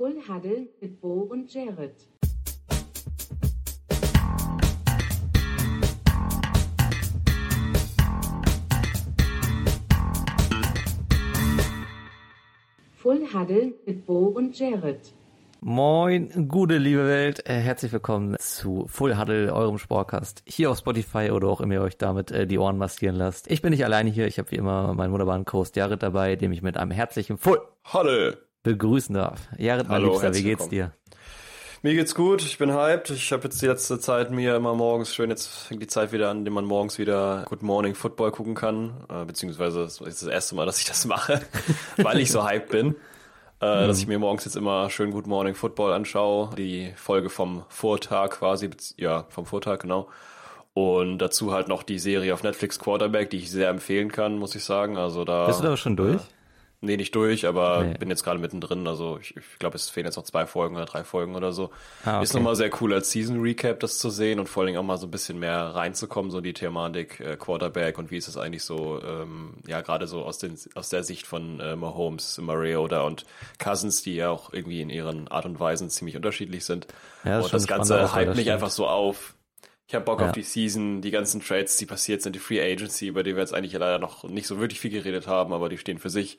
Full Huddle mit Bo und Jared. Full Huddle mit Bo und Jared. Moin, gute liebe Welt, äh, herzlich willkommen zu Full Huddle, eurem Sportcast, hier auf Spotify oder auch immer ihr euch damit äh, die Ohren massieren lasst. Ich bin nicht alleine hier, ich habe wie immer meinen wunderbaren Co-Host Jared dabei, dem ich mit einem herzlichen Full Huddle begrüßen darf. Jared, mein Hallo, Liebster, wie geht's willkommen. dir? Mir geht's gut, ich bin hyped. Ich habe jetzt die letzte Zeit mir immer morgens schön, jetzt fängt die Zeit wieder an, in der man morgens wieder Good Morning Football gucken kann. Äh, beziehungsweise es ist das erste Mal, dass ich das mache, weil ich so hyped bin. Äh, Dass ich mir morgens jetzt immer schön Good Morning Football anschaue. Die Folge vom Vortag quasi, ja, vom Vortag, genau. Und dazu halt noch die Serie auf Netflix Quarterback, die ich sehr empfehlen kann, muss ich sagen. Also da. Bist du da schon durch? Nee, nicht durch, aber Nee. bin jetzt gerade mittendrin. Also ich, ich glaube, es fehlen jetzt noch zwei Folgen oder drei Folgen oder so. Ah, Ist okay. nochmal sehr cool als Season Recap das zu sehen und vor allen Dingen auch mal so ein bisschen mehr reinzukommen, so in die Thematik äh, Quarterback und wie ist es eigentlich so, ähm, ja, gerade so aus, den, aus der Sicht von äh, Mahomes, Mariota und Cousins, die ja auch irgendwie in ihren Art und Weisen ziemlich unterschiedlich sind. Ja, ist und das Ganze das mich einfach so auf. Ich habe Bock Ja. auf die Season, die ganzen Trades, die passiert sind, die Free Agency, über die wir jetzt eigentlich leider noch nicht so wirklich viel geredet haben, aber die stehen für sich.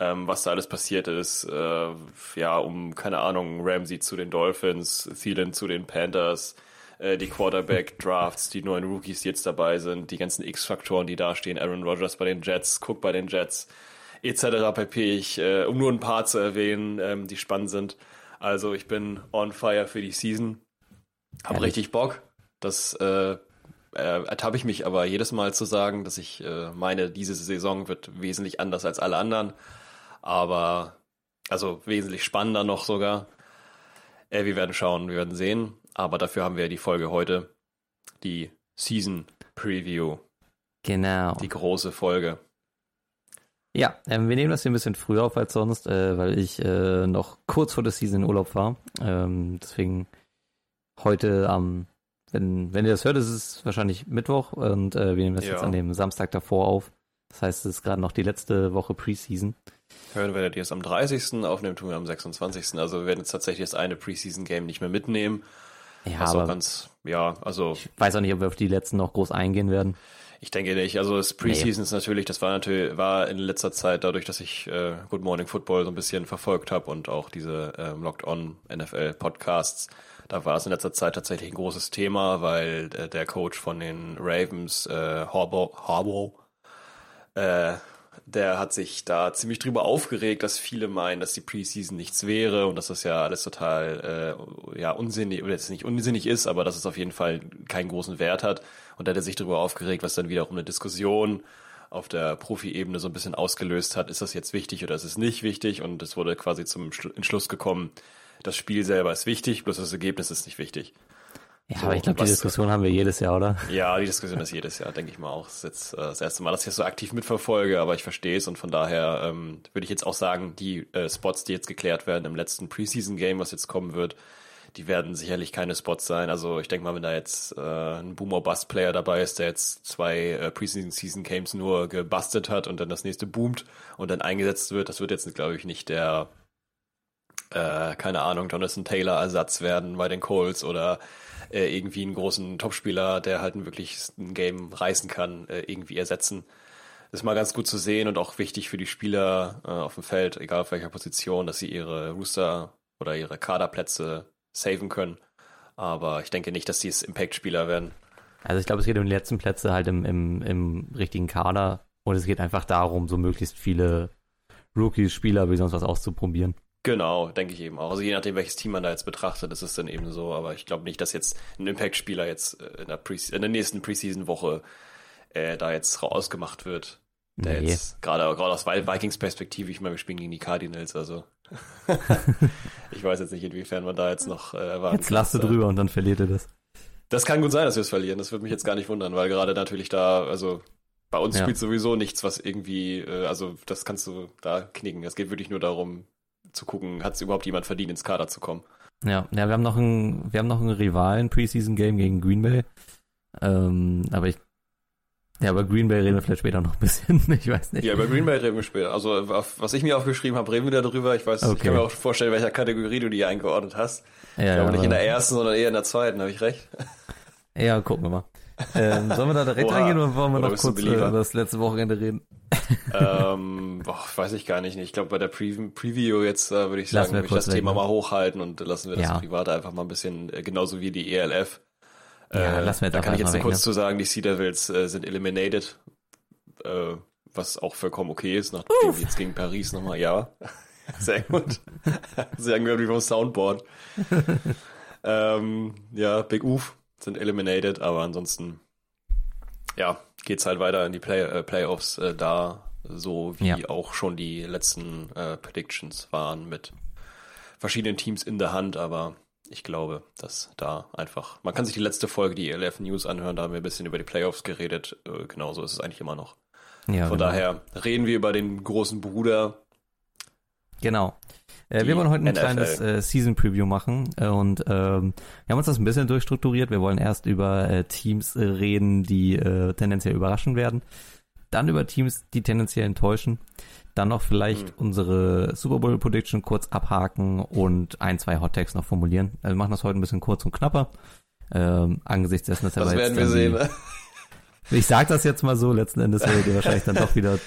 Ähm, was da alles passiert ist, äh, ja, um, keine Ahnung, Ramsey zu den Dolphins, Thielen zu den Panthers, äh, die Quarterback-Drafts, die neuen Rookies, die jetzt dabei sind, die ganzen X-Faktoren, die da stehen, Aaron Rodgers bei den Jets, Cook bei den Jets, etc. pp. Ich, äh, um nur ein paar zu erwähnen, ähm, die spannend sind. Also ich bin on fire für die Season. Hab richtig Bock. Das äh, äh, ertappe ich mich aber jedes Mal zu sagen, dass ich äh, meine, diese Saison wird wesentlich anders als alle anderen. Aber, also wesentlich spannender noch sogar. Äh, wir werden schauen, wir werden sehen. Aber dafür haben wir die Folge heute. Die Season Preview. Genau. Die große Folge. Ja, ähm, wir nehmen das hier ein bisschen früher auf als sonst, äh, weil ich äh, noch kurz vor der Season in Urlaub war. Ähm, deswegen heute am, wenn, wenn ihr das hört, ist es wahrscheinlich Mittwoch und äh, wir nehmen das Ja. jetzt an dem Samstag davor auf. Das heißt, es ist gerade noch die letzte Woche Preseason. Hören werdet ihr es am 30. aufnehmen, tun wir am 26. Also wir werden jetzt tatsächlich das eine Preseason-Game nicht mehr mitnehmen. Ja, Was aber ganz, ja, also ich weiß auch nicht, ob wir auf die letzten noch groß eingehen werden. Ich denke nicht. Also das Preseason ist natürlich, das war natürlich, war in letzter Zeit dadurch, dass ich äh, Good Morning Football so ein bisschen verfolgt habe und auch diese ähm, Locked On NFL Podcasts. Da war es in letzter Zeit tatsächlich ein großes Thema, weil äh, der Coach von den Ravens, äh, Harbaugh, Harbaugh äh, der hat sich da ziemlich drüber aufgeregt, dass viele meinen, dass die Preseason nichts wäre und dass das ja alles total äh, ja unsinnig oder jetzt nicht unsinnig ist, aber dass es auf jeden Fall keinen großen Wert hat. Und da hat er sich darüber aufgeregt, was dann wiederum eine Diskussion auf der Profi-Ebene so ein bisschen ausgelöst hat. Ist das jetzt wichtig oder ist es nicht wichtig? Und es wurde quasi zum Schlu- Entschluss gekommen, das Spiel selber ist wichtig, bloß das Ergebnis ist nicht wichtig. Ja, So, aber ich glaube, die Diskussion haben wir jedes Jahr, oder? Ja, die Diskussion ist jedes Jahr, denke ich mal auch. Das ist jetzt äh, das erste Mal, dass ich das so aktiv mitverfolge, aber ich verstehe es und von daher ähm, würde ich jetzt auch sagen, die äh, Spots, die jetzt geklärt werden im letzten Preseason-Game, was jetzt kommen wird, die werden sicherlich keine Spots sein. Also ich denke mal, wenn da jetzt äh, ein Boomer-Bust-Player dabei ist, der jetzt zwei äh, Preseason-Games nur gebustet hat und dann das nächste boomt und dann eingesetzt wird, das wird jetzt, glaube ich, nicht der äh, keine Ahnung, Jonathan Taylor Ersatz werden bei den Colts oder äh, irgendwie einen großen Topspieler, der halt ein wirklich ein Game reißen kann, äh, irgendwie ersetzen. Das ist mal ganz gut zu sehen und auch wichtig für die Spieler äh, auf dem Feld, egal auf welcher Position, dass sie ihre Rooster oder ihre Kaderplätze saven können. Aber ich denke nicht, dass sie es Impact-Spieler werden. Also ich glaube, es geht um die letzten Plätze halt im, im, im richtigen Kader und es geht einfach darum, so möglichst viele Rookies, Spieler wie sonst was auszuprobieren. Genau, denke ich eben auch. Also je nachdem, welches Team man da jetzt betrachtet, ist es dann eben so. Aber ich glaube nicht, dass jetzt ein Impact-Spieler jetzt äh, in der, Pre in der nächsten Preseason-Woche äh, da jetzt rausgemacht wird. Der Nee. jetzt gerade gerade aus Vi- Vikings Perspektive, ich meine, wir spielen gegen die Cardinals, also ich weiß jetzt nicht, inwiefern man da jetzt noch äh, erwarten Jetzt lasst du äh, drüber und dann verliert ihr das. Das kann gut sein, dass wir es verlieren. Das würde mich jetzt gar nicht wundern, weil gerade natürlich da, also bei uns Ja. spielt sowieso nichts, was irgendwie, äh, also das kannst du da knicken. Es geht wirklich nur darum zu gucken, hat es überhaupt jemand verdient, ins Kader zu kommen. Ja, ja, wir haben noch ein, wir haben noch einen Rivalen Preseason Game gegen Green Bay. Ähm, aber ich Ja, aber Green Bay reden wir vielleicht später noch ein bisschen. Ich weiß nicht. Ja, über Green Bay reden wir später. Also, was ich mir aufgeschrieben habe, reden wir darüber. Ich weiß, Okay. ich kann mir auch vorstellen, welcher Kategorie du die eingeordnet hast. Ja, ich glaube nicht in der ersten, sondern eher in der zweiten, habe ich recht? Ja, gucken wir mal. Ähm, sollen wir da direkt Oha. reingehen oder wollen wir Oder noch kurz äh, über das letzte Wochenende reden? ähm, boah, weiß ich gar nicht. Ich glaube, bei der Pre Preview jetzt äh, würde ich sagen, wir würde ich das weg, Thema ne? mal hochhalten und lassen wir das Ja. Private einfach mal ein bisschen, äh, genauso wie die ELF. Ja, äh, lassen wir da kann ich jetzt erstmal kurz weg, zu sagen, die Sea Devils äh, sind eliminated, äh, was auch vollkommen okay ist, nachdem die jetzt gegen Paris nochmal, ja, sehr gut. sehr gut wie vom Soundboard. ähm, ja, Big Oof sind eliminated, aber ansonsten, ja, geht's halt weiter in die Play äh, Playoffs äh, da, so wie Ja. auch schon die letzten äh, Predictions waren mit verschiedenen Teams in der Hand, aber ich glaube, dass da einfach, man kann sich die letzte Folge, die ELF News anhören, da haben wir ein bisschen über die Playoffs geredet, äh, genauso ist es eigentlich immer noch. Ja, Von genau. daher reden wir über den großen Bruder. Genau. Äh, wir wollen heute ein NFL. kleines äh, Season Preview machen äh, und ähm, wir haben uns das ein bisschen durchstrukturiert. Wir wollen erst über äh, Teams äh, reden, die äh, tendenziell überraschen werden, dann über Teams, die tendenziell enttäuschen, dann noch vielleicht Hm. unsere Super Bowl Prediction kurz abhaken und ein, zwei Hot Takes noch formulieren. Also wir machen das heute ein bisschen kurz und knapper. Ähm, angesichts dessen, dass Das aber werden jetzt wir sehen. Die, ich sag das jetzt mal so, letzten Endes werdet ihr wahrscheinlich dann doch wieder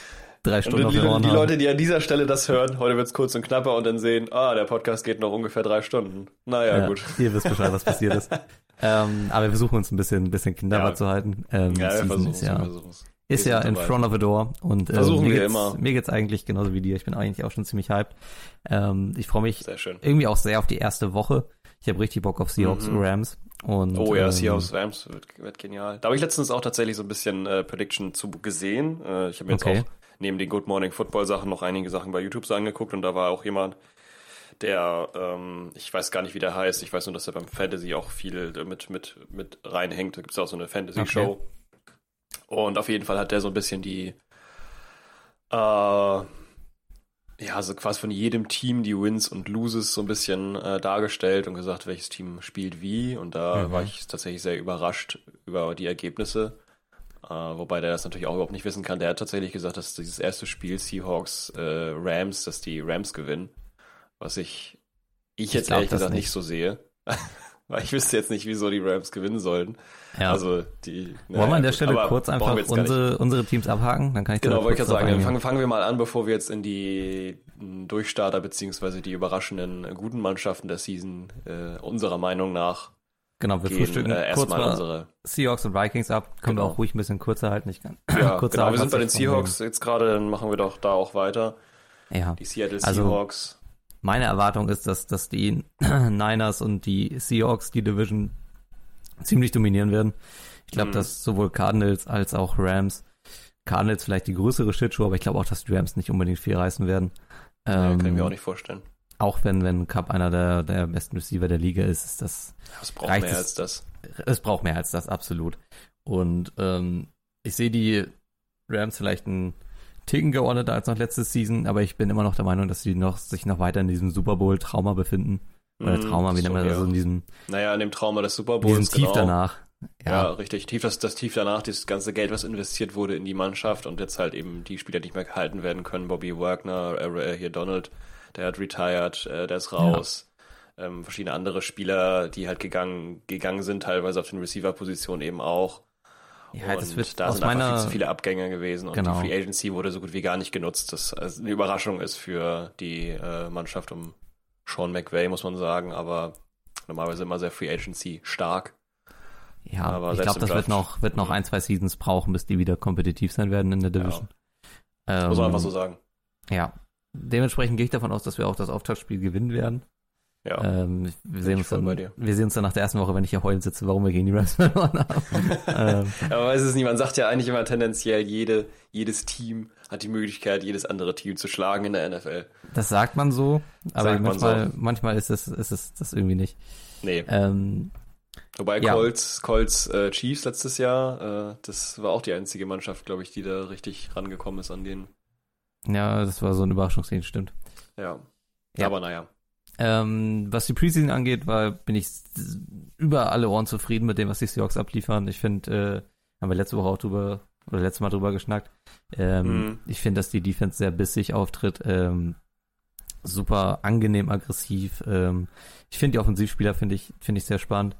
drei Und Stunden auf die, den Ohren die haben. Leute, die an dieser Stelle das hören, heute wird's kurz und knapper und dann sehen, ah, der Podcast geht noch ungefähr drei Stunden. Naja, gut. Ihr wisst Bescheid, was passiert ist. ähm, aber wir versuchen uns ein bisschen, ein bisschen kinderbar Ja. zu halten. Ähm, Ja, wir ist wir ja, ist ja in dabei. front of the door. Und äh, Versuchen mir wir geht's, immer. Mir geht's eigentlich genauso wie dir. Ich bin eigentlich auch schon ziemlich hyped. Ähm, ich freue mich irgendwie auch sehr auf die erste Woche. Ich habe richtig Bock auf Seahawks Mhm. Rams. Und, Oh ja, ähm, Seahawks Rams wird, wird genial. Da habe ich letztens auch tatsächlich so ein bisschen äh, Prediction zu gesehen. Äh, ich habe mir jetzt Okay. auch neben den Good Morning Football Sachen noch einige Sachen bei YouTube so angeguckt und da war auch jemand, der, ähm, ich weiß gar nicht, wie der heißt. Ich weiß nur, dass er beim Fantasy auch viel mit, mit, mit reinhängt. Da gibt es auch so eine Fantasy-Show. Und auf jeden Fall hat der so ein bisschen die, äh, ja, also quasi von jedem Team die Wins und Loses so ein bisschen äh, dargestellt und gesagt, welches Team spielt wie. Und da Mhm. war ich tatsächlich sehr überrascht über die Ergebnisse. Äh, wobei der das natürlich auch überhaupt nicht wissen kann. Der hat tatsächlich gesagt, dass dieses erste Spiel Seahawks äh, Rams, dass die Rams gewinnen. Was ich, ich jetzt glaub ehrlich gesagt nicht. nicht so sehe. Weil ich wüsste jetzt nicht, wieso die Rams gewinnen sollten. Ja. Also die. Wollen wir an der Stelle kurz einfach jetzt unsere, unsere Teams abhaken? Dann kann ich Genau, wollte ich gerade sagen. Dann fangen, fangen wir mal an, bevor wir jetzt in die Durchstarter beziehungsweise die überraschenden guten Mannschaften der Season äh, unserer Meinung nach Genau, wir gehen. frühstücken Äh, kurz erstmal mal unsere. Seahawks und Vikings ab. Können wir Genau. auch ruhig ein bisschen kurzer halten. Ich kann Ja, kurz genau. Wir sind bei den Seahawks jetzt gerade, dann machen wir doch da auch weiter. Ja. Die Seattle Also- Seahawks. Meine Erwartung ist, dass, dass die Niners und die Seahawks die Division ziemlich dominieren werden. Ich glaube, Mhm. dass sowohl Cardinals als auch Rams, Cardinals vielleicht die größere Shitshow, aber ich glaube auch, dass die Rams nicht unbedingt viel reißen werden. Ja, Ähm, kann ich mir auch nicht vorstellen. Auch wenn, wenn Cup einer der, der besten Receiver der Liga ist, ist das, Es braucht reicht mehr es- als das. es braucht mehr als das, absolut. Und ähm, ich sehe die Rams vielleicht einen Ticken geordneter als noch letzte Season, aber ich bin immer noch der Meinung, dass sie noch, sich noch weiter in diesem Super Bowl-Trauma befinden. Oder Mhm, Trauma, wie so, nennt man das? ja. Also in diesem, Naja, in dem Trauma des Super Bowls. Tief genau. danach. Ja, Ja, richtig. Tief, das, das Tief danach, das ganze Geld, was investiert wurde in die Mannschaft und jetzt halt eben die Spieler nicht mehr gehalten werden können. Bobby Wagner, äh, äh, hier Donald, der hat retired, äh, der ist raus. Ähm, verschiedene andere Spieler, die halt gegangen, gegangen sind, teilweise auf den Receiver-Positionen eben auch. ja das und wird da sind einfach meiner, viel zu viele Abgänge gewesen und Genau. die Free Agency wurde so gut wie gar nicht genutzt. Das also eine Überraschung ist für die äh, Mannschaft um Sean McVay, muss man sagen, aber normalerweise immer sehr Free Agency stark. ja, aber ich glaube, das wird noch, wird noch ein, zwei Seasons brauchen, bis die wieder kompetitiv sein werden in der Division. Ähm, Muss man einfach so sagen. Ja, dementsprechend gehe ich davon aus, dass wir auch das Auftaktspiel gewinnen werden. Ja. Ähm, wir, sehen uns dann, wir sehen uns dann nach der ersten Woche, wenn ich hier heulen sitze, warum wir gegen die Rams verloren haben. ähm, Aber weiß es nicht, man sagt ja eigentlich immer tendenziell, jede, jedes Team hat die Möglichkeit, jedes andere Team zu schlagen in der NFL. das sagt man so, aber man manchmal, so. manchmal ist es, ist es das irgendwie nicht. Nee. Ähm, Wobei ja. Colts, Colts äh, Chiefs letztes Jahr, äh, das war auch die einzige Mannschaft, glaube ich, die da richtig rangekommen ist an den. Ja, das war so ein Überraschungsszene, stimmt. Ja. Ja. Aber naja. Ähm, was die Preseason angeht, war, bin ich über alle Ohren zufrieden mit dem, was die Seahawks abliefern. Ich finde, äh, haben wir letzte Woche auch drüber oder letztes Mal drüber geschnackt. Ähm, mhm. Ich finde, dass die Defense sehr bissig auftritt, ähm, super angenehm aggressiv. Ähm, ich finde die Offensivspieler finde ich finde ich sehr spannend.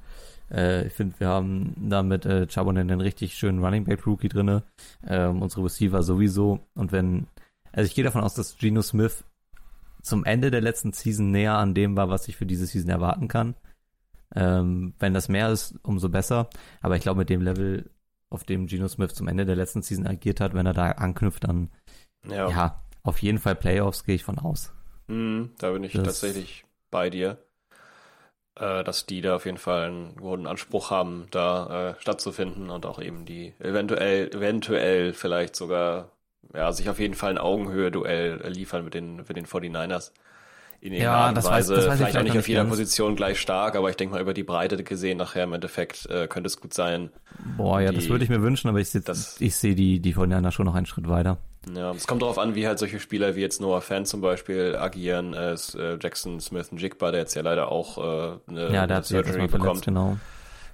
Äh, ich finde, wir haben da mit äh, Chabonen einen richtig schönen Running Back Rookie drinne. Ähm, unsere Receiver sowieso. Und wenn, also ich gehe davon aus, dass Geno Smith zum Ende der letzten Season näher an dem war, was ich für diese Season erwarten kann. Ähm, wenn das mehr ist, umso besser. Aber ich glaube, mit dem Level, auf dem Geno Smith zum Ende der letzten Season agiert hat, wenn er da anknüpft, dann ja, ja auf jeden Fall Playoffs gehe ich von aus. Mm, da bin ich das, tatsächlich bei dir äh, dass die da auf jeden Fall einen guten Anspruch haben, da äh, stattzufinden und auch eben die eventuell, eventuell vielleicht sogar, ja, sich auf jeden Fall ein Augenhöhe-Duell liefern mit den, mit den 49ers. In ja, Art und Weise, weiß, vielleicht auch nicht auf jeder ganz. Position gleich stark, aber ich denke mal über die Breite gesehen nachher im Endeffekt äh, könnte es gut sein. Boah, ja, die, das würde ich mir wünschen, aber ich sehe ich die, die 49ers schon noch einen Schritt weiter. Ja, es kommt darauf an, wie halt solche Spieler wie jetzt Noah Fan zum Beispiel agieren. Äh, äh Jackson Smith und Jigba, der jetzt ja leider auch äh, eine, ja, der eine Surgery bekommt. genau.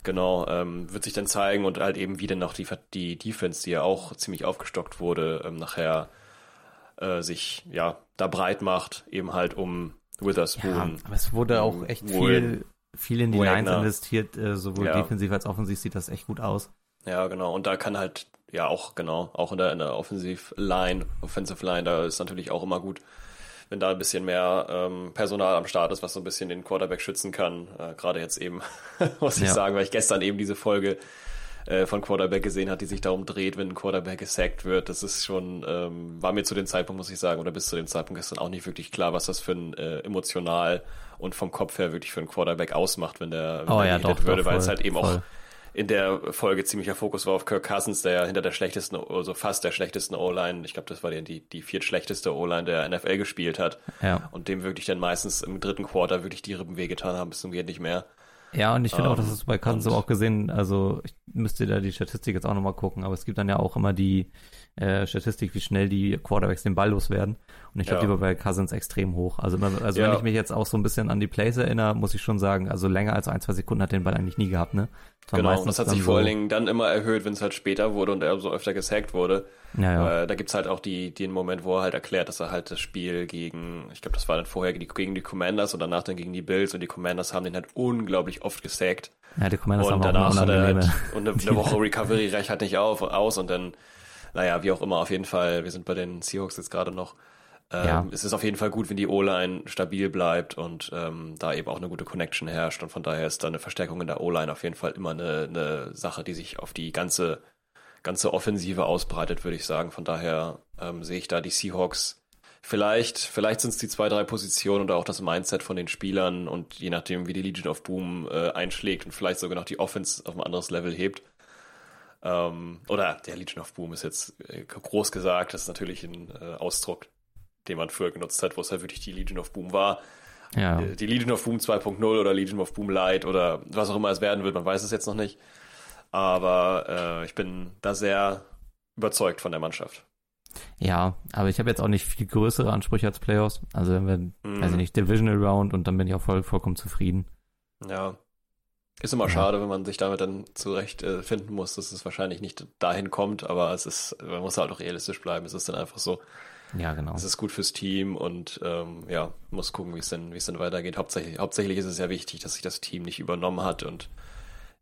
Genau, ähm, wird sich dann zeigen und halt eben wie denn noch die, die Defense, die ja auch ziemlich aufgestockt wurde, ähm, nachher äh, sich ja da breit macht, eben halt um Witherspoon. Ja, aber es wurde auch echt viel, viel in die Lines investiert, äh, sowohl ja. defensiv als offensiv sieht das echt gut aus. Ja, genau. Und da kann halt ja, auch, genau, auch in der, in der Offensive Line, Offensive Line, da ist natürlich auch immer gut, wenn da ein bisschen mehr ähm, Personal am Start ist, was so ein bisschen den Quarterback schützen kann. Äh, Gerade jetzt eben, muss ich ja. sagen, weil ich gestern eben diese Folge äh, von Quarterback gesehen hat, die sich darum dreht, wenn ein Quarterback gesackt wird. Das ist schon, ähm, war mir zu dem Zeitpunkt, muss ich sagen, oder bis zu dem Zeitpunkt gestern auch nicht wirklich klar, was das für ein äh, emotional und vom Kopf her wirklich für ein Quarterback ausmacht, wenn der, wenn oh, der ja, doch, würde, doch, weil es halt eben voll. auch in der Folge ziemlicher Fokus war auf Kirk Cousins, der ja hinter der schlechtesten, also fast der schlechtesten O-Line, ich glaube, das war die, die viertschlechteste O-Line der NFL gespielt hat. Ja. Und dem wirklich dann meistens im dritten Quarter wirklich die Rippen wehgetan haben, bis zum geht nicht mehr. Ja, und ich finde um, auch, dass es bei Cousins auch gesehen, also ich müsste da die Statistik jetzt auch nochmal gucken, aber es gibt dann ja auch immer die äh, Statistik, wie schnell die Quarterbacks den Ball loswerden. Und ich glaube, ja. die war bei Cousins extrem hoch. Also, also ja. wenn ich mich jetzt auch so ein bisschen an die Plays erinnere, muss ich schon sagen, also länger als ein, zwei Sekunden hat den Ball eigentlich nie gehabt, ne? Genau, und das hat sich vor allen Dingen dann immer erhöht, wenn es halt später wurde und er so öfter gesackt wurde. Ja, ja. Äh, da gibt's halt auch die, den Moment, wo er halt erklärt, dass er halt das Spiel gegen, ich glaube, das war dann vorher gegen die Commanders und danach dann gegen die Bills und die Commanders haben den halt unglaublich oft gesackt. Ja, die Commanders und haben danach auch hat er halt, und eine, eine Woche Recovery reicht halt nicht auf, aus und dann naja, wie auch immer, auf jeden Fall, wir sind bei den Seahawks jetzt gerade noch. Ähm, ja. Es ist auf jeden Fall gut, wenn die O-Line stabil bleibt und ähm, da eben auch eine gute Connection herrscht. Und von daher ist da eine Verstärkung in der O-Line auf jeden Fall immer eine, eine Sache, die sich auf die ganze, ganze Offensive ausbreitet, würde ich sagen. Von daher ähm, sehe ich da die Seahawks Vielleicht, vielleicht sind es die zwei, drei Positionen oder auch das Mindset von den Spielern und je nachdem, wie die Legion of Boom äh, einschlägt und vielleicht sogar noch die Offense auf ein anderes Level hebt, ähm, oder der Legion of Boom ist jetzt äh, groß gesagt, das ist natürlich ein äh, Ausdruck, den man früher genutzt hat, wo es halt wirklich die Legion of Boom war. Ja. Die, die Legion of Boom 2.0 oder Legion of Boom Light oder was auch immer es werden wird, man weiß es jetzt noch nicht. Aber äh, ich bin da sehr überzeugt von der Mannschaft. Ja, aber ich habe jetzt auch nicht viel größere Ansprüche als Playoffs. Also wenn wir, mm. weiß ich nicht, Divisional Round und dann bin ich auch voll, vollkommen zufrieden. Ja, ist immer ja. schade, wenn man sich damit dann zurecht äh, muss, dass es wahrscheinlich nicht dahin kommt, aber es ist, man muss halt auch realistisch bleiben. Es ist dann einfach so. Ja, genau. Es ist gut fürs Team und ähm, ja, muss gucken, wie es denn, wie es denn weitergeht. Hauptsächlich, hauptsächlich ist es ja wichtig, dass sich das Team nicht übernommen hat und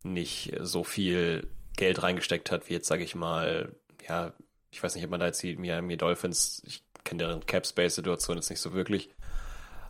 nicht so viel Geld reingesteckt hat, wie jetzt, sage ich mal, ja, ich weiß nicht, ob man da jetzt die Miami Dolphins, ich kenne deren Cap-Space-Situation jetzt nicht so wirklich,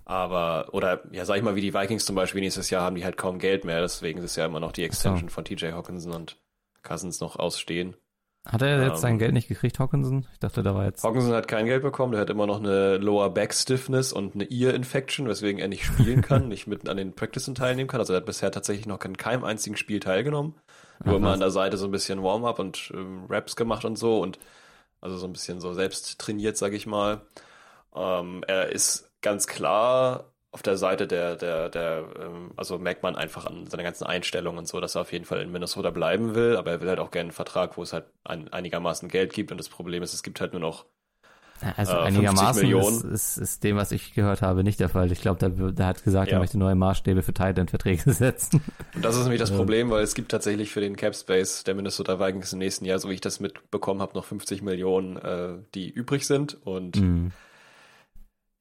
aber, oder ja, sag ich mal, wie die Vikings zum Beispiel nächstes Jahr haben die halt kaum Geld mehr, deswegen ist ja immer noch die Extension so. von TJ Hawkinson und Cousins noch ausstehen. Hat er jetzt ähm, sein Geld nicht gekriegt, Hawkinson? Ich dachte, da war jetzt. Hawkinson hat kein Geld bekommen, der hat immer noch eine Lower Back Stiffness und eine Ear Infection, weswegen er nicht spielen kann, nicht mit an den Practicen teilnehmen kann. Also er hat bisher tatsächlich noch in keinem einzigen Spiel teilgenommen. Nur immer an der Seite so ein bisschen Warm-up und ähm, Raps gemacht und so und also so ein bisschen so selbst trainiert, sag ich mal. Ähm, er ist ganz klar auf der Seite der, der, der, ähm, also merkt man einfach an seiner ganzen Einstellung und so, dass er auf jeden Fall in Minnesota bleiben will, aber er will halt auch gerne einen Vertrag, wo es halt ein, einigermaßen Geld gibt und das Problem ist, es gibt halt nur noch Also äh, einigermaßen ist, ist, ist, dem, was ich gehört habe, nicht der Fall. Ich glaube, der, der hat gesagt, ja. er möchte neue Maßstäbe für Titan-Verträge setzen. Und das ist nämlich das. Problem, weil es gibt tatsächlich für den Cap Space der Minnesota Vikings im nächsten Jahr, so wie ich das mitbekommen habe, noch 50 Millionen, äh, die übrig sind. Und mhm.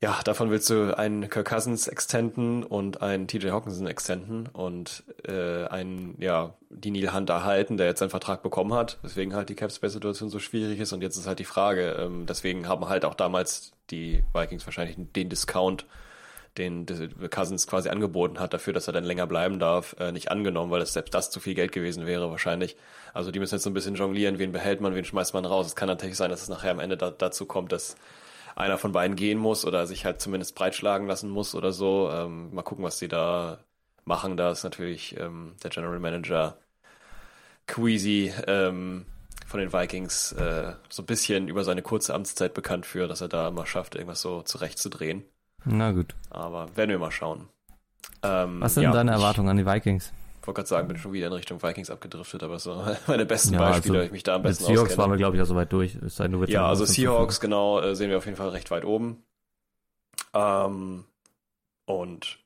Ja, davon willst du einen Kirk Cousins extenden und einen TJ Hawkinson extenden und äh, einen, ja, die Neil Hunter halten, der jetzt seinen Vertrag bekommen hat, weswegen halt die Cap Space Situation so schwierig ist. Und jetzt ist halt die Frage, ähm, deswegen haben halt auch damals die Vikings wahrscheinlich den Discount, den Cousins quasi angeboten hat, dafür, dass er dann länger bleiben darf, äh, nicht angenommen, weil das selbst das zu viel Geld gewesen wäre wahrscheinlich. Also die müssen jetzt so ein bisschen jonglieren, wen behält man, wen schmeißt man raus. Es kann natürlich sein, dass es nachher am Ende da, dazu kommt, dass einer von beiden gehen muss oder sich halt zumindest breitschlagen lassen muss oder so. Ähm, mal gucken, was die da machen. Da ist natürlich ähm, der General Manager Queasy ähm, von den Vikings äh, so ein bisschen über seine kurze Amtszeit bekannt für, dass er da immer schafft, irgendwas so zurechtzudrehen. Na gut. Aber werden wir mal schauen. Ähm, Was sind ja, deine Erwartungen an die Vikings? Ich wollte gerade sagen, bin schon wieder in Richtung Vikings abgedriftet, aber so meine besten ja, Beispiele, also, ich mich da am besten Seahawks waren wir, glaube ich, auch so weit durch. Es sei nur ja, also Seahawks, genau, äh, sehen wir auf jeden Fall recht weit oben. Ähm, und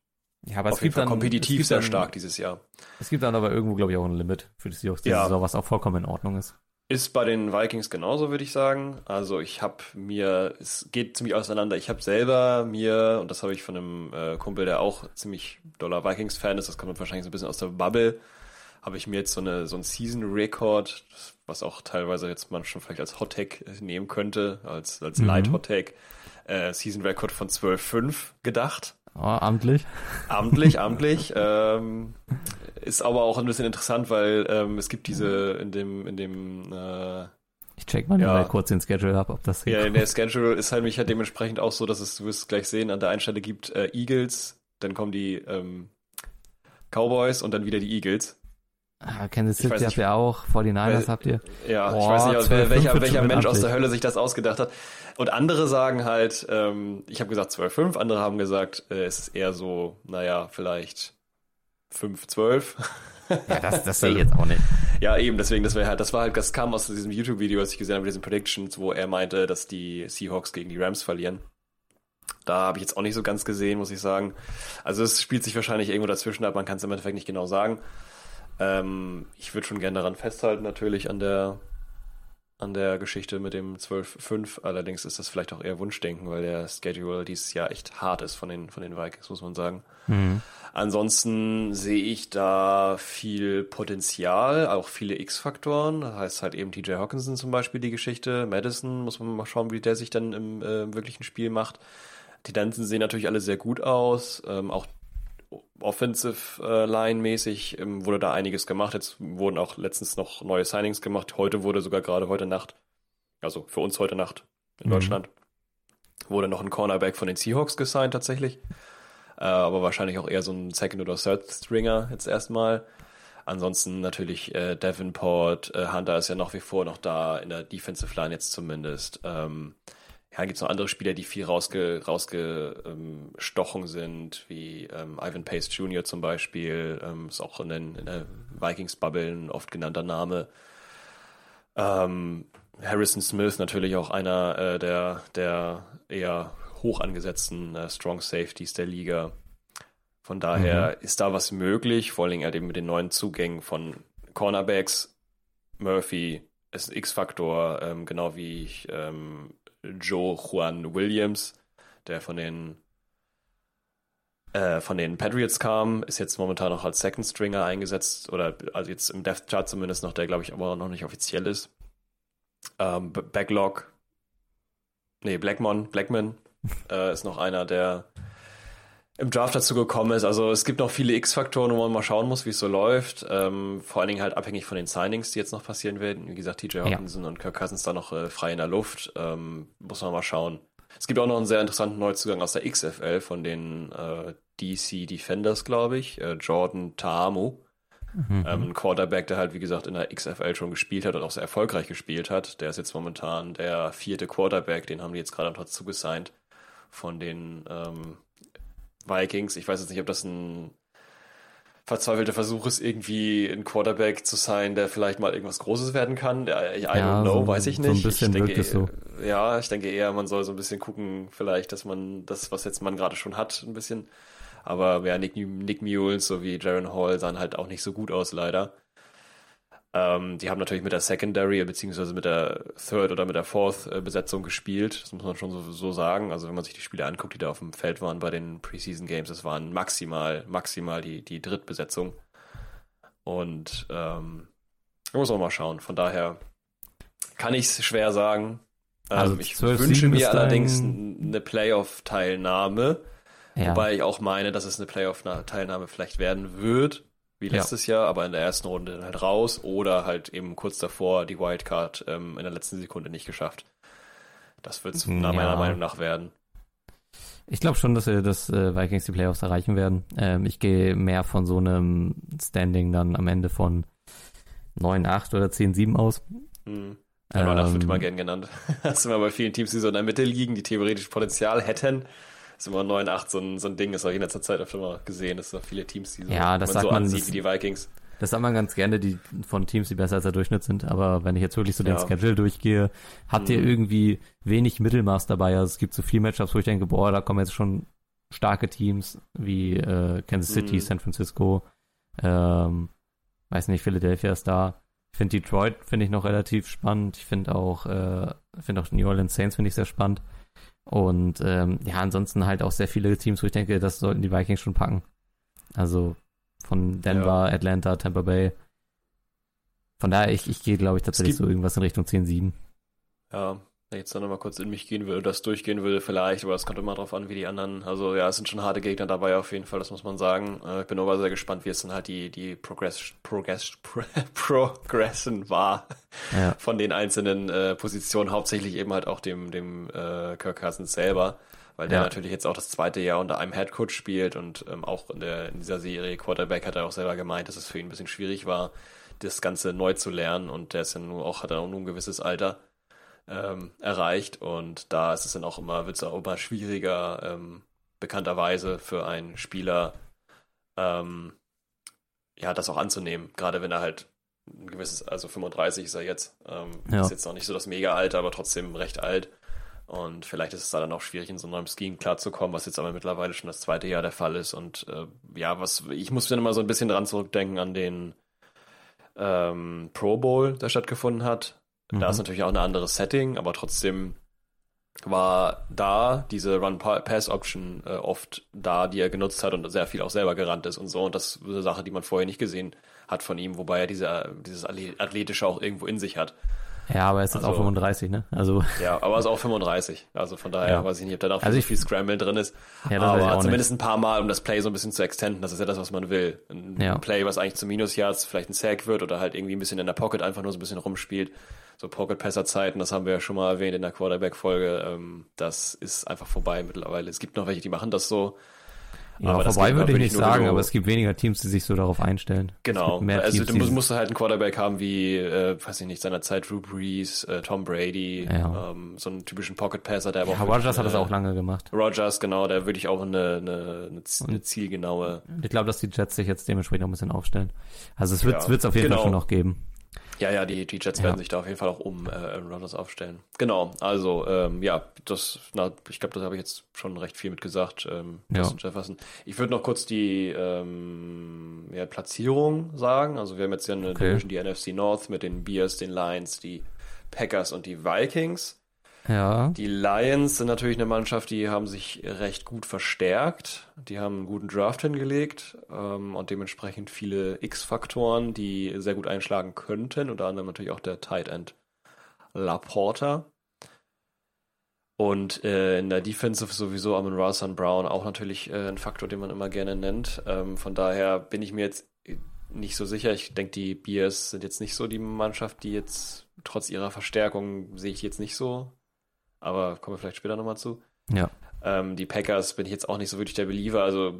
ja, aber auf es gibt Fall dann, kompetitiv gibt sehr dann, stark dieses Jahr. Es gibt dann aber irgendwo, glaube ich, auch ein Limit für die Seahawks diese ja. Saison, was auch vollkommen in Ordnung ist. Ist bei den Vikings genauso, würde ich sagen. Also ich habe mir, es geht ziemlich auseinander. Ich habe selber mir, und das habe ich von einem äh, Kumpel, der auch ziemlich doller Vikings-Fan ist, das kommt wahrscheinlich so ein bisschen aus der Bubble, habe ich mir jetzt so eine so ein Season Record, was auch teilweise jetzt man schon vielleicht als Hot Take nehmen könnte, als als mhm. Light Hot Take, äh, Season Record von 12.5 gedacht. Oh, amtlich. Amtlich, amtlich. ähm, ist aber auch ein bisschen interessant, weil ähm, es gibt diese in dem, in dem äh, ich check mal, ja, kurz den Schedule ab, ob das Ja, in der Schedule ist halt mich halt dementsprechend auch so, dass es, du wirst es gleich sehen, an der einen Stelle gibt äh, Eagles, dann kommen die ähm, Cowboys und dann wieder die Eagles. Ah, Kansas City habt ihr auch, 49ers habt ihr. Ja, Boah, ich weiß nicht, 12, welcher, welcher Mensch aus der Hölle sich das ausgedacht hat. Und andere sagen halt, ähm, ich habe gesagt 12-5, andere haben gesagt, äh, es ist eher so, naja, vielleicht 5-12. Ja, das, das sehe ich jetzt auch nicht. Ja, eben, deswegen, das wäre halt, das war halt, das kam aus diesem YouTube-Video, was ich gesehen habe, mit diesen Predictions, wo er meinte, dass die Seahawks gegen die Rams verlieren. Da habe ich jetzt auch nicht so ganz gesehen, muss ich sagen. Also es spielt sich wahrscheinlich irgendwo dazwischen ab, man kann es im Endeffekt nicht genau sagen. Ähm, ich würde schon gerne daran festhalten, natürlich an der an der Geschichte mit dem 12-5. Allerdings ist das vielleicht auch eher Wunschdenken, weil der Schedule dieses Jahr echt hart ist von den, von den Vikings, muss man sagen. Mhm. Ansonsten sehe ich da viel Potenzial, auch viele X-Faktoren. Das heißt halt eben TJ Hawkinson zum Beispiel die Geschichte. Madison muss man mal schauen, wie der sich dann im äh, wirklichen Spiel macht. Die Danzen sehen natürlich alle sehr gut aus. Ähm, auch Offensive äh, Line mäßig ähm, wurde da einiges gemacht. Jetzt wurden auch letztens noch neue Signings gemacht. Heute wurde sogar gerade heute Nacht, also für uns heute Nacht in mhm. Deutschland, wurde noch ein Cornerback von den Seahawks gesigned tatsächlich. Äh, aber wahrscheinlich auch eher so ein Second oder Third Stringer jetzt erstmal. Ansonsten natürlich äh, Davenport, äh, Hunter ist ja nach wie vor noch da, in der Defensive Line jetzt zumindest. Ähm, ja, gibt es noch andere Spieler, die viel rausge, rausgestochen ähm, sind, wie ähm, Ivan Pace Jr. zum Beispiel, ähm, ist auch in, den, in der Vikings-Bubble ein oft genannter Name. Ähm, Harrison Smith natürlich auch einer äh, der, der eher hoch angesetzten äh, Strong Safeties der Liga. Von daher mhm. ist da was möglich, vor allem halt eben mit den neuen Zugängen von Cornerbacks. Murphy ist ein X-Faktor, ähm, genau wie ich ähm, Joe Juan Williams, der von den äh, von den Patriots kam, ist jetzt momentan noch als Second Stringer eingesetzt oder also jetzt im Death Chart zumindest noch, der glaube ich aber noch nicht offiziell ist. Ähm, Backlog, nee, Blackmon, Blackman äh, ist noch einer, der im Draft dazu gekommen ist. Also es gibt noch viele X-Faktoren, wo man mal schauen muss, wie es so läuft. Ähm, vor allen Dingen halt abhängig von den Signings, die jetzt noch passieren werden. Wie gesagt, TJ Hawkinson ja. und Kirk Cousins da noch äh, frei in der Luft. Ähm, muss man mal schauen. Es gibt auch noch einen sehr interessanten Neuzugang aus der XFL von den äh, DC Defenders, glaube ich. Äh, Jordan Taamu. Mhm. Ähm, ein Quarterback, der halt, wie gesagt, in der XFL schon gespielt hat und auch sehr erfolgreich gespielt hat. Der ist jetzt momentan der vierte Quarterback, den haben die jetzt gerade dazu gesigned von den ähm, Vikings. Ich weiß jetzt nicht, ob das ein verzweifelte Versuch ist, irgendwie ein Quarterback zu sein, der vielleicht mal irgendwas Großes werden kann. I, I Ja, don't know, so- weiß ich so nicht. ein bisschen ich denke, so. Ja, ich denke eher, man soll so ein bisschen gucken, vielleicht, dass man das, was jetzt man gerade schon hat, ein bisschen. Aber ja, Nick, Nick Mules sowie Jaron Hall sahen halt auch nicht so gut aus, leider. Ähm, die haben natürlich mit der Secondary beziehungsweise mit der Third oder mit der Fourth äh, Besetzung gespielt. Das muss man schon so, so sagen. Also wenn man sich die Spiele anguckt, die da auf dem Feld waren bei den Preseason Games, das waren maximal, maximal die, die Drittbesetzung. Und ähm, muss man mal schauen. Von daher kann ich es schwer sagen. Ähm, Also ich 12 wünsche mir allerdings eine Playoff-Teilnahme. Ja. Wobei ich auch meine, dass es eine Playoff-Teilnahme vielleicht werden wird, wie Ja. letztes Jahr, aber in der ersten Runde dann halt raus oder halt eben kurz davor die Wildcard ähm, in der letzten Sekunde nicht geschafft. Das wird es Ja. meiner Meinung nach werden. Ich glaube schon, dass wir das äh, Vikings die Playoffs erreichen werden. Ähm, ich gehe mehr von so einem Standing dann am Ende von 9-8 oder 10-7 aus. Hm. Aber das wird Ähm, immer gern genannt. Das sind wir bei vielen Teams, die so in der Mitte liegen, die theoretisch Potenzial hätten. Ist immer 9-8 so ein, so ein Ding, das habe ich in letzter Zeit öfter mal gesehen. Das sind auch viele Teams, die so, Ja, das man sagt so man, ansieht das- wie die Vikings. Das sagt man ganz gerne, die von Teams, die besser als der Durchschnitt sind. Aber wenn ich jetzt wirklich so den Ja. Schedule durchgehe, habt ihr Mhm. irgendwie wenig Mittelmaß dabei. Also es gibt so viele Matchups, wo ich denke, boah, da kommen jetzt schon starke Teams wie äh, Kansas City, Mhm. San Francisco, ähm, weiß nicht, Philadelphia ist da. Ich finde Detroit finde ich noch relativ spannend. Ich finde auch, äh, finde auch New Orleans Saints finde ich sehr spannend. Und ähm, ja, ansonsten halt auch sehr viele Teams, wo ich denke, das sollten die Vikings schon packen. Also von Denver, Atlanta, Tampa Bay. Von daher, ich, ich gehe, glaube ich, tatsächlich so irgendwas in Richtung 10-7. Ja, jetzt dann nochmal kurz in mich gehen will das durchgehen will, vielleicht, aber es kommt immer drauf an, wie die anderen. Also ja, es sind schon harte Gegner dabei auf jeden Fall, das muss man sagen. Äh, ich bin aber sehr gespannt, wie es dann halt die, die Progress, Progress, Progression war Ja. von den einzelnen äh, Positionen, hauptsächlich eben halt auch dem, dem äh, Kirk Cousins selber, weil der Ja. natürlich jetzt auch das zweite Jahr unter einem Headcoach spielt und ähm, auch in, der, in dieser Serie Quarterback hat er auch selber gemeint, dass es für ihn ein bisschen schwierig war, das Ganze neu zu lernen und der ist ja nur auch, hat er auch nur ein gewisses Alter ähm, erreicht. Und da ist es dann auch immer, wird es auch immer schwieriger, ähm, bekannterweise für einen Spieler, ähm, ja, das auch anzunehmen, gerade wenn er halt ein gewisses, also 35 ist er jetzt, ähm, Ja. ist jetzt noch nicht so das Mega-Alter, aber trotzdem recht alt. Und vielleicht ist es da dann auch schwierig, in so einem Scheme klarzukommen, was jetzt aber mittlerweile schon das zweite Jahr der Fall ist. Und äh, ja, was, ich muss dann immer so ein bisschen dran zurückdenken an den ähm, Pro Bowl, der stattgefunden hat, da Mhm. ist natürlich auch ein anderes Setting, aber trotzdem war da diese Run-Pass-Option äh, oft da, die er genutzt hat und sehr viel auch selber gerannt ist und so. Und das ist eine Sache, die man vorher nicht gesehen hat von ihm, wobei er diese, dieses Athletische auch irgendwo in sich hat. Ja, aber er ist jetzt auch Also- 35, ne? Also, Ja, aber er ist auch 35. Also von daher Ja. weiß ich nicht, ob da noch Also so ich- viel Scramble drin ist. ja, das aber zumindest ein paar Mal, um das Play so ein bisschen zu extenden. Das ist ja das, was man will. Ein Ja. Play, was eigentlich zu Minus-Yards vielleicht ein Sack wird oder halt irgendwie ein bisschen in der Pocket einfach nur so ein bisschen rumspielt. So Pocket-Passer-Zeiten, das haben wir ja schon mal erwähnt in der Quarterback-Folge. Ähm, das ist einfach vorbei mittlerweile. Es gibt noch welche, die machen das so. Ja, Aber vorbei würde ich nicht sagen, du- aber es gibt weniger Teams, die sich so darauf einstellen. Genau. Also Teams, du musst, musst halt einen Quarterback haben wie, äh, weiß ich nicht, seiner Zeit Drew Brees, äh, Tom Brady, Ja. ähm, so einen typischen Pocket-Passer, der aber ja, auch Rogers hat das auch lange gemacht. Rogers, genau, da würde ich auch eine, eine, eine, eine zielgenaue. Ich glaube, dass die Jets sich jetzt dementsprechend noch ein bisschen aufstellen. Also es wird Ja, es auf jeden genau. Fall schon noch geben. Ja, ja, die, die Jets Ja. werden sich da auf jeden Fall auch um äh, Aaron Rodgers aufstellen. Genau, also ähm, ja, das, na, ich glaube, das habe ich jetzt schon recht viel mitgesagt. Ähm, Ja. Jefferson. Ich würde noch kurz die ähm, ja, Platzierung sagen. Also wir haben jetzt ja eine Okay. Division, die NFC North mit den Bears, den Lions, die Packers und die Vikings. Ja. Die Lions sind natürlich eine Mannschaft, die haben sich recht gut verstärkt. Die haben einen guten Draft hingelegt ähm, und dementsprechend viele X-Faktoren, die sehr gut einschlagen könnten. Unter anderem natürlich auch der Tight End Laporta. Und äh, in der Defensive sowieso Amon Rasan Brown auch natürlich äh, ein Faktor, den man immer gerne nennt. Ähm, von daher bin ich mir jetzt nicht so sicher. Ich denke, die Bears sind jetzt nicht so die Mannschaft, die jetzt trotz ihrer Verstärkung sehe ich jetzt nicht so. Aber kommen wir vielleicht später nochmal zu. Ja. Ähm, die Packers bin ich jetzt auch nicht so wirklich der Believer. Also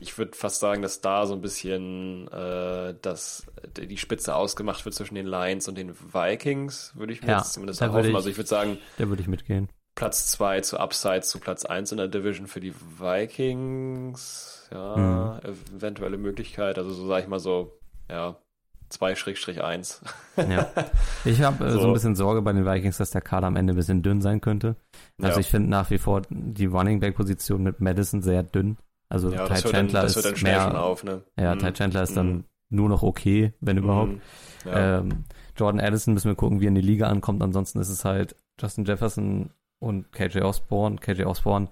ich würde fast sagen, dass da so ein bisschen äh, dass die Spitze ausgemacht wird zwischen den Lions und den Vikings, würde ich mir Ja, jetzt zumindest erhoffen. ich- Also ich würde sagen, Da würde ich mitgehen. Platz 2 zu Upside zu Platz 1 in der Division für die Vikings. Ja, Mhm. eventuelle Möglichkeit. Also so sage ich mal so, ja, 2-1. Ja. Ich habe äh, so. So. ein bisschen Sorge bei den Vikings, dass der Kader am Ende ein bisschen dünn sein könnte. Also Ja. ich finde nach wie vor die Running Back Position mit Madison sehr dünn. Also Ja, Ty Chandler dann ist mehr, auf, ne? ja, Mhm. Ty Chandler ist dann Mhm. nur noch okay, wenn überhaupt. Mhm. Ja. Ähm, Jordan Addison müssen wir gucken, wie er in die Liga ankommt. Ansonsten ist es halt Justin Jefferson und KJ Osborne. KJ Osborne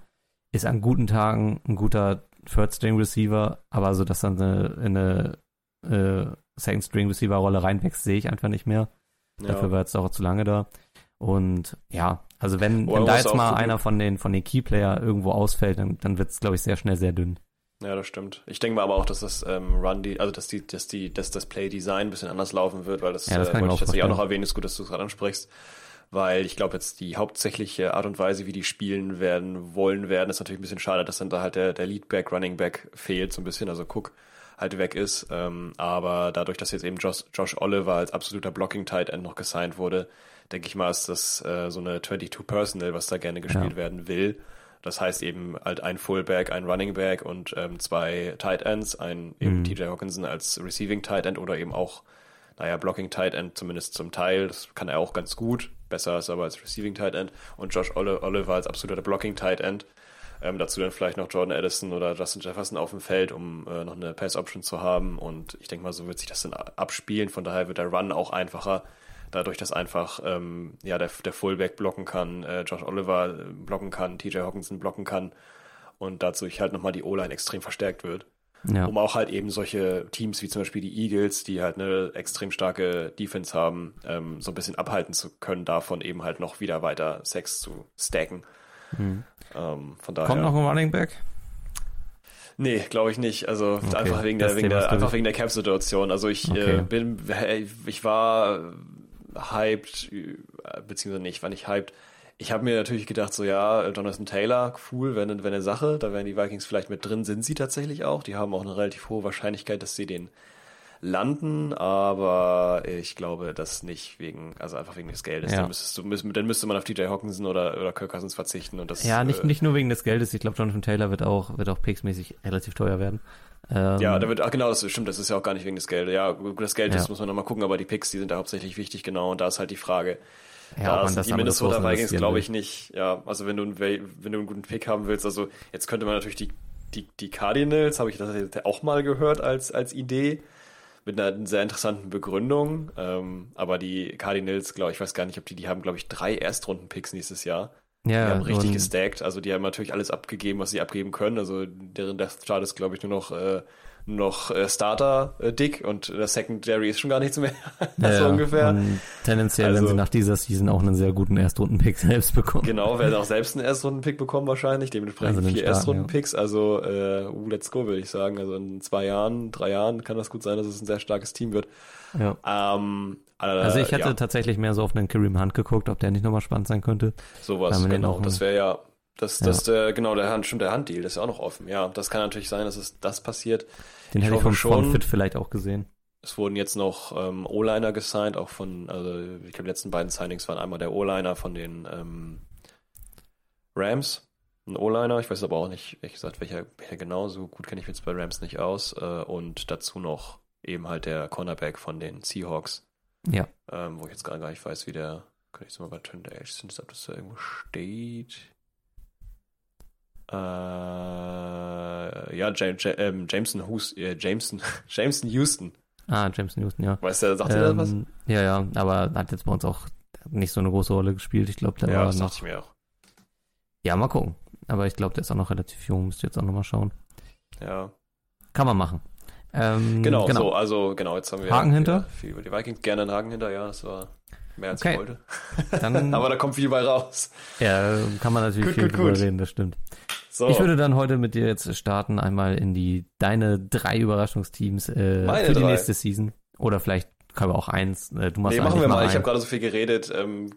ist an guten Tagen ein guter Third-String-Receiver, aber so, dass dann eine, in eine äh, Second-String-Receiver-Rolle reinwächst, sehe ich einfach nicht mehr. ja. Dafür war jetzt auch zu lange da. Und ja, also wenn, wenn da jetzt mal einer von den, von den Key-Player irgendwo ausfällt, dann, dann wird es, glaube ich, sehr schnell sehr dünn. Ja, das stimmt. Ich denke mal aber auch, dass das ähm, Run, die, also dass die, dass die, dass das Play Design ein bisschen anders laufen wird, weil das, Ja, das äh, wollte ich auch tatsächlich auch noch erwähnen, ist gut, dass du es gerade ansprichst. Weil ich glaube, jetzt die hauptsächliche Art und Weise, wie die spielen werden, wollen werden, ist natürlich ein bisschen schade, dass dann da halt der, der Leadback, Running Back fehlt, so ein bisschen, also Cook halt weg ist. Ähm, aber dadurch, dass jetzt eben Josh, Josh Oliver als absoluter Blocking Tight End noch gesigned wurde, denke ich mal, ist das äh, so eine 22 Personal, was da gerne gespielt Ja. werden will. Das heißt eben halt ein Fullback, ein Running Back und ähm, zwei Tight Ends, ein eben Mhm. TJ Hawkinson als Receiving Tight End oder eben auch, naja, Blocking Tight End zumindest zum Teil. Das kann er auch ganz gut. Besser ist er aber als Receiving Tight End. Und Josh Oli- Oliver als absoluter Blocking Tight End. Ähm, dazu dann vielleicht noch Jordan Addison oder Justin Jefferson auf dem Feld, um äh, noch eine Pass-Option zu haben. Und ich denke mal, so wird sich das dann abspielen. Von daher wird der Run auch einfacher. Dadurch, dass einfach ähm, ja, der, der Fullback blocken kann, äh, Josh Oliver äh, blocken kann, TJ Hawkinson blocken kann. Und dazu halt nochmal die O-Line extrem verstärkt wird Ja. um auch halt eben solche Teams wie zum Beispiel die Eagles, die halt eine extrem starke Defense haben, ähm, so ein bisschen abhalten zu können, davon eben halt noch wieder weiter Sex zu stacken. Mhm. Ähm, von daher. Kommt noch ein Running Back? Nee, glaube ich nicht. Also Okay, einfach wegen der, wegen der, einfach wegen der Cap-Situation. Also ich Okay. äh, bin, ich war hyped, äh, beziehungsweise nicht, war nicht hyped. Ich habe mir natürlich gedacht, so ja, Jonathan Taylor, cool, eine, wär eine Sache. Da wären die Vikings vielleicht mit drin, sind sie tatsächlich auch. Die haben auch eine relativ hohe Wahrscheinlichkeit, dass sie den landen, aber ich glaube, das nicht wegen, also einfach wegen des Geldes. Ja. Dann, müsstest du, dann müsste man auf DJ Hawkinson oder, oder Kirk Cousins verzichten und das Ja, nicht, äh, nicht nur wegen des Geldes. Ich glaube, Jonathan Taylor wird auch, wird auch picksmäßig relativ teuer werden. Ähm, Ja, da wird, ach genau, das stimmt, das ist ja auch gar nicht wegen des Geldes. Ja, das Geld, das Ja. muss man nochmal gucken, aber die Picks, die sind da hauptsächlich wichtig, genau, und da ist halt die Frage. ja, da sind das die Minnesota Vikings glaube ich nicht. Ja, also wenn du, einen, wenn du einen guten Pick haben willst, also jetzt könnte man natürlich die, die, die Cardinals, habe ich das auch mal gehört als, als Idee, mit einer sehr interessanten Begründung, ähm, aber die Cardinals, glaube ich, weiß gar nicht, ob die, die haben, glaube ich, drei Erstrunden-Picks nächstes Jahr. Die Ja, haben richtig gestackt, also die haben natürlich alles abgegeben, was sie abgeben können. Also deren Death Chart ist, glaube ich, nur noch, äh, nur noch äh, Starter äh, dick und der Secondary ist schon gar nichts mehr. Ja, so ja. ungefähr. Tendenziell werden Also- sie nach dieser Season auch einen sehr guten Erstrunden-Pick selbst bekommen. Genau, werden auch selbst einen Erstrunden-Pick bekommen wahrscheinlich, dementsprechend Also vier Erstrunden-Picks. Also, äh, uh, let's go, würde ich sagen. Also in zwei Jahren, drei Jahren kann das gut sein, dass es ein sehr starkes Team wird. Ja. Ähm, äh, Also ich hatte ja, tatsächlich mehr so auf einen Kareem Hunt geguckt, ob der nicht nochmal spannend sein könnte. sowas, den genau. Das wäre ja, das, Ja. das, der, genau, der Hand, stimmt, der Handdeal, das ist ja auch noch offen. Ja, das kann natürlich sein, dass es das passiert. Den Ich hätte ich vom schon. Fit vielleicht auch gesehen. Es wurden jetzt noch ähm, O-Liner gesigned, auch von, also ich glaube, die letzten beiden Signings waren einmal der O-Liner von den ähm, Rams, ein O-Liner, ich weiß aber auch nicht, ehrlich gesagt, welcher, welcher genau, so gut kenne ich mich jetzt bei Rams nicht aus, äh, und dazu noch eben halt der Cornerback von den Seahawks, Ja. ähm, wo ich jetzt gar nicht weiß, wie der, kann ich jetzt mal bei Turn der Edge sind, ob das da irgendwo steht. Äh, ja, James, ähm, Jameson, Hus, äh, Jameson, Jameson Houston. Ah, James Newton, ja. Weißt du, sagt ihr das was? Ähm, ja, ja, aber hat jetzt bei uns auch nicht so eine große Rolle gespielt. Ich glaube, der Ja, war das noch. ich mir auch. Ja, mal gucken. Aber ich glaube, der ist auch noch relativ jung. Müsst ihr jetzt auch nochmal schauen. Ja. Kann man machen. Ähm, Genau, so, also genau, jetzt haben wir Haken hinter? viel über die Vikings. Gerne einen Haken hinter, ja, das war mehr als Okay. ich wollte. Dann Aber da kommt viel bei raus. ja, kann man natürlich Gut, viel gut, drüber gut. reden, das stimmt. So, Ich würde dann heute mit dir jetzt starten, einmal in die deine drei Überraschungsteams äh, für die drei. nächste Season. Oder vielleicht können wir auch eins. Äh, du machst nee, machen wir mal. ein. Ich habe gerade so viel geredet. Ähm,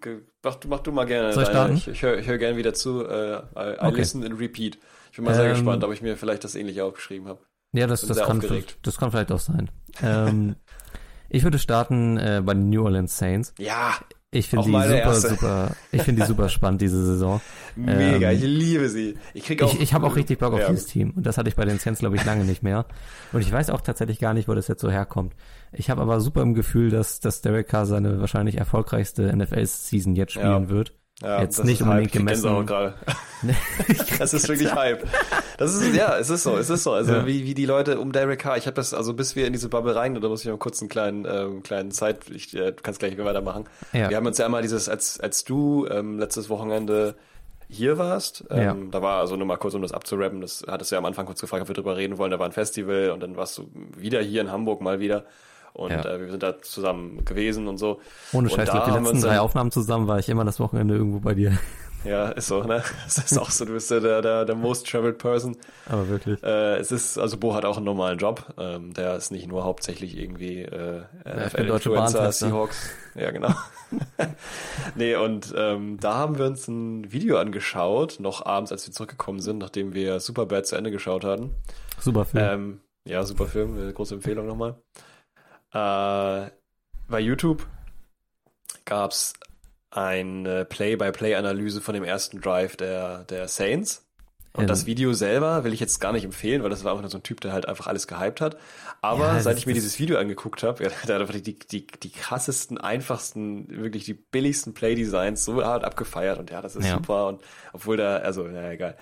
mach, du- mach du mal gerne. Soll ich starten? Ich, ich höre hör gerne wieder zu. Äh, I, I Okay. listen and repeat. Ich bin mal sehr Ähm, gespannt, ob ich mir vielleicht das ähnliche aufgeschrieben habe. Ja, das, das, kann, das kann vielleicht auch sein. ähm, ich würde starten äh, bei den New Orleans Saints. Ja, Ich finde die super, erste. super, ich finde die super spannend, diese Saison. Mega, Ähm, ich liebe sie. Ich krieg auch. Ich, ich habe auch richtig Bock auf ja. dieses Team. Und das hatte ich bei den Saints, glaube ich, lange nicht mehr. Und ich weiß auch tatsächlich gar nicht, wo das jetzt so herkommt. Ich habe aber super im Gefühl, dass, dass Derek Carr seine wahrscheinlich erfolgreichste NFL-Season jetzt spielen Ja. wird. Ja, Jetzt nicht unbedingt gemessen. Das ist wirklich Hype. Das ist ja, es ist so, es ist so. Also Ja. wie, wie die Leute um Derek Carr. Ich habe das also bis wir in diese Bubble rein, da muss ich noch kurz einen kleinen ähm, kleinen Zeit. Ich äh, du kannst gleich weitermachen. Ja. Wir haben uns ja einmal dieses als als du ähm, letztes Wochenende hier warst, ähm, Ja. da war also nur mal kurz, um das abzurappen, das hattest du ja am Anfang kurz gefragt, ob wir drüber reden wollen, da war ein Festival und dann warst du wieder hier in Hamburg mal wieder und Ja. äh, wir sind da zusammen gewesen und so. Ohne Und Scheiß, da glaub, die letzten drei Aufnahmen zusammen war ich immer das Wochenende irgendwo bei dir. Ja, ist so, ne? Das ist auch so, du bist ja der, der, der most traveled person. Aber wirklich. Äh, es ist, also Bo hat auch einen normalen Job. Ähm, der ist nicht nur hauptsächlich irgendwie äh, für Deutsche Bahn ne? Seahawks. Ja, genau. nee, und ähm, da haben wir uns ein Video angeschaut, noch abends, als wir zurückgekommen sind, nachdem wir Superbad zu Ende geschaut hatten. Super Film. Ähm, ja, super Film, eine große Empfehlung nochmal. Äh, bei YouTube gab's eine Play-by-Play-Analyse von dem ersten Drive der, der Saints. Und Ja. das Video selber will ich jetzt gar nicht empfehlen, weil das war einfach nur so ein Typ, der halt einfach alles gehypt hat. Aber Ja, seit ich mir dieses Video angeguckt habe, ja, der hat einfach die, die, die krassesten, einfachsten, wirklich die billigsten Play-Designs so hart abgefeiert und ja, das ist super und obwohl da, also, ja, egal.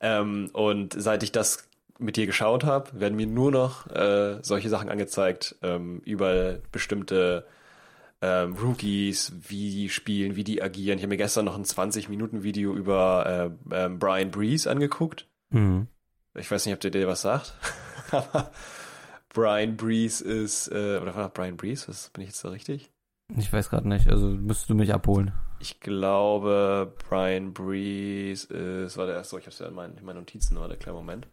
Ähm, und seit ich das mit dir geschaut habe, werden mir nur noch äh, solche Sachen angezeigt ähm, über bestimmte ähm, Rookies, wie die spielen, wie die agieren. Ich habe mir gestern noch ein 20-Minuten-Video über äh, ähm, Brian Breeze angeguckt. Mhm. Ich weiß nicht, ob der dir was sagt. Aber Brian Breeze ist, äh, oder war Brian Breeze? Was, bin ich jetzt da richtig? Ich weiß gerade nicht, also müsstest du mich abholen. Ich glaube, Brian Breeze ist, warte, so, ich hab's ja in meinen, in meinen Notizen, warte, kleinen Moment.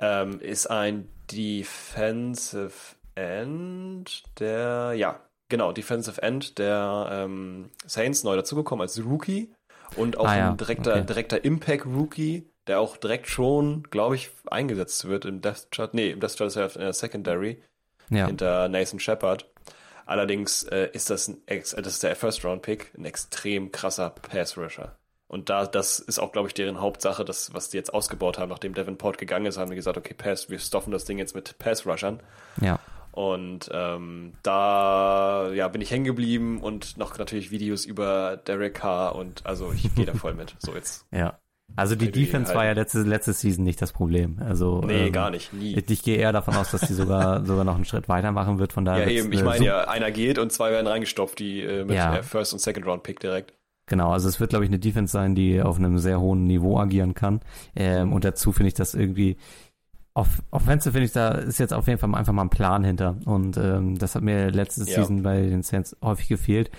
Ähm, ist ein Defensive End, der, ja, genau, Defensive End der ähm, Saints neu dazugekommen als Rookie und auch Ah, ja, ein direkter, okay. direkter Impact Rookie, der auch direkt schon, glaube ich, eingesetzt wird im Death Chart. Nee, im Death Chart ist er in der Secondary Ja. hinter Nathan Shepard. Allerdings äh, ist das ein das ist der First Round Pick, ein extrem krasser Pass Rusher. Und da das ist auch glaube ich deren Hauptsache, das was die jetzt ausgebaut haben, nachdem Devin Port gegangen ist, haben die gesagt, okay, Pass, wir stoffen das Ding jetzt mit Pass Rushern. Ja. Und ähm, da ja bin ich hängen geblieben und noch natürlich Videos über Derek Carr und also ich gehe da voll mit. So jetzt. Ja. Also die Defense war ja letzte, letzte Season nicht das Problem. Also Nee, ähm, gar nicht, nie. Ich, ich gehe eher davon aus, dass die sogar sogar noch einen Schritt weitermachen wird. Von daher Ja, eben, ich eine meine ja, einer geht und zwei werden reingestopft, die äh, mit Ja. äh, First und Second Round Pick direkt. Genau, also es wird, glaube ich, eine Defense sein, die auf einem sehr hohen Niveau agieren kann. Ähm, und dazu finde ich das irgendwie, auf Offensive finde ich, da ist jetzt auf jeden Fall einfach mal ein Plan hinter. Und ähm, das hat mir letzte Ja. Season bei den Saints häufig gefehlt.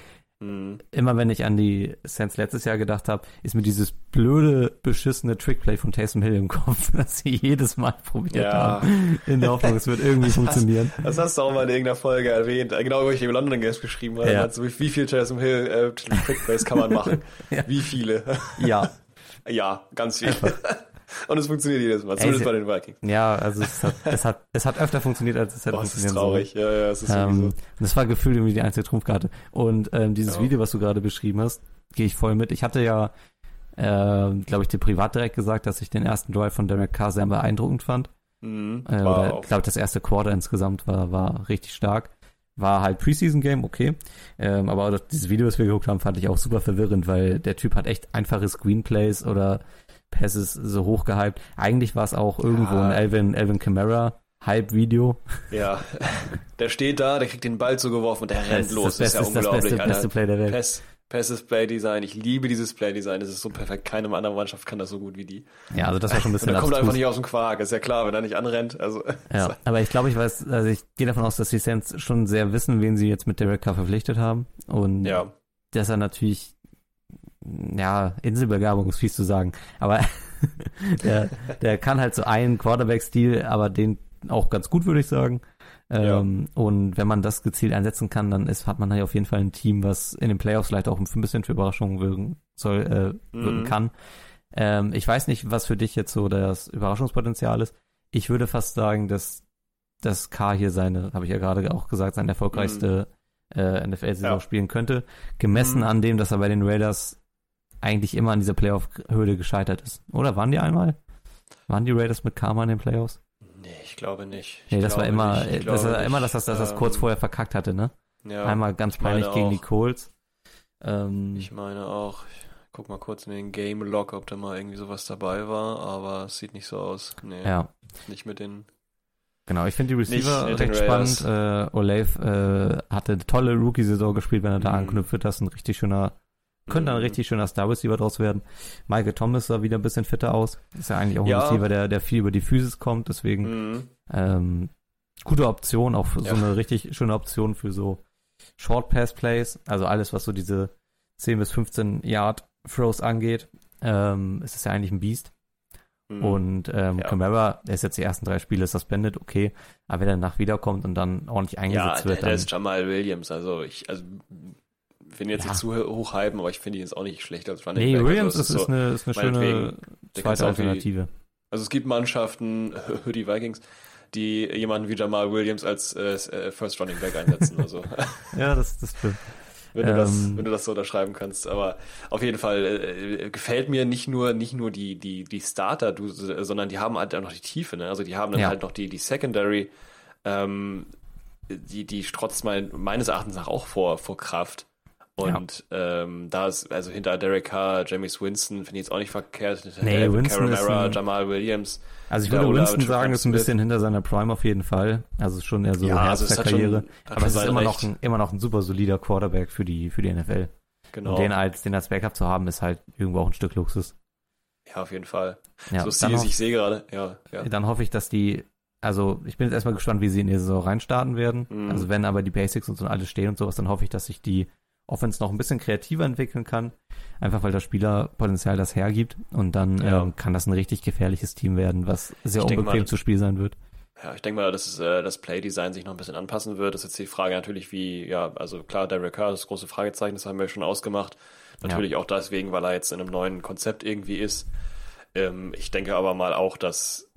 Mhm. Immer wenn ich an die Saints letztes Jahr gedacht habe, ist mir dieses blöde, beschissene Trickplay von Taysom Hill im Kopf, das sie jedes Mal probiert Ja. haben. In der Hoffnung, es wird irgendwie funktionieren. Das hast du auch mal in irgendeiner Folge erwähnt. Äh, Genau, wo ich im London Games geschrieben habe. Ja. Also, wie, viel Jason Hill äh, Trickplays kann man machen? Ja. Wie viele? Ja, ja, ganz viel. Und es funktioniert jedes Mal. Zumindest bei den Vikings. ja, also es hat, es hat, es hat öfter funktioniert, als es hätte Oh, es ist funktionieren traurig. Ja, ja, es ist Ähm, sowieso. das war gefühlt irgendwie die einzige Trumpfkarte. Und ähm, dieses Ja. Video, was du gerade beschrieben hast, gehe ich voll mit. Ich hatte ja, äh, glaube ich, dir privat direkt gesagt, dass ich den ersten Drive von Derek Carr sehr beeindruckend fand. Mhm. Äh, oder ich glaube, das erste Quarter insgesamt war, war richtig stark. War halt Preseason-Game, okay. Ähm, aber dieses Video, das wir geguckt haben, fand ich auch super verwirrend, weil der Typ hat echt einfache Screenplays oder Passes so hochgehypt. Eigentlich war es auch irgendwo Ja. ein Alvin, Alvin Kamara Hype-Video. Ja. Der steht da, der kriegt den Ball zugeworfen und der rennt Das ist los. das Das ist ja das unglaublich. beste, Alter. beste Play der Welt. Pass, Passive Play Design. Ich liebe dieses Play Design. Das ist so perfekt. Keine andere Mannschaft kann das so gut wie die. Ja, also das war schon ein Und bisschen der kommt einfach nicht aus dem Quark. Ist ja klar, wenn er nicht anrennt. Also, Ja, aber ich glaube, ich weiß, also ich gehe davon aus, dass die Saints schon sehr wissen, wen sie jetzt mit Derek Carr verpflichtet haben. Und ja. dass er natürlich, ja, Inselbegabung ist fies zu sagen, aber der, der kann halt so einen Quarterback-Stil, aber den auch ganz gut, würde ich sagen. Ähm, Und wenn man das gezielt einsetzen kann, dann ist, hat man halt auf jeden Fall ein Team, was in den Playoffs vielleicht auch ein bisschen für Überraschungen wirken soll, äh, wirken Mhm. kann. Ähm, ich weiß nicht, was für dich jetzt so das Überraschungspotenzial ist. Ich würde fast sagen, dass das K hier seine, habe ich ja gerade auch gesagt, seine erfolgreichste äh, NFL-Saison Ja. spielen könnte, gemessen Mhm. an dem, dass er bei den Raiders eigentlich immer an dieser Playoff-Hürde gescheitert ist. Oder waren die einmal? Waren die Raiders mit Karma in den Playoffs? Nee, ich glaube nicht. Ich Nee, das war immer, nicht, das war immer, dass das, dass das kurz Ähm, vorher verkackt hatte, ne? Ja, Einmal ganz peinlich gegen die. Colts. Ähm, Ich meine auch. Ich guck mal kurz in den Game Log, ob da mal irgendwie sowas dabei war, aber es sieht nicht so aus. Nee, ja, nicht mit den. genau. Ich finde die Receiver recht spannend. Äh, Olave äh, hatte eine tolle Rookie-Saison gespielt, wenn er da Mhm. anknüpft wird. Das ist ein richtig schöner, könnte ein Mhm. richtig schöner Star-Receiver draus werden. Michael Thomas sah wieder ein bisschen fitter aus. Ist ja eigentlich auch ein Ja. Receiver, der, der viel über die Physis kommt. Deswegen Mhm. ähm, gute Option, auch für Ja. so eine richtig schöne Option für so Short Pass Plays. Also alles, was so diese 10 bis 15 Yard Throws angeht. Ähm, es ist ja eigentlich ein Beast. Mhm. Und ähm, Ja. Camara, der ist jetzt die ersten drei Spiele suspended, okay. Aber wenn er danach wiederkommt und dann ordentlich ja, eingesetzt der, wird, der dann. ist Jamal Williams. Also ich, also finde jetzt Ja. nicht zu hoch hypen, aber ich finde ihn jetzt auch nicht schlecht als Running Nee, Back. Williams also, ist, ist, eine, ist eine schöne zweite Alternative. Also es gibt Mannschaften, die Vikings, die jemanden wie Jamal Williams als äh, äh, First Running Back einsetzen. Also Ja, das, das stimmt. wenn du, das, Ähm. wenn du das so unterschreiben kannst. Aber auf jeden Fall äh, gefällt mir nicht nur nicht nur die die die Starter, du, sondern die haben halt auch noch die Tiefe. Ne? Also die haben dann Ja. halt noch die die Secondary, ähm, die die strotzt mein, meines Erachtens nach auch vor vor Kraft. Und ähm, da ist, also hinter Derek Carr, James Winston, finde ich jetzt auch nicht verkehrt. Hinter Nee, Alvin Winston ist ein- Jamal Williams. Also ich würde Ola Winston sagen, ist ein bisschen hinter seiner Prime auf jeden Fall. Also schon eher so Ja, also es schon- Karriere. hat Aber schon es ist immer noch, ein, immer noch ein super solider Quarterback für die, für die NFL. Genau. Und den als, den als Backup zu haben, ist halt irgendwo auch ein Stück Luxus. Ja, auf jeden Fall. Ja, so hoff, ich sehe gerade, ja, ja. dann hoffe ich, dass die, also ich bin jetzt erstmal gespannt, wie sie in die Saison reinstarten werden. Mhm. Also wenn aber die Basics und so alles stehen und sowas, dann hoffe ich, dass sich die Offense noch ein bisschen kreativer entwickeln kann. Einfach weil das Spielerpotenzial das hergibt. Und dann Ja. ähm, kann das ein richtig gefährliches Team werden, was sehr Ich unbequem mal- zu Spiel sein wird. Ja, ich denke mal, dass äh, das Playdesign sich noch ein bisschen anpassen wird. Das ist jetzt die Frage natürlich, wie, ja, also klar, Derek Carr, das große Fragezeichen, das haben wir schon ausgemacht. Natürlich auch deswegen, weil er jetzt in einem neuen Konzept irgendwie ist. Ähm, ich denke aber mal auch, dass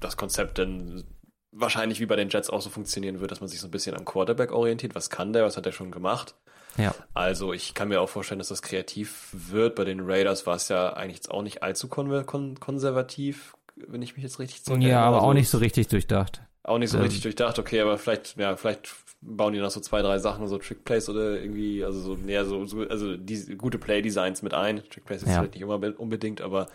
das Konzept dann wahrscheinlich wie bei den Jets auch so funktionieren wird, dass man sich so ein bisschen am Quarterback orientiert. Was kann der? Was hat er schon gemacht? Ja. Also ich kann mir auch vorstellen, dass das kreativ wird. Bei den Raiders war es ja eigentlich jetzt auch nicht allzu kon kon konservativ, wenn ich mich jetzt richtig Ja, erinnere. aber Also auch nicht so richtig durchdacht. auch nicht so ähm, richtig durchdacht. Okay, aber vielleicht, ja, vielleicht bauen die noch so zwei, drei Sachen, so Trickplays oder irgendwie, also so, näher so, so also die gute Play-Designs mit ein. Trickplays ist Ja. vielleicht nicht immer be- unbedingt, aber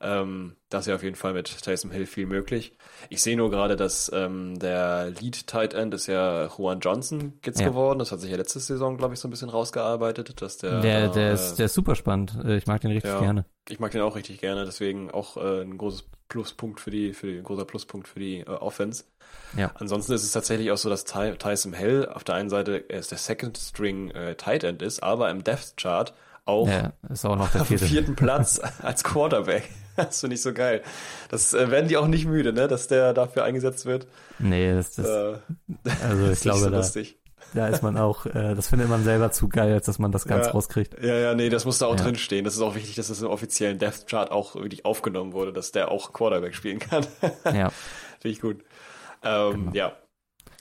ähm, das ist ja auf jeden Fall mit Taysom Hill viel möglich. Ich sehe nur gerade, dass ähm, der Lead Tight End ist ja Juan Johnson jetzt Ja. geworden. Das hat sich ja letzte Saison, glaube ich, so ein bisschen rausgearbeitet, dass der, Der, der, äh, ist, der ist super spannend. Äh, Ich mag den richtig Ja. gerne. ich mag den auch richtig gerne, deswegen auch äh, ein großes Pluspunkt für die, für die, ein großer Pluspunkt für die äh, Offense. Ja. Ansonsten ist es tatsächlich auch so, dass Ty Tyson Hill auf der einen Seite erst der Second String äh, Tight End ist, aber im Depth Chart auch ist auch auf dem vierte. vierten Platz als Quarterback. Das finde ich so geil. Das äh, werden die auch nicht müde, ne, dass der dafür eingesetzt wird. Nee, das, das, äh, also ich ist glaube, so da, lustig. da ist man auch, äh, das findet man selber zu geil, als dass man das ganz Ja. rauskriegt. Ja, ja, nee, das muss da auch Ja. drin stehen. Das ist auch wichtig, dass das im offiziellen Depth Chart auch wirklich aufgenommen wurde, dass der auch Quarterback spielen kann. Ja. Finde ich gut. Ähm, Genau. Ja,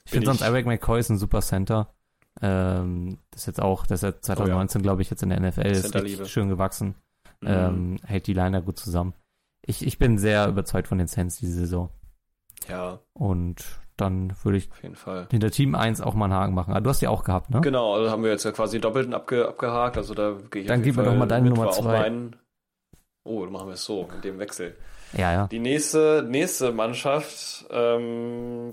Ich finde sonst Eric McCoy ist ein super Center. Ähm, das ist jetzt auch, das ist seit 2019, glaube ich, jetzt in der NFL, ist schön gewachsen. Mhm. Ähm, hält die Liner gut zusammen. Ich, ich bin sehr überzeugt von den Saints diese Saison. ja, Und dann würde ich auf jeden Fall. hinter Team 1 auch mal einen Haken machen. Ah, du hast die auch gehabt, ne? Genau, also haben wir jetzt ja quasi doppelten abge abgehakt. Also da gehe ich Dann mir Fall doch mal deine mit, Nummer war auch zwei. Mein, oh, dann machen wir es so, in dem Wechsel. Ja, ja. Die nächste, nächste Mannschaft, ähm,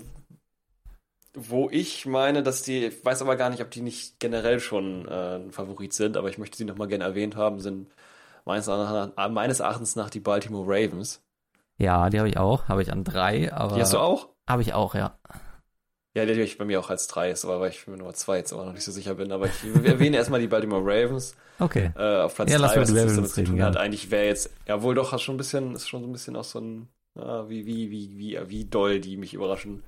wo ich meine, dass die, ich weiß aber gar nicht, ob die nicht generell schon äh, ein Favorit sind, aber ich möchte sie nochmal gerne erwähnt haben, sind meines, Erachtens- meines Erachtens nach die Baltimore Ravens. Ja, die habe ich auch. Habe ich an drei, aber. Die hast du auch? Habe ich auch, ja. Ja, die habe ich bei mir auch als drei, ist aber weil ich für Nummer zwei jetzt aber noch nicht so sicher bin. Aber ich erwähne erstmal die Baltimore Ravens Okay. äh, auf Platz Ja, lass drei, was die das damit zu tun ja. hat. Eigentlich wäre jetzt, ja wohl doch, hast schon ein bisschen, ist schon so ein bisschen auch so ein, ja, wie, wie, wie, wie, wie doll die mich überraschen.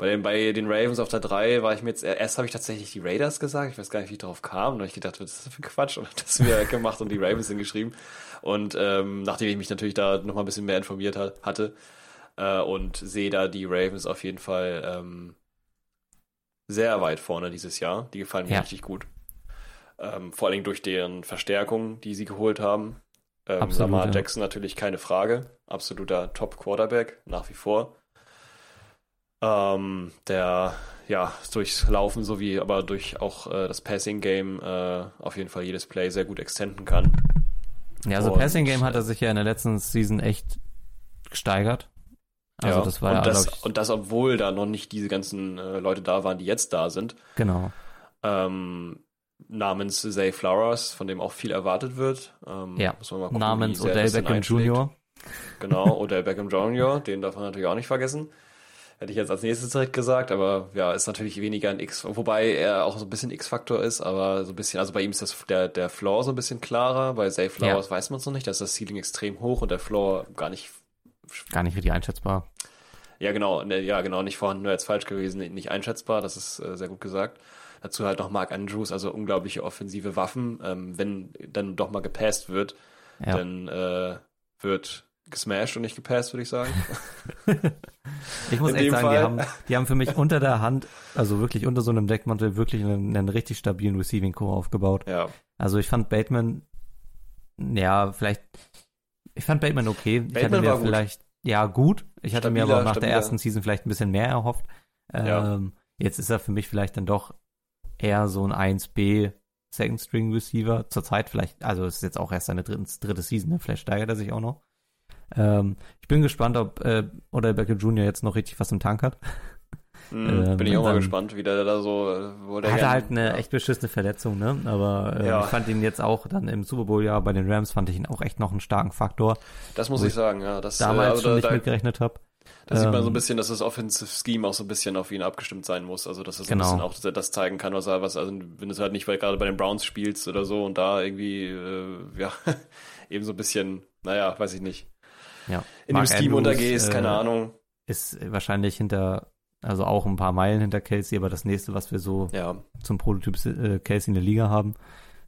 Bei den, bei den Ravens auf der 3 war ich mir jetzt, erst habe ich tatsächlich die Raiders gesagt, ich weiß gar nicht, wie ich darauf kam, und ich gedacht, was ist das für Quatsch, und hab das wieder weggemacht und die Ravens hingeschrieben. Und ähm, nachdem ich mich natürlich da nochmal ein bisschen mehr informiert hat, hatte, äh, und sehe da die Ravens auf jeden Fall ähm, sehr weit vorne dieses Jahr. Die gefallen mir Ja. richtig gut. Ähm, vor allem durch deren Verstärkung, die sie geholt haben. Ähm, Absolut, Lamar ja. Jackson natürlich keine Frage. Absoluter Top-Quarterback, nach wie vor. Ähm, der ja durchs Laufen sowie aber durch auch äh, das Passing-Game äh, auf jeden Fall jedes Play sehr gut extenden kann. Ja, also Und, Passing Game hat er sich ja in der letzten Season echt gesteigert. Also ja. das war und, ja, das, ich, und das, obwohl da noch nicht diese ganzen äh, Leute da waren, die jetzt da sind. genau. Ähm, namens Zay Flowers, von dem auch viel erwartet wird. Ähm, Ja. muss man mal gucken, Namens Odell Beckham. Jr. Genau, Odell Beckham Jr., den darf man natürlich auch nicht vergessen. Hätte ich jetzt als nächstes direkt gesagt, aber ja, ist natürlich weniger ein X, wobei er auch so ein bisschen X-Faktor ist, aber so ein bisschen, also bei ihm ist das der, der Floor so ein bisschen klarer, bei Zay Flowers weiß man es noch nicht, da ist das Ceiling extrem hoch und der Floor gar nicht, Gar nicht richtig einschätzbar. ja genau, ne, ja genau, nicht vorhanden, nur jetzt falsch gewesen, nicht einschätzbar, das ist äh, sehr gut gesagt. Dazu halt noch Mark Andrews, also unglaubliche offensive Waffen. Ähm, wenn dann doch mal gepasst wird, Ja. dann äh, wird gesmashed und nicht gepasst, würde ich sagen. Ich muss In echt sagen, die haben, die haben für mich unter der Hand, also wirklich unter so einem Deckmantel, wirklich einen, einen richtig stabilen Receiving Core aufgebaut. ja, Also ich fand Bateman, ja, vielleicht, ich fand Bateman okay. ich Bateman hatte mir war gut. vielleicht, ja, gut. Ich hatte mir aber auch nach der stabiler. ersten Season vielleicht ein bisschen mehr erhofft. Ja. Ähm, jetzt ist er für mich vielleicht dann doch eher so ein 1B Second String Receiver. Zurzeit vielleicht, also es ist jetzt auch erst seine dritte, dritte Season, ne? vielleicht steigert er sich auch noch. Ähm, ich bin gespannt, ob äh, Odell Beckham Jr. jetzt noch richtig was im Tank hat. Hm, Ähm, bin ich auch mal gespannt, wie der da so, äh, wo der Er hatte gern- halt eine ja. echt beschissene Verletzung, ne? Aber äh, Ja. ich fand ihn jetzt auch dann im Super Bowl-Jahr bei den Rams fand ich ihn auch echt noch einen starken Faktor. Das muss ich ich sagen, ja. Das, Damals äh, schon aber nicht da, mitgerechnet habe. da sieht man so Ähm, ein bisschen, dass das Offensive Scheme auch so ein bisschen auf ihn abgestimmt sein muss. Also, dass er so Genau. ein bisschen auch das- das zeigen kann, was er, was, also, wenn du es halt nicht weil gerade bei den Browns spielst oder so und da irgendwie, äh, ja, eben so ein bisschen, naja, weiß ich nicht, Ja. in Mark dem Scheme Andrews, untergehst, keine äh, Ahnung. Ist wahrscheinlich hinter, also auch ein paar Meilen hinter Kelsey, aber das nächste, was wir so Ja, zum Prototyp äh, Kelsey in der Liga haben.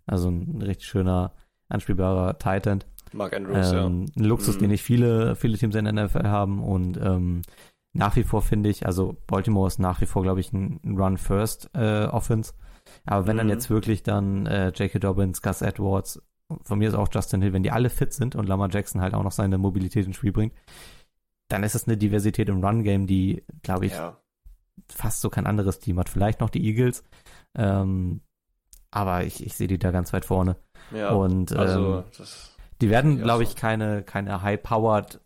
Also ein richtig schöner, anspielbarer Tight End. Mark Andrews, ja. Ähm, ein Luxus, Mhm. den nicht viele, viele Teams in der NFL haben und ähm, nach wie vor finde ich, also Baltimore ist nach wie vor, glaube ich, ein Run-First-Offense. Aber wenn dann Mhm. jetzt wirklich dann äh, J.K. Dobbins, Gus Edwards, von mir ist auch Justin Hill, wenn die alle fit sind und Lamar Jackson halt auch noch seine Mobilität ins Spiel bringt, dann ist es eine Diversität im Run-Game, die, glaube ich, ja. fast so kein anderes Team hat. Vielleicht noch die Eagles, ähm, aber ich, ich sehe die da ganz weit vorne. Ja, und also, ähm, das, die werden, glaube ich, keine, keine high-powered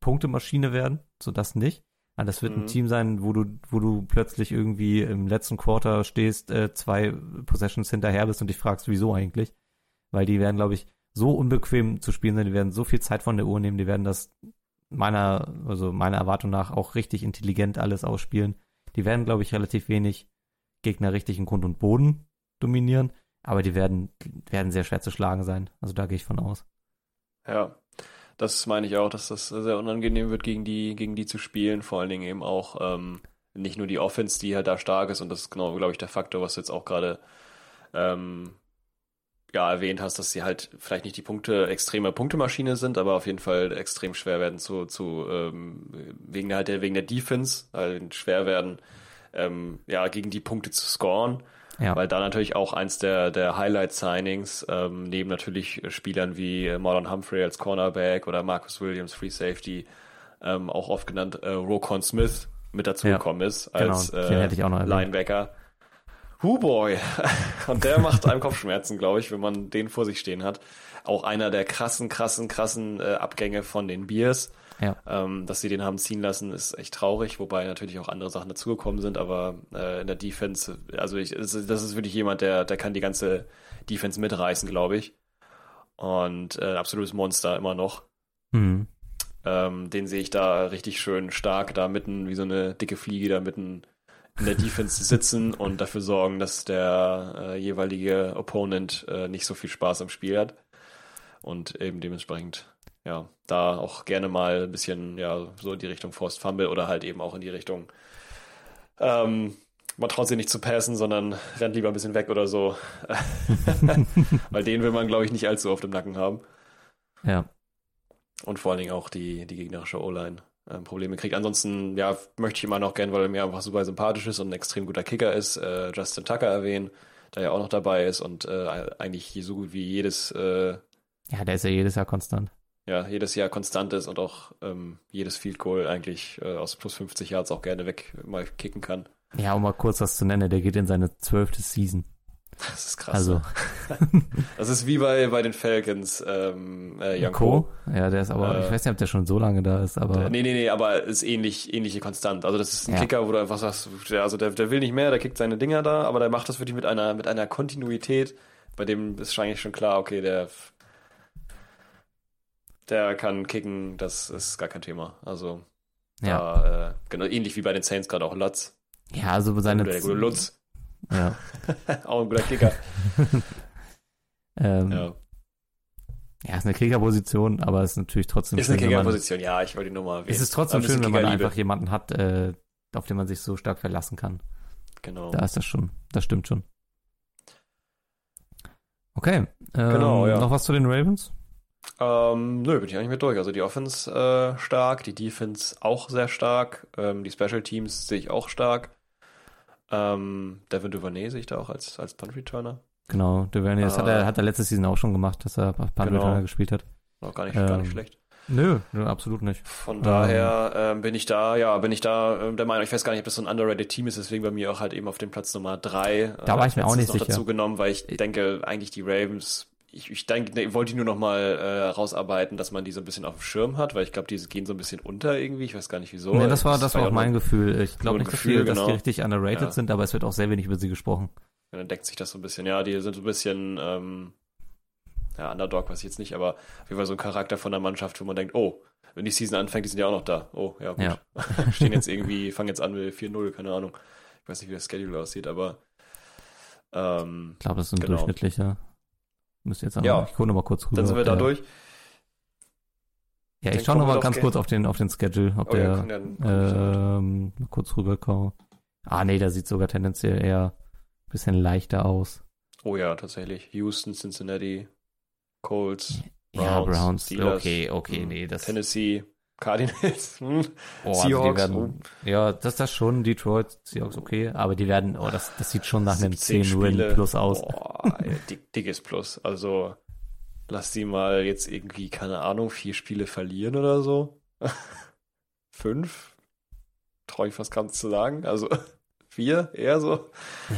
Punktemaschine werden, so das nicht. Aber das wird Mhm. ein Team sein, wo du, wo du plötzlich irgendwie im letzten Quarter stehst, äh, zwei Possessions hinterher bist und dich fragst, wieso eigentlich? Weil die werden, glaube ich, so unbequem zu spielen sein, die werden so viel Zeit von der Uhr nehmen, die werden das meiner, also meiner Erwartung nach auch richtig intelligent alles ausspielen. Die werden, glaube ich, relativ wenig Gegner richtig in Grund und Boden dominieren, aber die werden, werden sehr schwer zu schlagen sein. Also da gehe ich von aus. Ja, das meine ich auch, dass das sehr unangenehm wird, gegen die, gegen die zu spielen. Vor allen Dingen eben auch ähm, nicht nur die Offense, die halt da stark ist, und das ist genau, glaube ich, der Faktor, was jetzt auch gerade ähm, ja, erwähnt hast, dass sie halt vielleicht nicht die Punkte, extreme Punktemaschine sind, aber auf jeden Fall extrem schwer werden zu, zu ähm, wegen der, halt der, wegen der Defense, halt schwer werden, ähm, ja, gegen die Punkte zu scoren. Ja. Weil da natürlich auch eins der, der Highlight-Signings, ähm, neben natürlich Spielern wie Marlon Humphrey als Cornerback oder Marcus Williams, Free Safety, ähm, auch oft genannt äh, Rokon Smith mit dazugekommen ist als genau, äh. Linebacker. Hu boy. Und der macht einem Kopfschmerzen, glaube ich, wenn man den vor sich stehen hat. Auch einer der krassen, krassen, krassen äh, Abgänge von den Bears. Ja. Ähm, dass sie den haben ziehen lassen, ist echt traurig, wobei natürlich auch andere Sachen dazugekommen sind, aber äh, in der Defense, also ich, das ist das ist wirklich jemand, der, der kann die ganze Defense mitreißen, glaube ich. Und äh, ein absolutes Monster immer noch. Mhm. Ähm, den sehe ich da richtig schön stark, da mitten wie so eine dicke Fliege da mitten in der Defense sitzen und dafür sorgen, dass der äh, jeweilige Opponent äh, nicht so viel Spaß am Spiel hat. Und eben dementsprechend, ja, da auch gerne mal ein bisschen, ja, so in die Richtung Forced Fumble oder halt eben auch in die Richtung, ähm, man traut sich nicht zu passen, sondern rennt lieber ein bisschen weg oder so. Weil den will man, glaube ich, nicht allzu oft im Nacken haben. Ja. Und vor allen Dingen auch die, die gegnerische O-Line. Ähm, Probleme kriegt. Ansonsten, ja, möchte ich immer noch gern, weil er mir einfach super sympathisch ist und ein extrem guter Kicker ist, äh, Justin Tucker erwähnen, der ja auch noch dabei ist und äh, eigentlich so gut wie jedes, äh, Ja, der ist ja jedes Jahr konstant. ja, jedes Jahr konstant ist und auch ähm, jedes Field Goal eigentlich äh, aus plus 50 Yards auch gerne weg mal kicken kann. Ja, um mal kurz was zu nennen, der geht in seine zwölfte Season. Das ist krass. Also, ne? Das ist wie bei, bei den Falcons, ähm, äh, Co. Ja, der ist aber, Äh, ich weiß nicht, ob der schon so lange da ist, aber Äh, Nee, nee, nee, aber ist ähnlich, ähnliche Konstant. Also das ist ein Ja. Kicker, wo du einfach sagst, der, also der, der will nicht mehr, der kickt seine Dinger da, aber der macht das wirklich mit einer, mit einer Kontinuität, bei dem ist eigentlich schon klar, okay, der, der kann kicken, das ist gar kein Thema. Also ja. da, äh, genau, ähnlich wie bei den Saints gerade auch Lutz. Ja, also seine. der gute Lutz, Ja. auch ein guter Kicker. Ähm, ja. ja, ist eine Kickerposition, aber ist natürlich trotzdem Ist eine schön, wenn man- Kickerposition, ja, ich wollte die Nummer erwähnen. Es ist trotzdem schön, wenn man einfach jemanden hat, äh, auf den man sich so stark verlassen kann. Genau. Da ist das schon, das stimmt schon. Okay. Ähm, Genau, ja. Noch was zu den Ravens? Ähm, nö, bin ich eigentlich mit durch. Also die Offense äh, stark, die Defense auch sehr stark, ähm, die Special Teams sehe ich auch stark. Ähm, Devin Duvernay sehe ich da auch als, als Punt Returner. Genau, Duvernay, das hat Ah. er, hat er letzte Season auch schon gemacht, dass er Punt Genau. Returner gespielt hat. Auch gar nicht, gar nicht Ähm, schlecht. Nö, nö, absolut nicht. Von daher ähm, bin ich da, ja, bin ich da ähm, der Meinung, ich weiß gar nicht, ob das so ein underrated Team ist, deswegen bei mir auch halt eben auf dem Platz Nummer drei. Da war ich mir auch nicht noch sicher. dazu genommen, weil ich denke, eigentlich die Ravens, ich, ich denke, ich wollte die nur noch mal äh, rausarbeiten, dass man die so ein bisschen auf dem Schirm hat, weil ich glaube, die gehen so ein bisschen unter irgendwie, ich weiß gar nicht wieso. nee, das war, das war ja auch mein Gefühl. Ich glaube nicht, dass, Gefühl, die, dass die genau. richtig underrated Ja. sind, aber es wird auch sehr wenig über sie gesprochen. Ja, dann deckt sich das so ein bisschen. Ja, die sind so ein bisschen, ähm, ja, Underdog weiß ich jetzt nicht, aber auf jeden Fall so ein Charakter von der Mannschaft, wo man denkt, oh, wenn die Season anfängt, die sind ja auch noch da. Oh, ja, gut. Ja. Stehen jetzt irgendwie, fangen jetzt an mit 4-0, keine Ahnung. Ich weiß nicht, wie das Schedule aussieht, aber ähm, Ich glaube, das ist ein Genau. durchschnittlicher. Müsste jetzt Ja. noch, ich gucke noch mal kurz rüber. dann sind wir da der- durch. Ja, Dann ich schaue kommen noch wir mal doch ganz kurz auf den, auf den Schedule, ob Oh, ja, der, ja- kann ähm, kurz rüberkommen. Ah, nee, da sieht sogar tendenziell eher ein bisschen leichter aus. oh ja, tatsächlich. Houston, Cincinnati, Colts, ja, Browns, Browns, Steelers, okay, okay, hm, nee, das, Tennessee, Cardinals. Hm. oh, also die Seahawks, werden, ja, das, das schon, Detroit, Seahawks, okay, aber die werden, oh, das, das sieht schon nach einem 17 10-Win Spiele. plus aus. Boah, ey, dick, dickes Plus. Also lass sie mal jetzt irgendwie, keine Ahnung, vier Spiele verlieren oder so. Fünf? Traue ich fast kaum zu sagen. Also vier, eher so.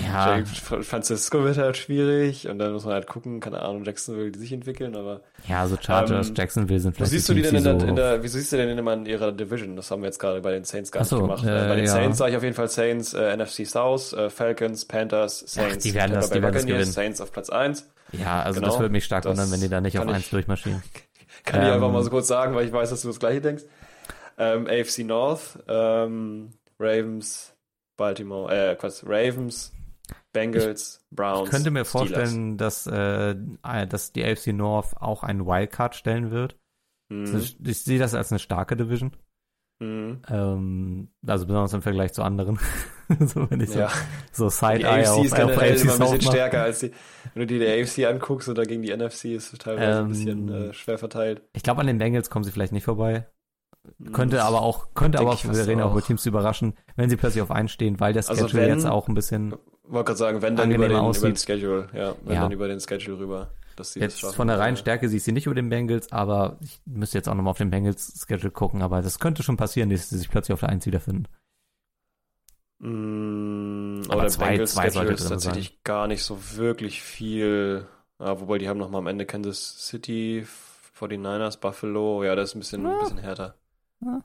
Ja, Francisco wird halt schwierig und dann muss man halt gucken, keine Ahnung, Jacksonville, die sich entwickeln, aber ja, also Chargers, Ähm, Jacksonville sind Wo vielleicht siehst du die denn in der, so in der, wieso siehst du denn immer in ihrer Division? Das haben wir jetzt gerade bei den Saints gar Ach so, nicht gemacht. äh, bei den ja. Saints sage ich auf jeden Fall Saints, äh, NFC South, äh, Falcons, Panthers, Saints, die werden das- die werden das gewinnen. Saints auf Platz 1. Ja, also Genau, das würde mich stark wundern, wenn die da nicht auf kann eins ich- durchmarschieren. Kann ich Ähm, einfach mal so kurz sagen, weil ich weiß, dass du das gleiche denkst. Ähm, AFC North, ähm, Ravens, Baltimore, äh, Quatsch, Ravens, Bengals, Browns. Ich könnte mir Steelers. vorstellen, dass, äh, dass die AFC North auch einen Wildcard stellen wird. Mhm. Ich, ich sehe das als eine starke Division. Mhm. Ähm, also besonders im Vergleich zu anderen. so wenn ich so, Ja, so Side-Eye auf, ist auf AFC immer ein bisschen stärker als die, wenn du dir die AFC anguckst oder gegen die NFC ist es teilweise Ähm, ein bisschen äh, schwer verteilt. Ich glaube, an den Bengals kommen sie vielleicht nicht vorbei. Könnte aber auch, könnte aber, reden auch über Teams überraschen, wenn sie plötzlich auf einen stehen, weil der Also Schedule wenn- jetzt auch ein bisschen Wollte gerade sagen, wenn dann über den, über den aussieht. Schedule, ja, wenn Ja. dann über den Schedule rüber, dass das Jetzt schaffen. von der reinen Ja. Stärke sehe ich sie nicht über den Bengals, aber ich müsste jetzt auch nochmal auf den Bengals-Schedule gucken, aber das könnte schon passieren, dass sie sich plötzlich auf der 1 wiederfinden. Mm, Aber aber zwei- der Bengals zwei Schedule ist tatsächlich gar nicht so wirklich viel. Ah, wobei die haben noch mal am Ende Kansas City, 49ers, Buffalo. Ja, das ist ein bisschen, ein bisschen härter. Ja.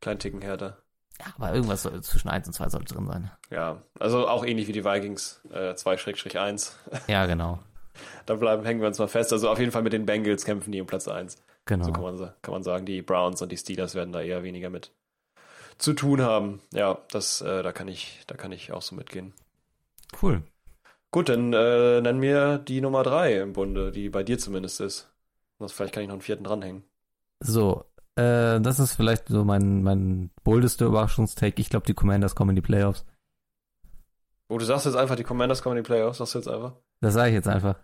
Kleinen Ticken härter. Ja, aber irgendwas soll, zwischen 1 und 2 sollte drin sein. Ja, also auch ähnlich wie die Vikings, äh, 2-1. Ja, genau. da bleiben, hängen wir uns mal fest. Also auf jeden Fall mit den Bengals kämpfen die um Platz 1. Genau. So kann man, kann man sagen. Die Browns und die Steelers werden da eher weniger mit zu tun haben. Ja, das, äh, da kann ich, da kann ich auch so mitgehen. Cool. Gut, dann äh, nenn mir die Nummer drei im Bunde, die bei dir zumindest ist. Sonst vielleicht kann ich noch einen vierten dranhängen. So, äh, das ist vielleicht so mein, mein boldester Überraschungstake. Ich glaube, die Commanders kommen in die Playoffs. Oh, du sagst jetzt einfach, die Commanders kommen in die Playoffs, sagst du jetzt einfach. Das sage ich jetzt einfach.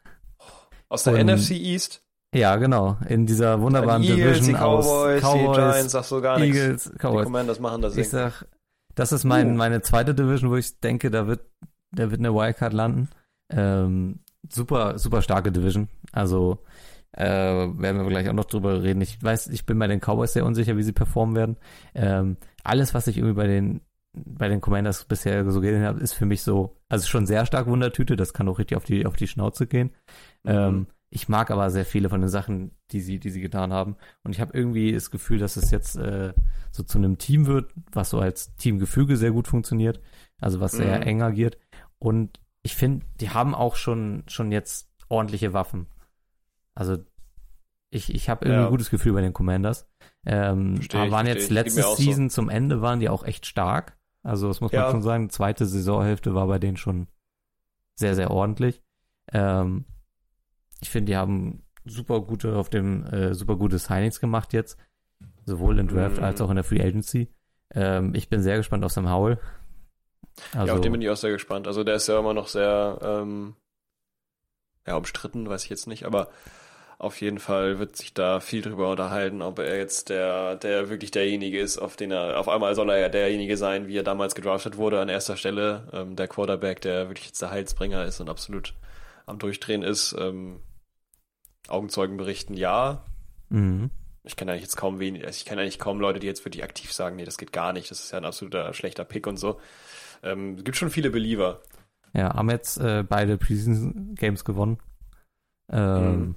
Aus der Und- NFC East? Ja, genau. In dieser wunderbaren die Eagles, Division die Cowboys, aus Cowboys, die Giants, sagst du gar nichts. Eagles, Die Cowboys. Commanders machen das Ich sag, das ist mein, Uh. meine zweite Division, wo ich denke, da wird, da wird eine Wildcard landen. Ähm, super, super starke Division. Also äh, werden wir gleich auch noch drüber reden. Ich weiß, ich bin bei den Cowboys sehr unsicher, wie sie performen werden. Ähm, alles, was ich irgendwie bei den bei den Commanders bisher so gesehen habe, ist für mich so, also schon sehr stark Wundertüte. Das kann auch richtig auf die auf die Schnauze gehen. Mhm. Ähm, ich mag aber sehr viele von den Sachen, die sie, die sie getan haben. Und ich habe irgendwie das Gefühl, dass es jetzt äh, so zu einem Team wird, was so als Teamgefüge sehr gut funktioniert. Also was sehr Mhm. eng agiert. Und ich finde, die haben auch schon, schon jetzt ordentliche Waffen. Also ich, ich habe irgendwie Ja. ein gutes Gefühl bei den Commanders. Ähm, ich, waren jetzt letzte auch so. Season zum Ende, waren die auch echt stark. Also das muss man Ja. schon sagen. Zweite Saisonhälfte war bei denen schon sehr, sehr ordentlich. Ähm, ich finde, die haben super gute auf dem äh, super gute Signings gemacht jetzt, sowohl im Draft Mhm. als auch in der Free Agency. Ähm, ich bin sehr gespannt auf Sam Howell. Also, ja, auf den bin ich auch sehr gespannt. Also der ist ja immer noch sehr ähm, ja, umstritten, weiß ich jetzt nicht, aber auf jeden Fall wird sich da viel drüber unterhalten, ob er jetzt der, der wirklich derjenige ist, auf den er, auf einmal soll er ja derjenige sein, wie er damals gedraftet wurde an erster Stelle, ähm, der Quarterback, der wirklich jetzt der Heilsbringer ist und absolut am Durchdrehen ist. Ähm, Augenzeugen berichten ja. mhm. Ich kenne eigentlich jetzt kaum wen, also ich kenne eigentlich kaum Leute, die jetzt wirklich aktiv sagen, nee, das geht gar nicht, das ist ja ein absoluter schlechter Pick und so. Ähm, es gibt schon viele Believer. ja, haben jetzt äh, beide Preseason Games gewonnen. Ähm, Mhm.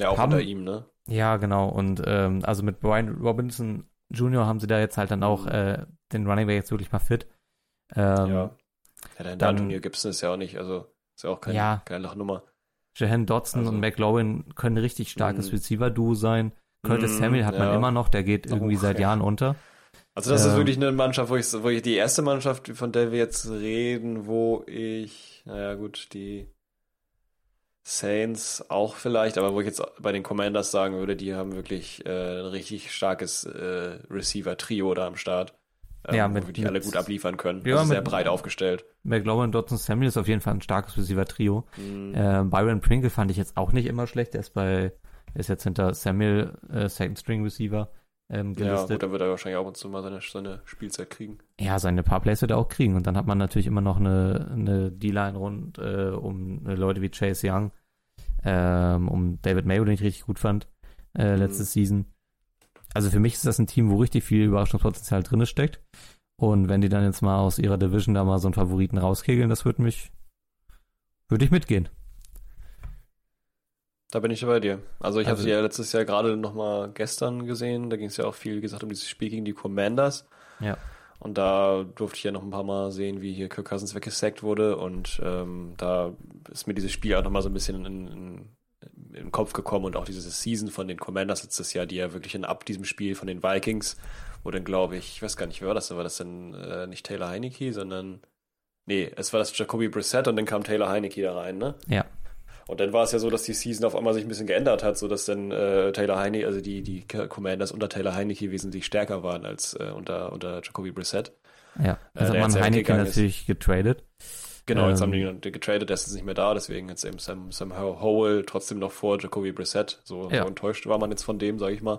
Ja, auch Haben- unter ihm, ne? Ja, genau. Und ähm, also mit Brian Robinson Jr. haben sie da jetzt halt dann auch Mhm. äh, den Running Back jetzt wirklich mal fit. Ähm, ja. Ja, der dann- Antonio Gibson ist ja auch nicht, also ist ja auch keine, Ja. keine Lachnummer. Jahan Dodson Also- und McLaurin können ein richtig starkes Mhm. Receiver-Duo sein. Curtis Mhm, Samuel hat man ja. immer noch, der geht irgendwie Oh, seit ja. Jahren unter. Also das ist Ähm. wirklich eine Mannschaft, wo ich, wo ich die erste Mannschaft, von der wir jetzt reden, wo ich, naja gut, die Saints auch vielleicht, aber wo ich jetzt bei den Commanders sagen würde, die haben wirklich äh, ein richtig starkes äh, Receiver-Trio da am Start. Ähm, Ja, wo mit- wirklich mit- alle gut abliefern können. Ja, also sehr breit aufgestellt. McLaurin, Dodson, Samuel ist auf jeden Fall ein starkes Receiver-Trio. Mhm. Äh, Byron Pringle fand ich jetzt auch nicht immer schlecht. Der ist bei, der ist jetzt hinter Samuel, äh, Second String Receiver, ähm, ja, gelistet. gut, dann wird er wahrscheinlich auch und zu mal seine, seine Spielzeit kriegen. Ja, seine paar Plays wird er auch kriegen. Und dann hat man natürlich immer noch eine, eine D-Line rund äh, um Leute wie Chase Young, ähm, um David Mayo, den ich richtig gut fand, äh, Mhm. letzte Season. Also für mich ist das ein Team, wo richtig viel Überraschungspotenzial drin steckt. Und wenn die dann jetzt mal aus ihrer Division da mal so einen Favoriten rauskegeln, das würde mich, würde ich mitgehen. Da bin ich bei dir. Also ich habe Also- sie ja letztes Jahr gerade noch mal gestern gesehen. Da ging es ja auch viel, wie gesagt, um dieses Spiel gegen die Commanders. Ja. Und da durfte ich ja noch ein paar Mal sehen, wie hier Kirk Cousins weggesackt wurde. Und ähm, da ist mir dieses Spiel auch noch mal so ein bisschen in, in, in den Kopf gekommen und auch diese Season von den Commanders letztes Jahr, die ja wirklich in, ab diesem Spiel von den Vikings, wo dann glaube ich, ich weiß gar nicht, wer war das denn? War das denn äh, nicht Taylor Heineke, sondern nee, es war das Jacoby Brissett und dann kam Taylor Heineke da rein, ne? Ja. Und dann war es ja so, dass die Season auf einmal sich ein bisschen geändert hat, so dass dann äh, Taylor Heineke, also die, die Commanders unter Taylor Heineke wesentlich stärker waren als äh, unter, unter Jacoby Brissett. Ja. Äh, Jetzt hat man Heineken weggegangen ist. natürlich getradet. Genau, jetzt Ähm. haben die getradet, der ist jetzt nicht mehr da, deswegen jetzt eben Sam, Sam Howell trotzdem noch vor Jacoby Brissett. So, Ja. so enttäuscht war man jetzt von dem, sage ich mal.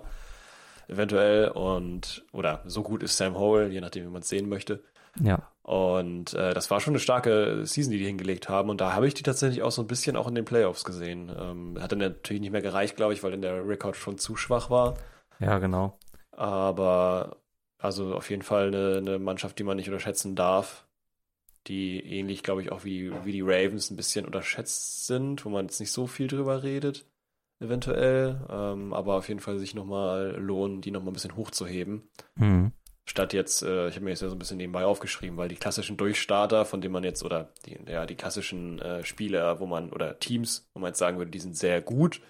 Eventuell. Und, oder so gut ist Sam Howell, je nachdem, wie man es sehen möchte. Ja. Und äh, das war schon eine starke Season, die die hingelegt haben. Und da habe ich die tatsächlich auch so ein bisschen auch in den Playoffs gesehen. Ähm, hat dann natürlich nicht mehr gereicht, glaube ich, weil dann der Rekord schon zu schwach war. Ja, genau. Aber also auf jeden Fall eine, eine Mannschaft, die man nicht unterschätzen darf. Die ähnlich, glaube ich, auch wie, wie die Ravens ein bisschen unterschätzt sind, wo man jetzt nicht so viel drüber redet, eventuell. Ähm, aber auf jeden Fall sich nochmal lohnen, die nochmal ein bisschen hochzuheben. Mhm. Statt jetzt, äh, ich habe mir jetzt ja so ein bisschen nebenbei aufgeschrieben, weil die klassischen Durchstarter, von denen man jetzt, oder die, ja, die klassischen äh, Spieler, wo man, oder Teams, wo man jetzt sagen würde, die sind sehr gut,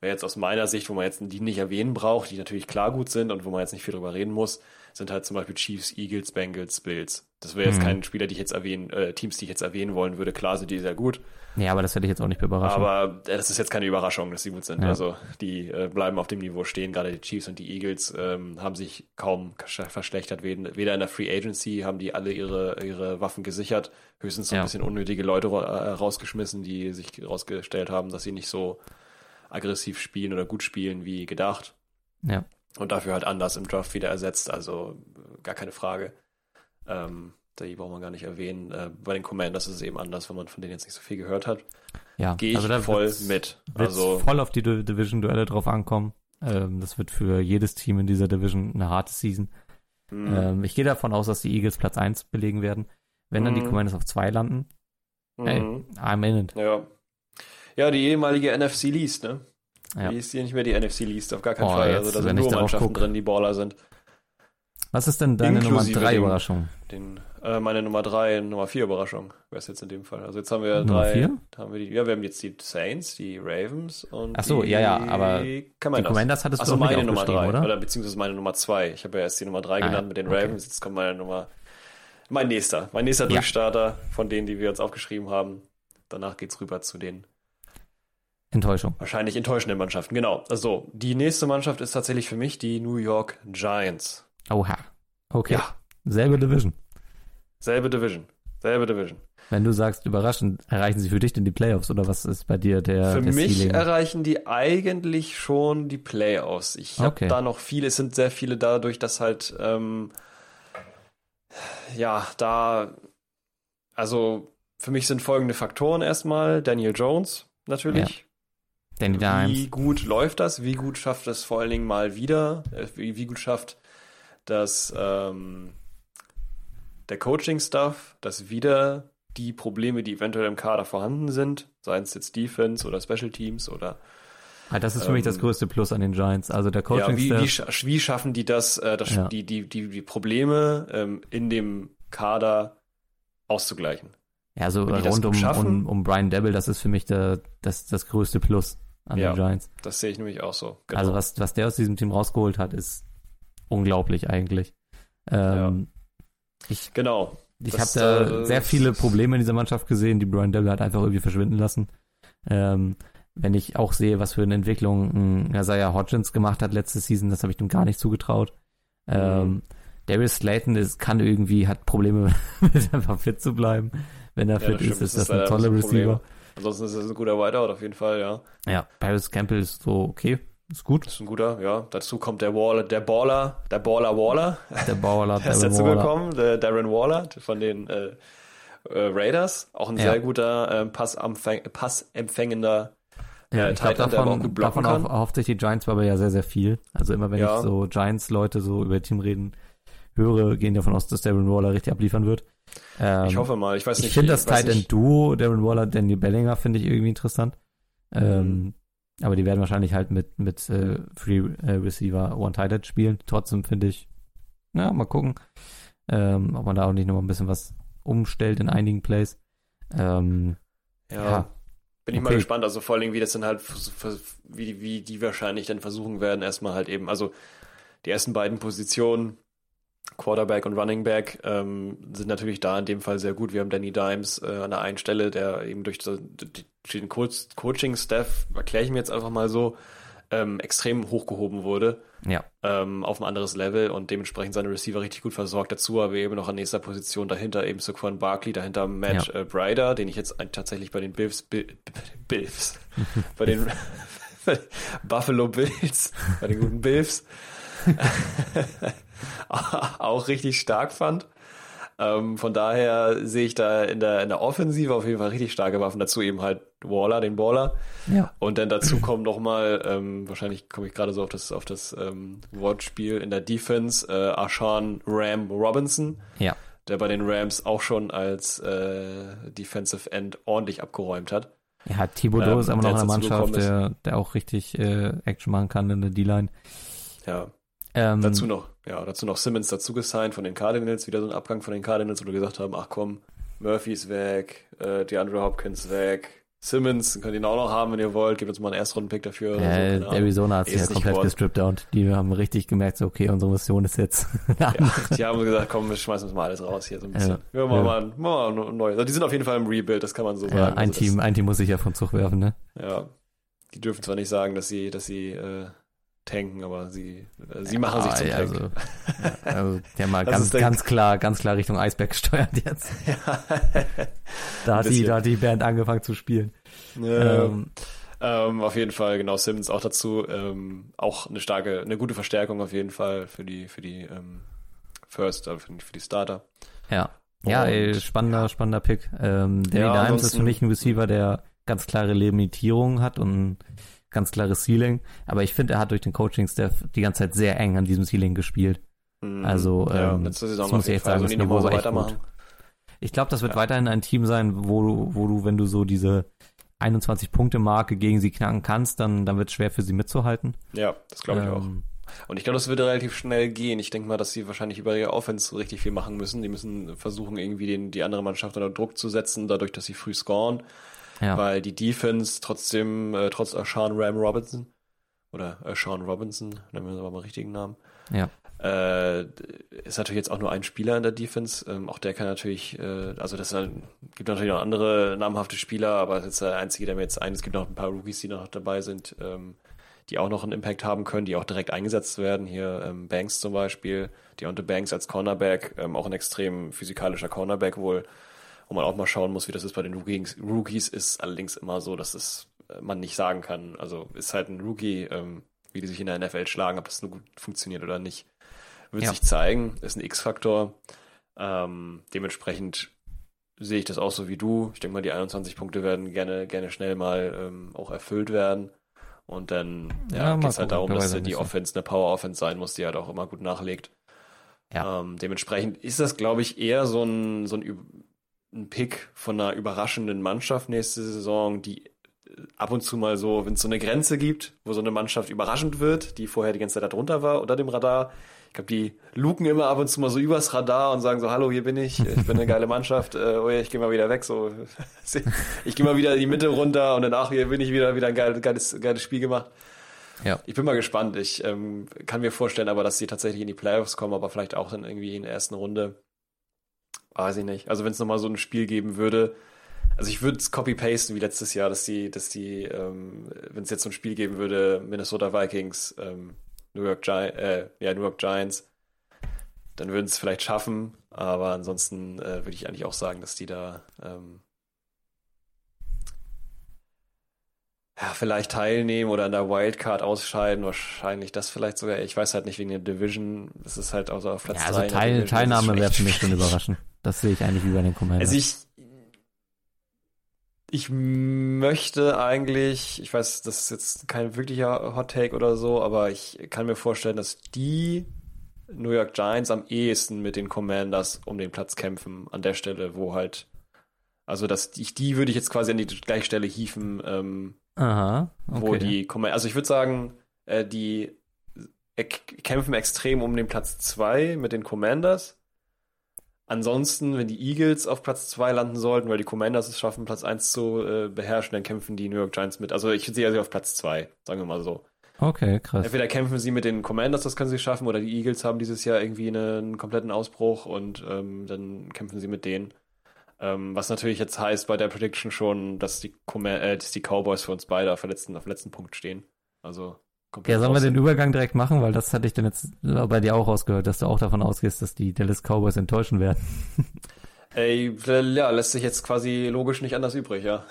wäre jetzt aus meiner Sicht, wo man jetzt die nicht erwähnen braucht, die natürlich klar gut sind und wo man jetzt nicht viel drüber reden muss, sind halt zum Beispiel Chiefs, Eagles, Bengals, Bills. Das wäre jetzt Mhm. kein Spieler, die ich jetzt erwähnen, äh, Teams, die ich jetzt erwähnen wollen würde. Klar sind die sehr gut, Ja, aber das hätte ich jetzt auch nicht überraschen. aber äh, das ist jetzt keine Überraschung, dass sie gut sind. Ja. Also die äh, bleiben auf dem Niveau stehen. Gerade die Chiefs und die Eagles ähm, haben sich kaum verschlechtert. Weder weder in der Free Agency haben die alle ihre, ihre Waffen gesichert. Höchstens so ein Ja. bisschen unnötige Leute äh, rausgeschmissen, die sich herausgestellt haben, dass sie nicht so aggressiv spielen oder gut spielen wie gedacht. Ja. Und dafür halt anders im Draft wieder ersetzt, also gar keine Frage. Ähm, die braucht man gar nicht erwähnen. Äh, bei den Commanders ist es eben anders, wenn man von denen jetzt nicht so viel gehört hat. Ja, Gehe ich also da voll mit. Also voll auf die Di- Division-Duelle drauf ankommen. Ähm, das wird für jedes Team in dieser Division eine harte Season. mh, Ähm, ich gehe davon aus, dass die Eagles Platz 1 belegen werden. Wenn dann die Mhm. Commanders auf 2 landen, ey, mhm. I'm in it. ja. Ja, die ehemalige NFC Least, ne? Ja. Die ist hier nicht mehr die NFC Least, auf gar keinen Oh, Fall. jetzt, also da sind nur Mannschaften guck. drin, die Baller sind. Was ist denn deine Inklusive Nummer 3 dem- Überraschung? Den, äh, meine Nummer 3, Nummer 4 Überraschung wäre es jetzt in dem Fall. Also jetzt haben wir Nummer drei. vier? Haben wir die, ja, wir haben jetzt die Saints, die Ravens und Ach so, die ja, ja, aber Die Commanders. Commanders hattest Achso, du meine Nummer aufgeschrieben, 3, oder? oder? beziehungsweise meine Nummer 2. Ich habe ja erst die Nummer 3 Ah, genannt mit den okay. Ravens, jetzt kommt meine Nummer. Mein nächster, mein nächster Ja. Durchstarter von denen, die wir uns aufgeschrieben haben. Danach geht's rüber zu den Enttäuschung. wahrscheinlich enttäuschenden Mannschaften. Genau. Also, die nächste Mannschaft ist tatsächlich für mich die New York Giants. Oha. Okay. Ja. Selbe Division. Selbe Division. Selbe Division. Wenn du sagst, überraschend, erreichen sie für dich denn die Playoffs oder was ist bei dir der, Für der mich Ceiling? erreichen die eigentlich schon die Playoffs. Ich habe Okay. da noch viele, es sind sehr viele dadurch, dass halt, ähm, ja, da, also für mich sind folgende Faktoren erstmal. Daniel Jones natürlich. Danny Wie Dimes. gut läuft das? Wie gut schafft es vor allen Dingen mal wieder? Äh, Wie, wie gut schafft das ähm, der Coaching-Stuff, dass wieder die Probleme, die eventuell im Kader vorhanden sind, seien es jetzt Defense oder Special Teams oder Ah, das ist für mich das ähm, größte Plus an den Giants. Also der ja, Coaching wie, Staff. wie, scha- wie schaffen die das, äh, das Ja. die, die, die, die Probleme ähm, in dem Kader auszugleichen? Ja, so das rund um, um, um Brian Devil, das ist für mich der, das, das größte Plus an Ja. den Giants. Das sehe ich nämlich auch so. Genau. Also was, was der aus diesem Team rausgeholt hat, ist unglaublich eigentlich. Ähm, Ich, genau. ich habe Das, da äh, sehr viele Probleme in dieser Mannschaft gesehen, die Brian Devil hat einfach irgendwie verschwinden lassen. Ähm, wenn ich auch sehe, was für eine Entwicklung ein Isaiah Hodgins gemacht hat letzte Season, das habe ich ihm gar nicht zugetraut. Ähm, Mhm. Darius Slayton ist, kann irgendwie, hat Probleme mit einfach fit zu bleiben. Wenn er Ja, fit das ist, das ist das ist ein toller das. Receiver. Ansonsten ist es ein guter Whiteout auf jeden Fall, ja. Ja, Paris Campbell ist so okay, ist gut. Ist ein guter, ja. Dazu kommt der Waller, der Baller, der Baller Waller. Der Bauer Der ist dazu Waller. gekommen, der Darren Waller von den äh, äh, Raiders. Auch ein Ja. sehr guter äh, Passempfäng passempfängender Ja, ich glaube, davon, davon auf, erhofft sich die Giants aber ja sehr, sehr viel. Also immer wenn Ja. ich so Giants-Leute so über Team reden höre, gehen davon aus, dass Darren Waller richtig abliefern wird. Ähm, Ich hoffe mal, ich weiß nicht. ich finde das Tight End Duo, Darren Waller, Daniel Bellinger, finde ich irgendwie interessant. Ähm, Mhm. aber die werden wahrscheinlich halt mit, mit äh, Free äh, Receiver One Tight End spielen. Trotzdem finde ich, na, mal gucken, ähm, ob man da auch nicht noch mal ein bisschen was umstellt in einigen Plays. Ähm, Ja. ja. Bin ich mal Okay. gespannt, also vor allen Dingen, wie das dann halt, wie, wie die wahrscheinlich dann versuchen werden, erstmal halt eben, also die ersten beiden Positionen, Quarterback und Running Back, ähm, sind natürlich da in dem Fall sehr gut. Wir haben Danny Dimes äh, an der einen Stelle, der eben durch, so- durch den Co Coaching-Staff, erkläre ich mir jetzt einfach mal so, ähm, extrem hochgehoben wurde ja, ähm, auf ein anderes Level und dementsprechend seine Receiver richtig gut versorgt. Dazu aber eben noch an nächster Position dahinter eben Saquon Barkley, dahinter Matt äh, Bryder, den ich jetzt ein- tatsächlich bei den Bills, Bi- Bills, bei den Buffalo Bills, bei den guten Bills auch richtig stark fand. Ähm, von daher sehe ich da in der, in der Offensive auf jeden Fall richtig starke Waffen. Dazu eben halt Waller, den Baller. ja. Und dann dazu kommt nochmal, ähm, wahrscheinlich komme ich gerade so auf das, auf das ähm, Wortspiel in der Defense, äh, Ashan Ram Robinson, Ja. der bei den Rams auch schon als äh, Defensive End ordentlich abgeräumt hat. Ja, Thibodeau Ähm, ist aber der noch eine Mannschaft, der, der auch richtig äh, Action machen kann in der D-Line. Ja, Ähm, dazu noch, ja, dazu noch Simmons dazu gesigned von den Cardinals, wieder so ein Abgang von den Cardinals, wo wir gesagt haben, ach komm, Murphy ist weg, äh, DeAndre Hopkins weg, Simmons könnt ihr ihn auch noch haben, wenn ihr wollt, gebt uns mal einen Erstrunden-Pick dafür. so, äh, Ahnung. Arizona hat sich ja komplett gestrippt out. Die haben richtig gemerkt, so, okay, unsere Mission ist jetzt. Ja, die haben gesagt, komm, wir schmeißen uns mal alles raus hier so ein bisschen. Ja. Ja. mal, mal ein neues. Also die sind auf jeden Fall im Rebuild, das kann man so ja, sagen. ein also Team, ein Team muss sich ja von Zug werfen, ne? Ja, die dürfen zwar nicht sagen, dass sie, dass sie äh, tanken, aber sie, äh, sie machen sich zum ja, Tank. also, ja, also, die haben mal Das ganz, ganz klar, ganz klar Richtung Eisberg gesteuert jetzt. ja. Da hat, die, da hat die Band angefangen zu spielen. Ja. Ähm, Ähm, auf jeden Fall, genau, Simmons auch dazu. Ähm, auch eine starke, eine gute Verstärkung auf jeden Fall für die, für die ähm, First, also für die, für die Starter. Ja. Ja, Und- ey, spannender, spannender Pick. Ähm, Danny Ja, Dimes ist für mich ein Receiver, der ganz klare Limitierungen hat und ein ganz klares Ceiling. Aber ich finde, er hat durch den Coaching-Staff die ganze Zeit sehr eng an diesem Ceiling gespielt. Mhm. Also, ja, ähm, das muss ich echt sagen, das Niveau war echt weitermachen. Ich glaube, das wird Ja. weiterhin ein Team sein, wo du, wo du, wenn du so diese 21-Punkte-Marke gegen sie knacken kannst, dann, dann wird es schwer für sie mitzuhalten. Ja, das glaube ich auch. Ähm, Und ich glaube, das wird relativ schnell gehen. Ich denke mal, dass sie wahrscheinlich über ihre Offense richtig viel machen müssen. Die müssen versuchen, irgendwie den, die andere Mannschaft unter Druck zu setzen, dadurch, dass sie früh scoren. Ja. Weil die Defense trotzdem, äh, trotz Sean Ram Robinson, oder äh, Sean Robinson, nennen wir es aber mal richtigen Namen, Ja. äh, ist natürlich jetzt auch nur ein Spieler in der Defense. Ähm, auch der kann natürlich, äh, also das ist, gibt natürlich noch andere namhafte Spieler, aber das ist der einzige, der mir jetzt ein. Es gibt noch ein paar Rookies, die noch dabei sind, ähm, die auch noch einen Impact haben können, die auch direkt eingesetzt werden. Hier ähm, Banks zum Beispiel, Deontay Banks als Cornerback, ähm, auch ein extrem physikalischer Cornerback wohl, wo man auch mal schauen muss, wie das ist bei den Rookies. Rookies ist allerdings immer so, dass es äh, man nicht sagen kann. Also ist halt ein Rookie, ähm, wie die sich in der NFL schlagen, ob das nur gut funktioniert oder nicht. Wird Ja. sich zeigen, ist ein X-Faktor. Ähm, dementsprechend sehe ich das auch so wie du. Ich denke mal, die 21 Punkte werden gerne, gerne schnell mal ähm, auch erfüllt werden. Und dann Ja, ja, geht es halt darum, dass die. Offense eine Power-Offense sein muss, die halt auch immer gut nachlegt. Ja. Ähm, dementsprechend ist das, glaube ich, eher so ein, so ein, ein Pick von einer überraschenden Mannschaft nächste Saison, die äh, ab und zu mal so, wenn es so eine Grenze gibt, wo so eine Mannschaft überraschend wird, die vorher die ganze Zeit da drunter war, unter dem Radar. Ich glaube, die luken immer ab und zu mal so übers Radar und sagen so, hallo, hier bin ich, ich bin eine geile Mannschaft, äh, oh ja, ich gehe mal wieder weg, so. Ich gehe mal wieder in die Mitte runter und danach hier bin ich wieder, wieder ein geiles, geiles, geiles Spiel gemacht. Ja. Ich bin mal gespannt. Ich ähm, kann mir vorstellen, aber dass sie tatsächlich in die Playoffs kommen, aber vielleicht auch dann irgendwie in der ersten Runde. Weiß ich nicht. Also wenn es nochmal so ein Spiel geben würde, also ich würde es copy-pasten wie letztes Jahr, dass die, dass die, ähm, wenn es jetzt so ein Spiel geben würde, Minnesota Vikings, ähm, New York Giants, äh, ja, New York Giants, dann würden es vielleicht schaffen, aber ansonsten äh, würde ich eigentlich auch sagen, dass die da ähm, ja, vielleicht teilnehmen oder an der Wildcard ausscheiden, wahrscheinlich das vielleicht sogar. Ich weiß halt nicht wegen der Division. Das ist halt auch so auf Platz Ja, also in der Teil, Teilnahme wäre für mich schon überraschend. Das sehe ich eigentlich wie bei den Commanders. Also ich, ich möchte eigentlich, ich weiß, das ist jetzt kein wirklicher Hot Take oder so, aber ich kann mir vorstellen, dass die New York Giants am ehesten mit den Commanders um den Platz kämpfen, an der Stelle, wo halt, also dass ich die würde ich jetzt quasi an die gleiche Stelle hieven, ähm, Aha, okay. wo die Command also ich würde sagen, äh, die äh, kämpfen extrem um den Platz 2 mit den Commanders. Ansonsten, wenn die Eagles auf Platz 2 landen sollten, weil die Commanders es schaffen, Platz 1 zu äh, beherrschen, dann kämpfen die New York Giants mit. Also ich sehe sie auf Platz 2, sagen wir mal so. Okay, krass. Entweder kämpfen sie mit den Commanders, das können sie schaffen, oder die Eagles haben dieses Jahr irgendwie einen kompletten Ausbruch und ähm, dann kämpfen sie mit denen. Ähm, was natürlich jetzt heißt bei der Prediction schon, dass die, Comma- äh, dass die Cowboys für uns beide auf, letzten, auf dem letzten Punkt stehen. Also Ja, sollen wir den. Übergang direkt machen? Weil das hatte ich dann jetzt bei dir auch rausgehört, dass du auch davon ausgehst, dass die Dallas Cowboys enttäuschen werden. Ey, ja, lässt sich jetzt quasi logisch nicht anders übrig, ja.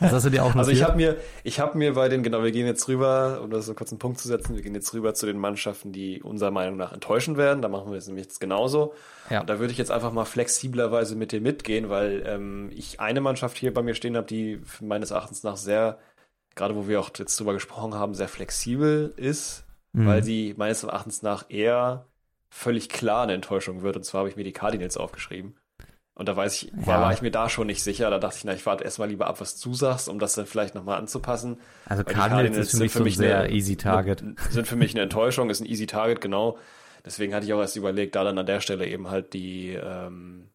Das hast du dir auch Also ich habe mir, ich habe mir bei den, genau, wir gehen jetzt rüber, um das so kurz einen Punkt zu setzen, wir gehen jetzt rüber zu den Mannschaften, die unserer Meinung nach enttäuschen werden. Da machen wir es nämlich jetzt genauso. Ja. Und da würde ich jetzt einfach mal flexiblerweise mit dir mitgehen, weil ähm, ich eine Mannschaft hier bei mir stehen habe, die meines Erachtens nach sehr, gerade wo wir auch jetzt drüber gesprochen haben, sehr flexibel ist, Mhm. weil sie meines Erachtens nach eher völlig klar eine Enttäuschung wird. Und zwar habe ich mir die Cardinals aufgeschrieben. Und da weiß ich, war, Ja. war ich mir da schon nicht sicher. Da dachte ich, na, ich warte erstmal lieber ab, was du sagst, um das dann vielleicht nochmal anzupassen. Also die Cardinals ist für mich so ein sehr eine- easy Target. Sind für mich eine Enttäuschung, ist ein easy Target, genau. Deswegen hatte ich auch erst überlegt, da dann an der Stelle eben halt die, ähm,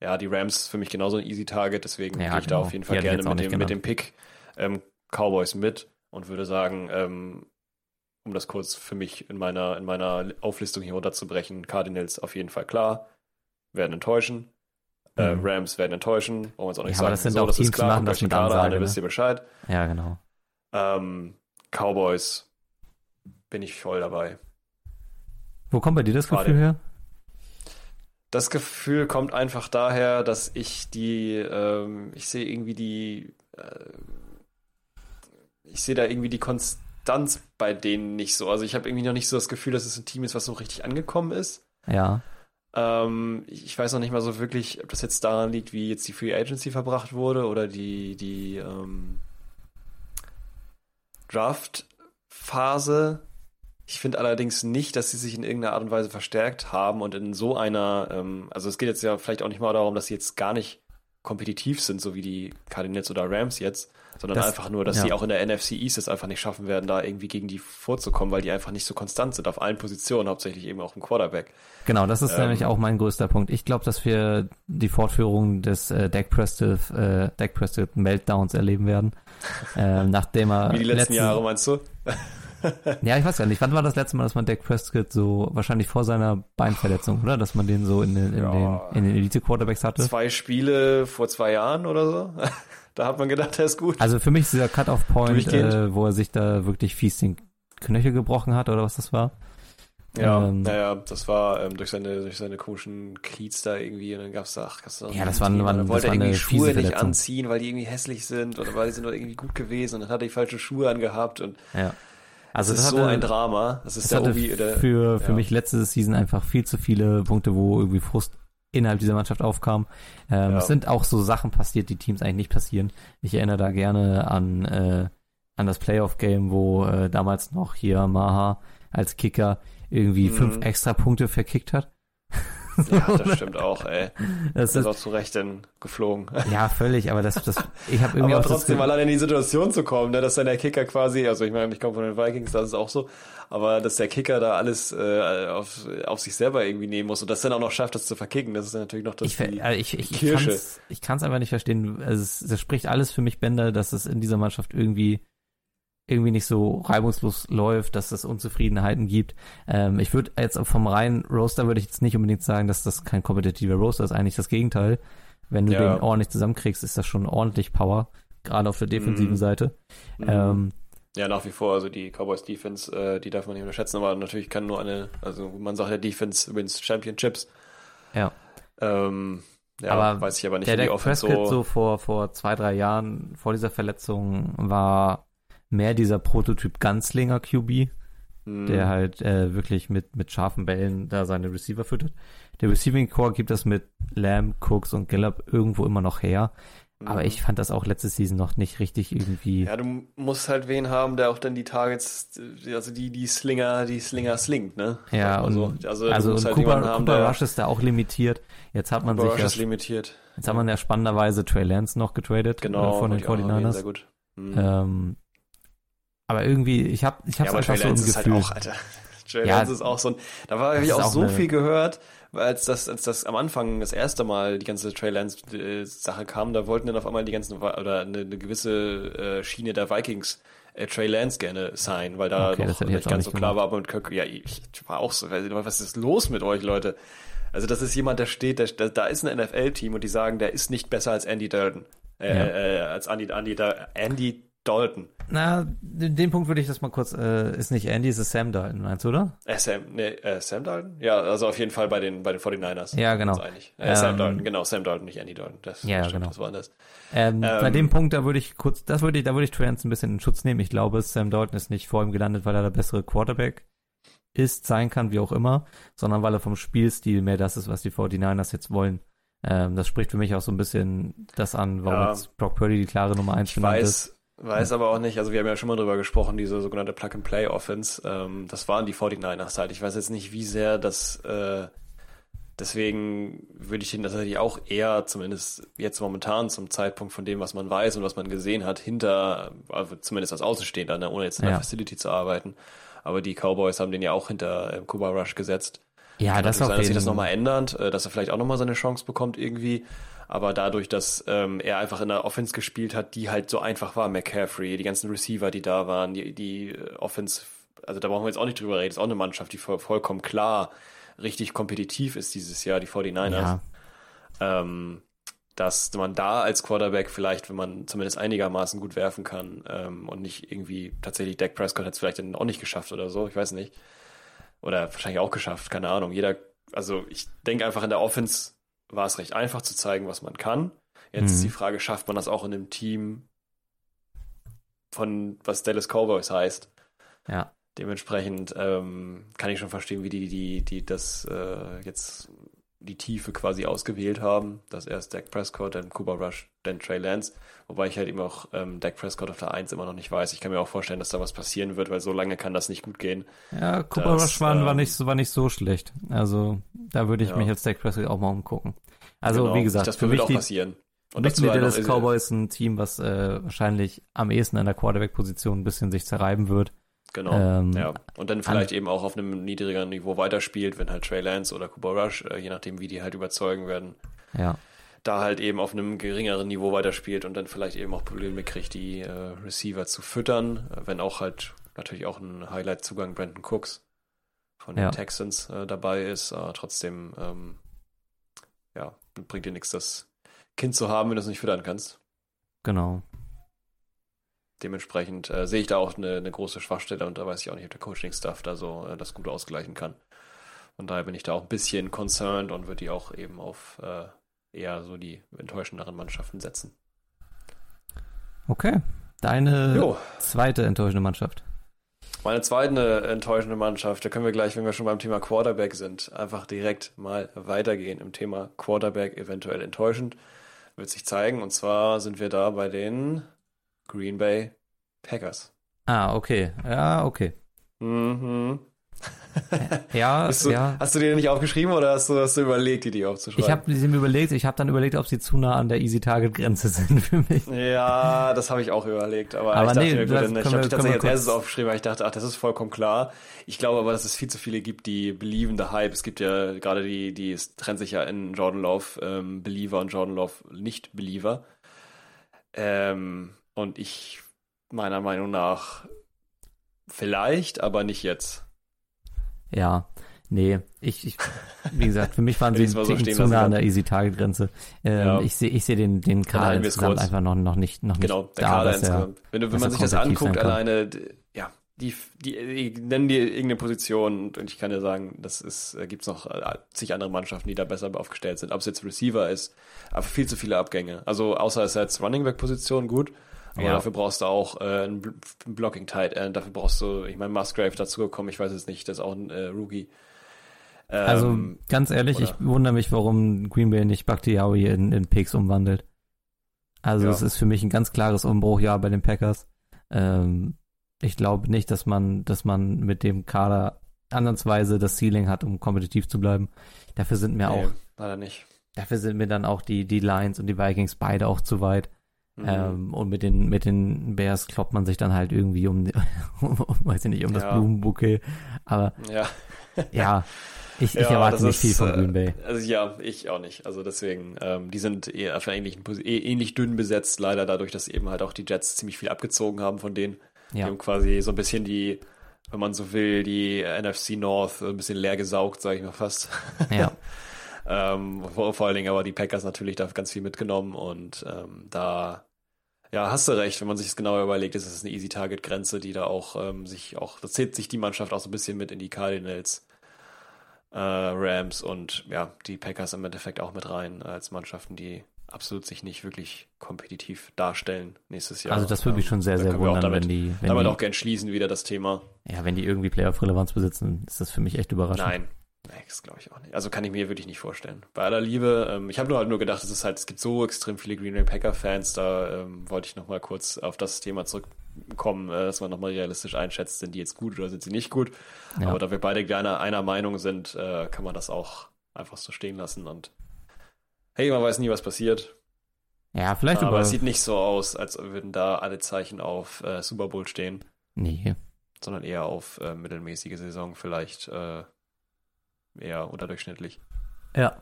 ja, die Rams für mich genauso ein easy Target. Deswegen Ja, gehe ich da genau. auf jeden Fall ich gerne mit dem, mit dem Pick ähm, Cowboys mit und würde sagen, ähm, um das kurz für mich in meiner, in meiner Auflistung hier runterzubrechen, Cardinals auf jeden Fall klar, werden enttäuschen. Äh, Mhm. Rams werden enttäuschen, wollen wir uns auch nicht Ja, sagen. aber das sind so, auch das Teams, ist die klar, machen das mit Kader an, Ansage, ne? wisst ihr Bescheid. Ja, genau. Ähm, Cowboys bin ich voll dabei. Wo kommt bei dir das Gerade. Gefühl her? Das Gefühl kommt einfach daher, dass ich die, ähm, ich sehe irgendwie die, äh, ich sehe da irgendwie die Konstanz bei denen nicht so. Also ich habe irgendwie noch nicht so das Gefühl, dass es ein Team ist, was so richtig angekommen ist. Ja. Ähm, ich weiß noch nicht mal so wirklich, ob das jetzt daran liegt, wie jetzt die Free Agency verbracht wurde oder die, die ähm, Draft-Phase. Ich finde allerdings nicht, dass sie sich in irgendeiner Art und Weise verstärkt haben und in so einer, ähm, also es geht jetzt ja vielleicht auch nicht mal darum, dass sie jetzt gar nicht kompetitiv sind, so wie die Cardinals oder Rams jetzt, sondern Das- einfach nur, dass ja. sie auch in der NFC East es einfach nicht schaffen werden, da irgendwie gegen die vorzukommen, weil die einfach nicht so konstant sind auf allen Positionen, hauptsächlich eben auch im Quarterback. Genau, das ist Ähm, nämlich auch mein größter Punkt. Ich glaube, dass wir die Fortführung des äh, Dak Prescott, äh, Dak Prescott Meltdowns erleben werden. ähm, nachdem er Wie die letzten Jahre, meinst du? Ja, ich weiß ja nicht. Wann war das letzte Mal, dass man Dak Prescott so wahrscheinlich vor seiner Beinverletzung, oder? Dass man den so in den, in Ja. den, in den Elite-Quarterbacks hatte? Zwei Spiele vor zwei Jahren oder so. da hat man gedacht, er ist gut. Also für mich ist dieser Cut-Off-Point, äh, wo er sich da wirklich fies den Knöchel gebrochen hat, oder was das war. Ja, Ähm, naja, das war ähm, durch seine durch seine komischen Cleats da irgendwie und dann gab's da, ach, gab's da Ja, das war- Thema. war- dann das wollte eine irgendwie Schuhe nicht anziehen, weil die irgendwie hässlich sind oder weil die sind doch irgendwie gut gewesen und dann hat er die falschen Schuhe angehabt und Ja. Also das ist das so hatte- ein Drama. Das ist Es der Obi, der, für, für ja. mich letzte Season einfach viel zu viele Punkte, wo irgendwie Frust innerhalb dieser Mannschaft aufkam. Ähm, Ja. Es sind auch so Sachen passiert, die Teams eigentlich nicht passieren. Ich erinnere da gerne an, äh, an das Playoff-Game, wo äh, damals noch hier Maha als Kicker irgendwie Mhm. fünf extra Punkte verkickt hat. ja, das stimmt auch, ey. Das ist auch zu Recht dann geflogen. ja, völlig, aber das, das ich habe irgendwie Aber auch trotzdem das, allein in die Situation zu kommen, ne, dass dann der Kicker quasi, also ich meine, ich komme von den Vikings, das ist auch so, aber dass der Kicker da alles äh, auf, auf sich selber irgendwie nehmen muss und das dann auch noch schafft, das zu verkicken, das ist natürlich noch das ich, die, also ich, ich, ich Kirsche. ich kann's einfach nicht verstehen. Also es, das spricht alles für mich Bänder, dass es in dieser Mannschaft irgendwie irgendwie nicht so reibungslos läuft, dass es Unzufriedenheiten gibt. Ähm, ich würde jetzt vom reinen Roaster würde ich jetzt nicht unbedingt sagen, dass das kein kompetitiver Roaster ist, eigentlich das Gegenteil. Wenn du Ja. den ordentlich zusammenkriegst, ist das schon ordentlich Power, gerade auf der defensiven Mhm. Seite. Mhm. Ähm, Ja, nach wie vor, also die Cowboys Defense, äh, die darf man nicht unterschätzen, aber natürlich kann nur eine, also man sagt ja Defense wins Championships. Ja. Ähm, ja, Aber weiß ich aber nicht, der wie die Offense Prescott so, so vor, vor zwei, drei Jahren, vor dieser Verletzung, war mehr dieser Prototyp Gunslinger QB, Hm, der halt äh, wirklich mit, mit scharfen Bällen da seine Receiver füttert. Der Receiving Core gibt das mit Lamb, Cooks und Gallup irgendwo immer noch her. Aber mhm. ich fand das auch letzte Season noch nicht richtig irgendwie. Ja, du musst halt wen haben, der auch dann die Targets, also die, die Slinger, die Slinger slingt, ne? Ja, also, und, also, also musst und halt Cooper, haben, Cooper Rush ist da auch limitiert. Jetzt hat man Cooper Rush sich ist ja, limitiert. jetzt hat man ja spannenderweise Trey Lance noch getradet Genau, äh, von den 49ers. Sehr gut. Mhm. Ähm, aber irgendwie, ich habe ich ja, hab's aber einfach Trey so im halt Gefühl. auch, Alter. Trey Ja, Lance ist auch so ein, da war ich auch auch so eine- viel gehört, als das, als das am Anfang das erste Mal die ganze Trey Lance äh, Sache kam, da wollten dann auf einmal die ganzen, oder eine, eine gewisse äh, Schiene der Vikings äh, Trey Lance gerne sein, weil da Okay, noch nicht ganz so klar war, aber mit Kirk, ja, ich war auch so, was ist los mit euch, Leute? Also das ist jemand, der steht, der, da ist ein NFL-Team und die sagen, der ist nicht besser als Andy Dalton. Äh, Ja. äh, als Andy, Andy, Da- Andy Dalton. Na, den, Punkt würde ich das mal kurz, äh, ist nicht Andy, es ist Sam Dalton, meinst du, oder? Äh, Sam, nee, äh, Sam Dalton? Ja, also auf jeden Fall bei den, bei den 49ers. Ja, genau. Einig. Äh, Sam Ähm, Dalton, genau, Sam Dalton, nicht Andy Dalton. Das, Ja, stimmt, genau. Das war das. Ähm, bei Ähm, dem Punkt, da würde ich kurz, das würde ich, da würde ich Trance ein bisschen in Schutz nehmen. Ich glaube, Sam Dalton ist nicht vor ihm gelandet, weil er der bessere Quarterback ist, sein kann, wie auch immer, sondern weil er vom Spielstil mehr das ist, was die 49ers jetzt wollen. Ähm, das spricht für mich auch so ein bisschen das an, warum Ja. jetzt Brock Purdy die klare Nummer 1 Ich benannt ist. Weiß, aber auch nicht, also wir haben ja schon mal drüber gesprochen, diese sogenannte Plug-and-Play-Offense, ähm, das waren die 49ers halt. Ich weiß jetzt nicht, wie sehr das, äh, deswegen würde ich den tatsächlich auch eher, zumindest jetzt momentan zum Zeitpunkt von dem, was man weiß und was man gesehen hat, hinter, also zumindest als Außenstehender, ne, ohne jetzt in der Ja. Facility zu arbeiten. Aber die Cowboys haben den ja auch hinter äh, Kuba Rush gesetzt. Ja, das auf sein, dass sich das nochmal ändert, äh, dass er vielleicht auch nochmal seine Chance bekommt irgendwie. Aber dadurch, dass ähm, er einfach in der Offense gespielt hat, die halt so einfach war, McCaffrey, die ganzen Receiver, die da waren, die, die äh, Offense, also da brauchen wir jetzt auch nicht drüber reden, ist auch eine Mannschaft, die voll, vollkommen klar richtig kompetitiv ist dieses Jahr, die 49ers. Ja, Ähm, dass man da als Quarterback vielleicht, wenn man zumindest einigermaßen gut werfen kann ähm, und nicht irgendwie tatsächlich Dak Prescott hat es vielleicht dann auch nicht geschafft oder so, ich weiß nicht. Oder wahrscheinlich auch geschafft, keine Ahnung. Jeder, also ich denke einfach in der Offense war es recht einfach zu zeigen, was man kann. Jetzt ist Mhm. die Frage, schafft man das auch in einem Team von was Dallas Cowboys heißt. Ja. Dementsprechend ähm, kann ich schon verstehen, wie die, die, die das äh, jetzt die Tiefe quasi ausgewählt haben, dass erst Dak Prescott, dann Cooper Rush, dann Trey Lance, wobei ich halt eben auch ähm, Dak Prescott auf der 1 immer noch nicht weiß. Ich kann mir auch vorstellen, dass da was passieren wird, weil so lange kann das nicht gut gehen. Ja, Cooper Das, Rush war, war, ähm, nicht, so- war nicht so schlecht. Also da würde ich Ja. mich als Dak Prescott auch mal umgucken. Also Genau, wie gesagt, das für mich auch die, passieren. Und dazu die Dallas Cowboys ein Team, was äh, wahrscheinlich am ehesten an der Quarterback-Position ein bisschen sich zerreiben wird. Genau. Ähm, ja. Und dann vielleicht eben auch auf einem niedrigeren Niveau weiterspielt, wenn halt Trey Lance oder Cooper Rush, äh, je nachdem, wie die halt überzeugen werden, Ja, da halt eben auf einem geringeren Niveau weiterspielt und dann vielleicht eben auch Probleme kriegt, die äh, Receiver zu füttern, äh, wenn auch halt natürlich auch ein Highlight-Zugang Brandon Cooks von den Ja. Texans äh, dabei ist. Aber trotzdem, ähm, ja, bringt dir nichts, das Kind zu haben, wenn du es nicht füttern kannst. genau. Dementsprechend äh, sehe ich da auch eine, eine große Schwachstelle und da weiß ich auch nicht, ob der Coaching-Staff da so äh, das gut ausgleichen kann. Von daher bin ich da auch ein bisschen concerned und würde die auch eben auf äh, eher so die enttäuschenderen Mannschaften setzen. Okay. Deine Jo, zweite enttäuschende Mannschaft. meine zweite enttäuschende Mannschaft, da können wir gleich, wenn wir schon beim Thema Quarterback sind, einfach direkt mal weitergehen im Thema Quarterback eventuell enttäuschend. Wird sich zeigen und zwar sind wir da bei den Green Bay Packers. Ah, okay. Ja, okay. Mhm. Ja, du, ja. Hast du dir nicht aufgeschrieben oder hast du, hast du überlegt, die dir aufzuschreiben? Ich habe mir überlegt, ich habe dann überlegt, ob sie zu nah an der Easy Target Grenze sind für mich. Ja, das habe ich auch überlegt, aber, Aber ich dachte nee, mir, das ich habe die tatsächlich als erstes aufgeschrieben, weil ich dachte, ach, das ist vollkommen klar. Ich glaube aber, dass es viel zu viele gibt, die believende Hype. Es gibt ja gerade die, die es trennt sich ja in Jordan Love ähm, Believer und Jordan Love nicht Believer. Ähm, und ich meiner Meinung nach vielleicht, aber nicht jetzt. Ja, nee, ich, ich wie gesagt, für mich waren sie so stehen zu nah an der Easy Target Grenze. Ähm, Ja. Ich sehe ich sehe den, den Kader insgesamt kurz. einfach noch, noch nicht, noch Genau, nicht der da, Kader er, insgesamt. Wenn, du, wenn man sich das anguckt, alleine, ja, die, die, die nennen dir irgendeine Position und ich kann dir sagen, das ist, äh, gibt's noch äh, zig andere Mannschaften, die da besser aufgestellt sind. Ob es jetzt Receiver ist, aber viel zu viele Abgänge. Also außer es ist jetzt Running Back Position gut, aber Ja. dafür brauchst du auch äh, ein Bl- ein Blocking Tight End, dafür brauchst du, ich meine, Musgrave dazu gekommen, ich weiß es nicht, das ist auch ein äh, Rookie. Also Ähm, ganz ehrlich, ich oder- wundere mich, warum Green Bay nicht Bakhtiari in, in Picks umwandelt. Also Ja. es ist für mich ein ganz klares Umbruchjahr bei den Packers. Ähm, ich glaube nicht, dass man, dass man mit dem Kader ansatzweise das Ceiling hat, um kompetitiv zu bleiben. Dafür sind mir nee, auch, leider nicht. dafür sind mir dann auch die, die Lions und die Vikings beide auch zu weit. Mhm. Ähm, und mit den, mit den Bears kloppt man sich dann halt irgendwie um, um weiß ich nicht, um das Ja. Blumenbouquet. Aber ja. ja, ich, ich Ja, erwarte das nicht ist, viel von äh, Green Bay. Also ja, ich auch nicht. Also deswegen, ähm, die sind eher auf einer ähnlichen eh- ähnlich dünn besetzt, leider dadurch, dass eben halt auch die Jets ziemlich viel abgezogen haben von denen. Die Ja. haben quasi so ein bisschen die, wenn man so will, die NFC North ein bisschen leer gesaugt, sage ich mal fast. Ja. ähm, vor, vor allen Dingen aber die Packers natürlich da ganz viel mitgenommen und ähm, da ja, hast du recht, wenn man sich das genauer überlegt, ist es eine Easy Target Grenze, die da auch ähm, sich auch, da zählt sich die Mannschaft auch so ein bisschen mit in die Cardinals, äh, Rams und ja, die Packers im Endeffekt auch mit rein als Mannschaften, die absolut sich nicht wirklich kompetitiv darstellen nächstes Jahr. Also das würde mich Ähm, schon sehr, sehr wundern, damit, wenn die, wenn damit die, auch gern schließen wieder das Thema. ja, wenn die irgendwie Playoff-Relevanz besitzen, ist das für mich echt überraschend. Nein. Das glaube ich auch nicht. Also kann ich mir wirklich nicht vorstellen. Bei aller Liebe, ähm, ich habe nur halt nur gedacht, es ist halt, es gibt so extrem viele Green Bay Packer Fans, da ähm, wollte ich noch mal kurz auf das Thema zurückkommen, äh, dass man noch mal realistisch einschätzt, sind die jetzt gut oder sind sie nicht gut. Ja. Aber da wir beide gerne einer Meinung sind, äh, kann man das auch einfach so stehen lassen und hey, man weiß nie, was passiert. Ja, vielleicht Aber über, es sieht nicht so aus, als würden da alle Zeichen auf äh, Super Bowl stehen, nee, sondern eher auf äh, mittelmäßige Saison, vielleicht äh, eher unterdurchschnittlich. ja.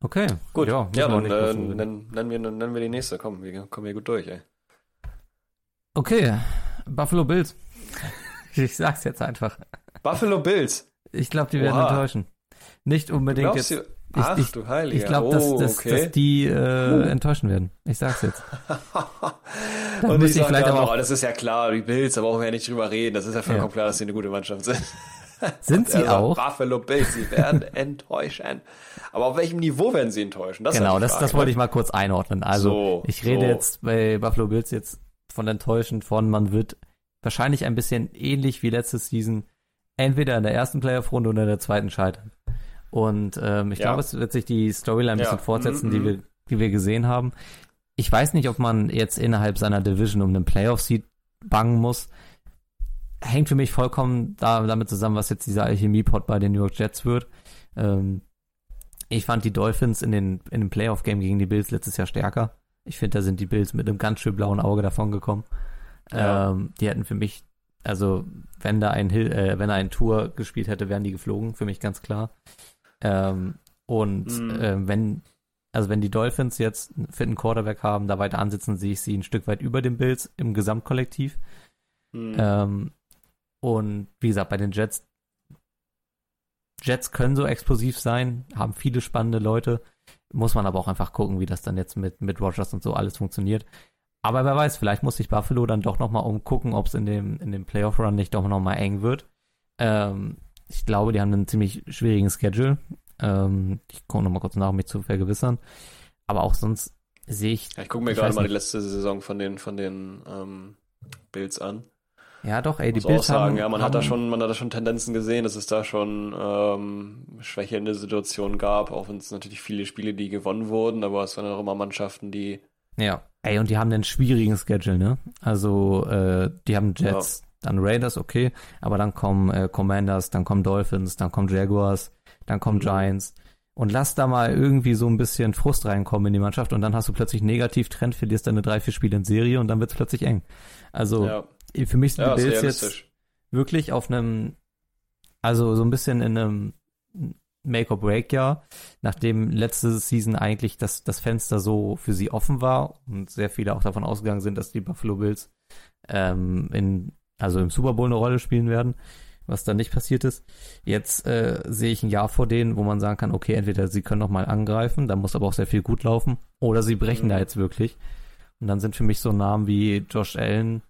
Okay, Gut, ja, ja, auch dann äh, nennen, nennen, wir, nennen wir die nächste. Komm, wir kommen hier gut durch, ey. Okay, Buffalo Bills. Ich sag's jetzt einfach. Buffalo Bills. Ich glaube, die werden Oha. enttäuschen. Nicht unbedingt glaubst, jetzt. du, ach ich- du Heiliger. Ich glaube, dass, oh, dass, okay. dass die äh, enttäuschen werden. Ich sag's jetzt. Da Und muss ich ich vielleicht dann aber noch, auch, das ist ja klar, die Bills, da brauchen wir ja nicht drüber reden. Das ist ja vollkommen Ja. klar, dass sie eine gute Mannschaft sind. sind sie auch? Buffalo Bills, sie werden enttäuschen. Aber auf welchem Niveau werden sie enttäuschen? Das Genau, das, Frage, das wollte ich mal kurz einordnen. Also So, ich rede so. jetzt bei Buffalo Bills jetzt von enttäuschend von, man wird wahrscheinlich ein bisschen ähnlich wie letzte Season entweder in der ersten Playoff-Runde oder in der zweiten scheitern. Und ähm, ich Ja. glaube, es wird sich die Storyline ein Ja. bisschen fortsetzen, die Mhm, wir, die wir gesehen haben. Ich weiß nicht, ob man jetzt innerhalb seiner Division um den Playoff-Seed bangen muss. Hängt für mich vollkommen da, damit zusammen, was jetzt dieser Alchemie-Pot bei den New York Jets wird. Ähm, ich fand die Dolphins in den, in dem Playoff-Game gegen die Bills letztes Jahr stärker. Ich finde, da sind die Bills mit einem ganz schön blauen Auge davon gekommen. Ja. Ähm, die hätten für mich, also wenn da ein Hill, äh, wenn er ein Tour gespielt hätte, wären die geflogen, für mich ganz klar. Ähm, und Mhm. ähm, wenn, also wenn die Dolphins jetzt einen fitten Quarterback haben, da weiter ansitzen, sehe ich sie ein Stück weit über den Bills im Gesamtkollektiv. Hm. Ähm, und wie gesagt, bei den Jets, Jets können so explosiv sein, haben viele spannende Leute. Muss man aber auch einfach gucken, wie das dann jetzt mit, mit Rogers und so alles funktioniert. Aber wer weiß, vielleicht muss sich Buffalo dann doch nochmal umgucken, ob es in dem, in dem Playoff-Run nicht doch nochmal eng wird. Ähm, ich glaube, die haben einen ziemlich schwierigen Schedule. Ähm, ich gucke nochmal kurz nach, um mich zu vergewissern. Aber auch sonst sehe ich, Ja, ich gucke mir ich gerade mal die letzte Saison von den, von den ähm, Bills an. Ja doch, ey, die Bills sagen, haben, ja, man hat da haben- schon, man hat da schon Tendenzen gesehen, dass es da schon ähm, schwächelnde Situationen gab, auch wenn es natürlich viele Spiele, die gewonnen wurden, aber es waren auch immer Mannschaften, die Ja. Ey, und die haben einen schwierigen Schedule, ne? Also, äh, die haben Jets, dann Raiders, okay, aber dann kommen äh, Commanders, dann kommen Dolphins, dann kommen Jaguars, dann kommen Mhm. Giants. Und lass da mal irgendwie so ein bisschen Frust reinkommen in die Mannschaft und dann hast du plötzlich einen Negativtrend, verlierst deine drei, vier Spiele in Serie und dann wird's plötzlich eng. Also, ja, für mich sind ja, die Bills jetzt wirklich auf einem, also so ein bisschen in einem Make-or-Break-Jahr, nachdem letzte Season eigentlich das, das Fenster so für sie offen war und sehr viele auch davon ausgegangen sind, dass die Buffalo Bills ähm, in, also im Super Bowl eine Rolle spielen werden, was dann nicht passiert ist. Jetzt äh, sehe ich ein Jahr vor denen, wo man sagen kann, okay, entweder sie können noch mal angreifen, da muss aber auch sehr viel gut laufen, oder sie brechen Mhm. da jetzt wirklich. Und dann sind für mich so Namen wie Josh Allen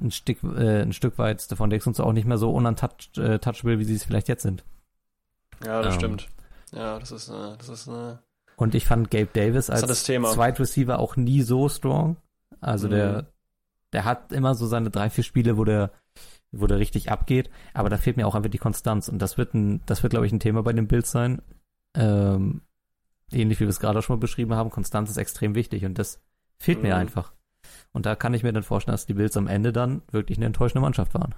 ein Stück, äh, ein Stück weit Stefan Dix und so auch nicht mehr so untouchable, äh, touchable, wie sie es vielleicht jetzt sind. Ja, das ähm, stimmt. Ja, das ist, äh, das ist äh, Und ich fand Gabe Davis als interessantes Thema. Zweit Receiver auch nie so strong. Also Mhm. der, der hat immer so seine drei, vier Spiele, wo der, wo der richtig abgeht. Aber da fehlt mir auch einfach die Konstanz. Und das wird ein, das wird, glaube ich, ein Thema bei den Bills sein. Ähm, ähnlich wie wir es gerade auch schon mal beschrieben haben. Konstanz ist extrem wichtig und das fehlt mir Mhm. einfach. Und da kann ich mir dann vorstellen, dass die Bills am Ende dann wirklich eine enttäuschende Mannschaft waren.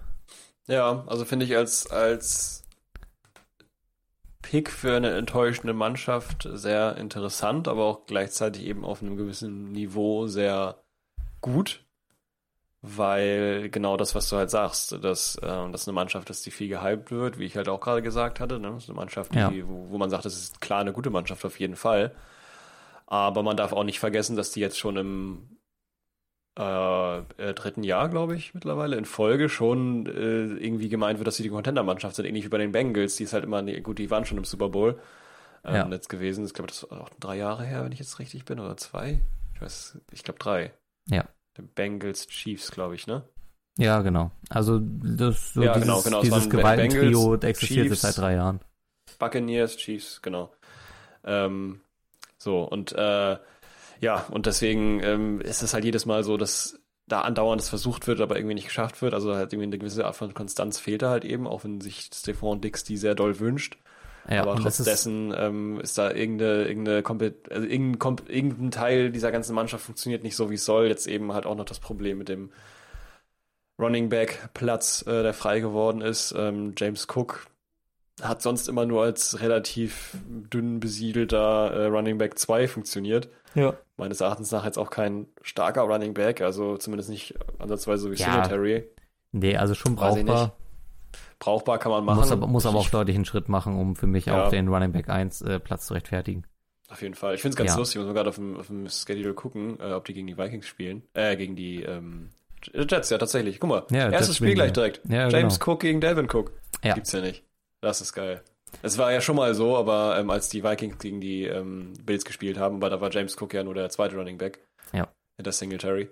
Ja, also finde ich als, als Pick für eine enttäuschende Mannschaft sehr interessant, aber auch gleichzeitig eben auf einem gewissen Niveau sehr gut, weil genau das, was du halt sagst, dass ähm, das eine Mannschaft ist, die viel gehypt wird, wie ich halt auch gerade gesagt hatte, ne? Das ist eine Mannschaft, die, Ja. wo, wo man sagt, das ist klar eine gute Mannschaft auf jeden Fall. Aber man darf auch nicht vergessen, dass die jetzt schon im äh, äh, dritten Jahr, glaube ich, mittlerweile in Folge schon äh, irgendwie gemeint wird, dass sie die Contender-Mannschaft sind, ähnlich wie bei den Bengals, die ist halt immer, gut, die waren schon im Super Bowl ähm, Ja. jetzt gewesen. Ich glaube, das war auch drei Jahre her, wenn ich jetzt richtig bin, oder zwei. Ich weiß, ich glaube drei. Ja. Die Bengals Chiefs, glaube ich, ne? Ja, genau. Also das, so Ja, dieses, genau, genau. Es dieses Bengals, existiert Chiefs. seit drei Jahren. Buccaneers, Chiefs, genau. Ähm, so, und äh, ja, und deswegen ähm, ist es halt jedes Mal so, dass da andauernd es versucht wird, aber irgendwie nicht geschafft wird. Also halt irgendwie eine gewisse Art von Konstanz fehlt da halt eben, auch wenn sich Stefan Dix die sehr doll wünscht. Ja, aber trotz das ist, dessen ähm, ist da irgendeine, irgendeine Kompet also irgendein, Kom irgendein Teil dieser ganzen Mannschaft funktioniert nicht so, wie es soll. Jetzt eben halt auch noch das Problem mit dem Running Back Platz, äh, der frei geworden ist. Ähm, James Cook hat sonst immer nur als relativ dünn besiedelter äh, Running Back 2 funktioniert. Ja. Meines Erachtens nach jetzt auch kein starker Running Back, also zumindest nicht ansatzweise so wie Ja. Singletary. Nee, also schon brauchbar. Brauchbar kann man machen. Muss aber, muss aber auch Ich- deutlich einen Schritt machen, um für mich Ja. auch den Running Back 1 äh, Platz zu rechtfertigen. Auf jeden Fall. Ich finde es ganz Ja. lustig, muss man gerade auf dem, auf dem Schedule gucken, äh, ob die gegen die Vikings spielen. Äh, gegen die ähm, Jets, ja tatsächlich. Guck mal, Ja, erstes Spiel gleich direkt. Ja, James genau. Cook gegen Delvin Cook. Ja. Gibt's ja nicht. Das ist geil. Es war ja schon mal so, aber ähm, als die Vikings gegen die ähm, Bills gespielt haben, aber da war James Cook ja nur der zweite Running Back. Ja. Hinter Singletary.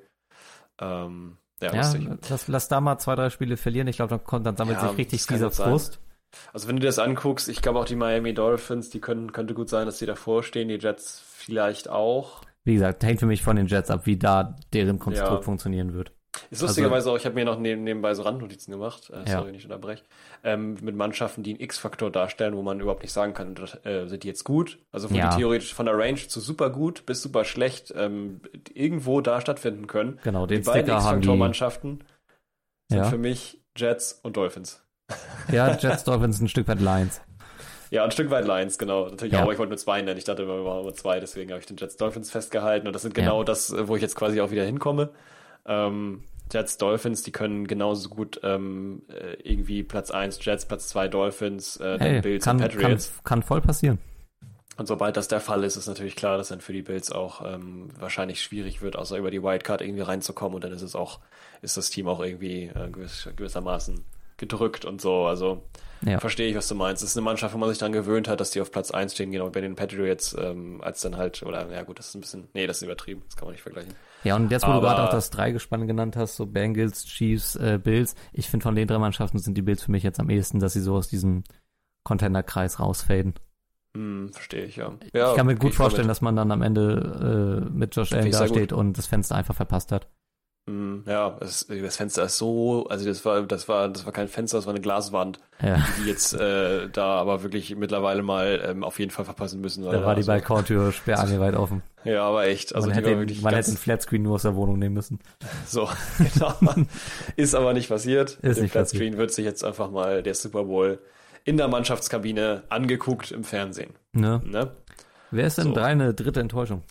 Ähm, ja, Ja, lass, lass da mal zwei, drei Spiele verlieren. Ich glaube, dann, kommt- dann sammelt Ja, sich richtig dieser. Frust. Also wenn du dir das anguckst, ich glaube auch die Miami Dolphins, die können, könnte gut sein, dass die davor stehen, die Jets vielleicht auch. Wie gesagt, hängt für mich von den Jets ab, wie da deren Konstrukt Ja. funktionieren wird. Ist lustigerweise auch, ich habe mir noch neben, nebenbei so Randnotizen gemacht, äh, Ja. sorry, wenn ich unterbreche, ähm, mit Mannschaften, die einen X-Faktor darstellen, wo man überhaupt nicht sagen kann, äh, sind die jetzt gut? Also wo Ja. theoretisch von der Range zu super gut bis super schlecht ähm, irgendwo da stattfinden können. Genau, Die den beiden Sticker die. X-Faktor-Mannschaften sind Ja. für mich Jets und Dolphins. Ja, Jets Dolphins ein Stück weit Lions. Ja, ein Stück weit Lions, genau. Natürlich Ja. auch, aber ich wollte nur zwei nennen. Ich dachte, wir waren nur zwei, deswegen habe ich den Jets Dolphins festgehalten. Und das sind genau Ja. das, wo ich jetzt quasi auch wieder hinkomme. Ähm, Jets Dolphins, die können genauso gut ähm, äh, irgendwie Platz 1 Jets, Platz 2 Dolphins, äh, dann Hey, Bills kann, und kann, Patriots. kann voll passieren. Und sobald das der Fall ist, ist natürlich klar, dass dann für die Bills auch ähm, wahrscheinlich schwierig wird, außer über die Wildcard irgendwie reinzukommen. Und dann ist es auch, ist das Team auch irgendwie äh, gewiss, gewissermaßen gedrückt und so. Also Ja. verstehe ich, was du meinst. Es ist eine Mannschaft, wo man sich daran gewöhnt hat, dass die auf Platz 1 stehen, genau bei den Patriots, ähm, als dann halt, oder ja gut, das ist ein bisschen, nee, das ist übertrieben, das kann man nicht vergleichen. Ja, und jetzt, wo Aber- du gerade auch das Dreigespann genannt hast, so Bengals, Chiefs, äh, Bills, ich finde von den drei Mannschaften sind die Bills für mich jetzt am ehesten, dass sie so aus diesem Contender-Kreis rausfaden. Hm, verstehe ich, ja. ich kann mir gut ich vorstellen, dass man dann am Ende äh, mit Josh Allen dasteht und das Fenster einfach verpasst hat. Hm, ja, es, das Fenster ist so, also das war, das war, das war kein Fenster, das war eine Glaswand, Ja, die jetzt äh, da aber wirklich mittlerweile mal ähm, auf jeden Fall verpassen müssen. da war die also- Balkontür sperrangelweit offen. Ja, aber echt. Also man hätte, den, wirklich man hätte den Flatscreen nur aus der Wohnung nehmen müssen. so, genau. Ist aber nicht passiert. Ist nicht Flatscreen wird sich jetzt einfach mal der Super Bowl in der Mannschaftskabine angeguckt im Fernsehen. Ne? Ne? Wer ist denn So. deine dritte Enttäuschung?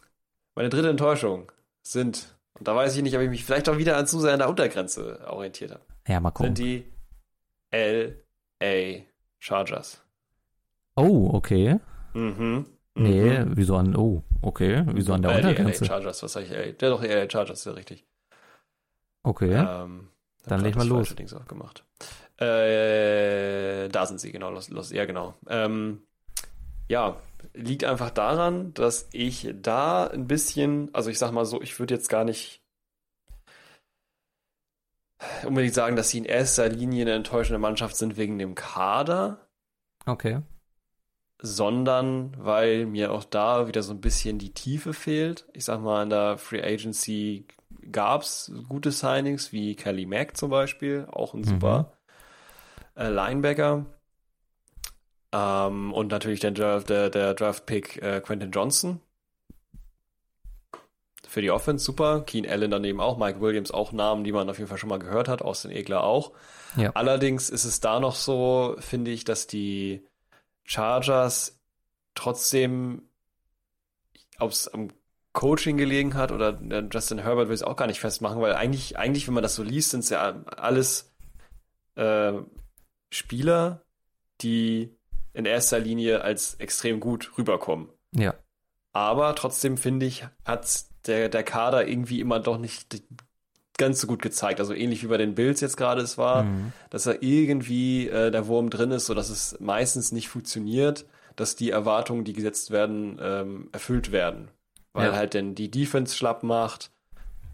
Meine dritte Enttäuschung sind, und da weiß ich nicht, ob ich mich vielleicht auch wieder an zu sehr an der Untergrenze orientiert habe, Ja, mal gucken. sind die LA Chargers. Oh, okay. Mhm. Nee, Mhm. wieso an, oh, okay, wieso an der äh, Untergrenze? LA Chargers, was sag ich? LA? Doch, die LA Chargers, ja richtig. Okay, Ähm, Dann leg mal los. Dings aufgemacht. Äh, da sind sie, genau, los, los, ja, genau. Ähm, ja, liegt einfach daran, dass ich da ein bisschen, also ich sag mal so, ich würde jetzt gar nicht unbedingt sagen, dass sie in erster Linie eine enttäuschende Mannschaft sind wegen dem Kader, okay. sondern weil mir auch da wieder so ein bisschen die Tiefe fehlt. Ich sag mal, in der Free Agency gab's gute Signings, wie Kelly Mack zum Beispiel, auch ein Mhm. super äh, Linebacker. Ähm, und natürlich der, Draft- der, der Draft-Pick äh, Quentin Johnson. Für die Offense super. Keen Allen daneben auch. Mike Williams auch Namen, die man auf jeden Fall schon mal gehört hat. Austin Egler auch. Ja. Allerdings ist es da noch so, finde ich, dass die Chargers trotzdem, ob es am Coaching gelegen hat oder der Justin Herbert will es auch gar nicht festmachen, weil eigentlich, eigentlich, wenn man das so liest, sind es ja alles äh, Spieler, die in erster Linie als extrem gut rüberkommen. Ja. Aber trotzdem finde ich, hat der, der Kader irgendwie immer doch nicht ganz so gut gezeigt. Also ähnlich wie bei den Bills jetzt gerade es war, Mhm. dass da irgendwie äh, der Wurm drin ist, sodass es meistens nicht funktioniert, dass die Erwartungen, die gesetzt werden, ähm, erfüllt werden. Weil Ja. halt denn die Defense schlapp macht.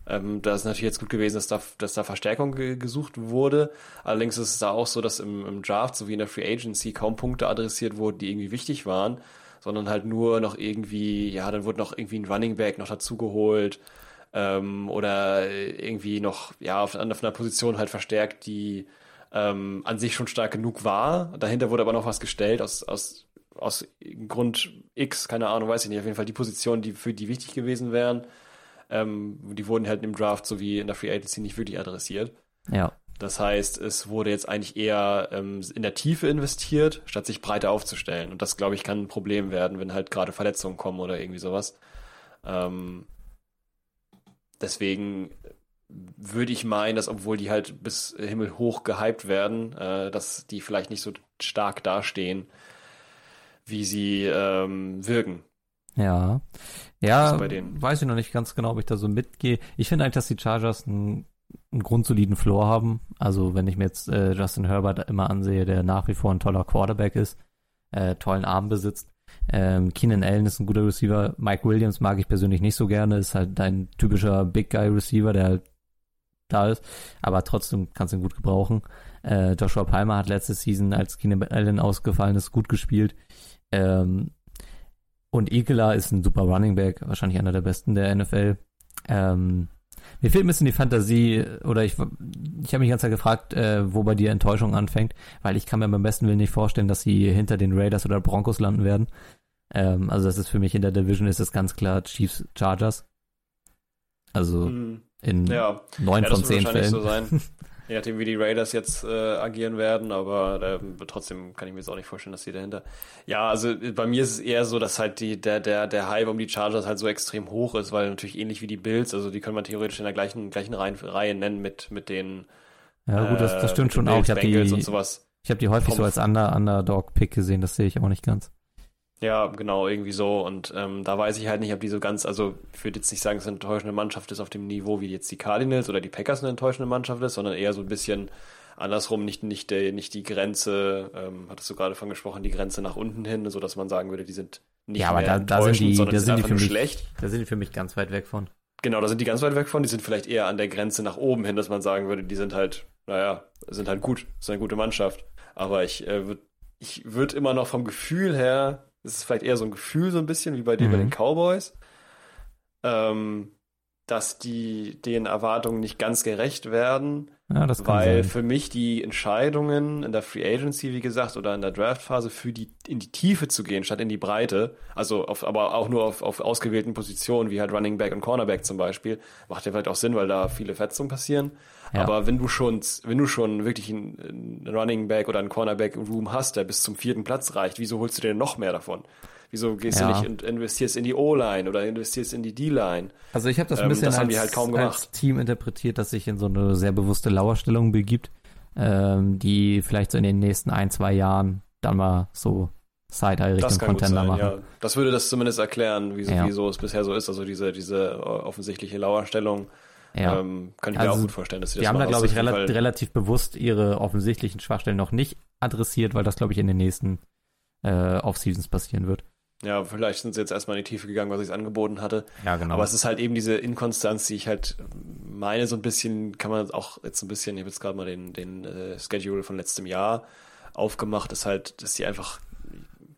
Ähm, da ist natürlich jetzt gut gewesen, dass da, dass da Verstärkung ge gesucht wurde. Allerdings ist es da auch so, dass im, im Draft sowie in der Free Agency kaum Punkte adressiert wurden, die irgendwie wichtig waren, sondern halt nur noch irgendwie, ja, dann wurde noch irgendwie ein Running Back noch dazugeholt ähm, oder irgendwie noch, ja, auf, auf einer Position halt verstärkt, die ähm, an sich schon stark genug war. Dahinter wurde aber noch was gestellt aus, aus, aus Grund X, keine Ahnung, weiß ich nicht. Auf jeden Fall die Positionen, die für die wichtig gewesen wären, ähm, die wurden halt im Draft sowie in der Free Agency nicht wirklich adressiert. Ja. Das heißt, es wurde jetzt eigentlich eher ähm, in der Tiefe investiert, statt sich breiter aufzustellen. Und das, glaube ich, kann ein Problem werden, wenn halt gerade Verletzungen kommen oder irgendwie sowas. Ähm, deswegen würde ich meinen, dass obwohl die halt bis himmelhoch gehypt werden, äh, dass die vielleicht nicht so stark dastehen, wie sie ähm, wirken. Ja. Ja, weiß ich noch nicht ganz genau, ob ich da so mitgehe. Ich finde eigentlich, dass die Chargers einen, einen grundsoliden Floor haben. Also wenn ich mir jetzt äh, Justin Herbert immer ansehe, der nach wie vor ein toller Quarterback ist, äh, tollen Arm besitzt. Ähm, Keenan Allen ist ein guter Receiver. Mike Williams mag ich persönlich nicht so gerne. Ist halt ein typischer Big Guy Receiver, der halt da ist. Aber trotzdem kannst du ihn gut gebrauchen. Äh, Joshua Palmer hat letzte Season, als Keenan Allen ausgefallen ist, gut gespielt. Ähm, und Ikela ist ein super Running Back, wahrscheinlich einer der besten der NFL. Ähm, Mir fehlt ein bisschen die Fantasie, oder ich, ich habe mich ganz gefragt, äh, wo bei dir Enttäuschung anfängt, weil ich kann mir beim besten Willen nicht vorstellen, dass sie hinter den Raiders oder Broncos landen werden. Ähm, also das ist für mich in der Division ist es ganz klar Chiefs Chargers. Also Hm. in Ja, neun ja, von das wird zehn Fällen. so sein. Je nachdem, wie die Raiders jetzt äh, agieren werden, aber ähm, trotzdem kann ich mir jetzt auch nicht vorstellen, dass die dahinter. Ja, also äh, bei mir ist es eher so, dass halt die, der, der, der Hype um die Chargers halt so extrem hoch ist, weil natürlich ähnlich wie die Bills, also die kann man theoretisch in der gleichen, gleichen Reihe, Reihe nennen mit, mit den Ja gut, das, das äh, stimmt mit schon auch. Ich habe die, und sowas. ich hab die häufig so als Under, Underdog-Pick gesehen, das sehe ich auch nicht ganz. Ja, genau, irgendwie so. Und ähm, da weiß ich halt nicht, ob die so ganz, also ich würde jetzt nicht sagen, dass es eine enttäuschende Mannschaft ist auf dem Niveau, wie jetzt die Cardinals oder die Packers eine enttäuschende Mannschaft ist, sondern eher so ein bisschen andersrum, nicht, nicht, der, nicht die Grenze, ähm, hattest du gerade von gesprochen, die Grenze nach unten hin, so dass man sagen würde, die sind nicht Ja, aber da- da sind die- sondern da sind die für mich- schlecht. Da sind die für mich ganz weit weg von. Genau, da sind die ganz weit weg von, die sind vielleicht eher an der Grenze nach oben hin, dass man sagen würde, die sind halt, naja, sind halt gut, ist eine gute Mannschaft. Aber ich äh, würde ich würd immer noch vom Gefühl her, es ist vielleicht eher so ein Gefühl so ein bisschen wie bei dir bei Mhm. den Cowboys, ähm, dass die den Erwartungen nicht ganz gerecht werden, Ja, weil sein. für mich die Entscheidungen in der Free Agency, wie gesagt, oder in der Draftphase für die in die Tiefe zu gehen, statt in die Breite, also auf, aber auch nur auf, auf ausgewählten Positionen, wie halt Running Back und Cornerback zum Beispiel, macht ja vielleicht auch Sinn, weil da viele Fetzungen passieren. Ja. Aber wenn du schon, wenn du schon wirklich einen, einen Running Back oder einen Cornerback Room hast, der bis zum vierten Platz reicht, wieso holst du dir denn noch mehr davon? Wieso gehst Ja. du nicht und investierst in die O-Line oder investierst in die D-Line? Also ich habe das ein Ähm, bisschen das haben als, halt kaum als. Team interpretiert, das sich in so eine sehr bewusste Lauerstellung begibt, ähm, die vielleicht so in den nächsten ein, zwei Jahren dann mal so Side-Eye Das Richtung Contender machen. ja. Das würde das zumindest erklären, wieso, Ja. wieso es bisher so ist. Also diese, diese äh, offensichtliche Lauerstellung Ja. ähm, kann ich mir Also, auch gut vorstellen, dass sie Die das haben da, glaube ich, rela Fall- relativ bewusst ihre offensichtlichen Schwachstellen noch nicht adressiert, weil das, glaube ich, in den nächsten äh, Off-Seasons passieren wird. Ja, vielleicht sind sie jetzt erstmal in die Tiefe gegangen, was ich angeboten hatte. Ja, genau. Aber es ist halt eben diese Inkonstanz, die ich halt meine, so ein bisschen, kann man auch jetzt ein bisschen, ich habe jetzt gerade mal den, den äh, Schedule von letztem Jahr aufgemacht, ist halt, dass die einfach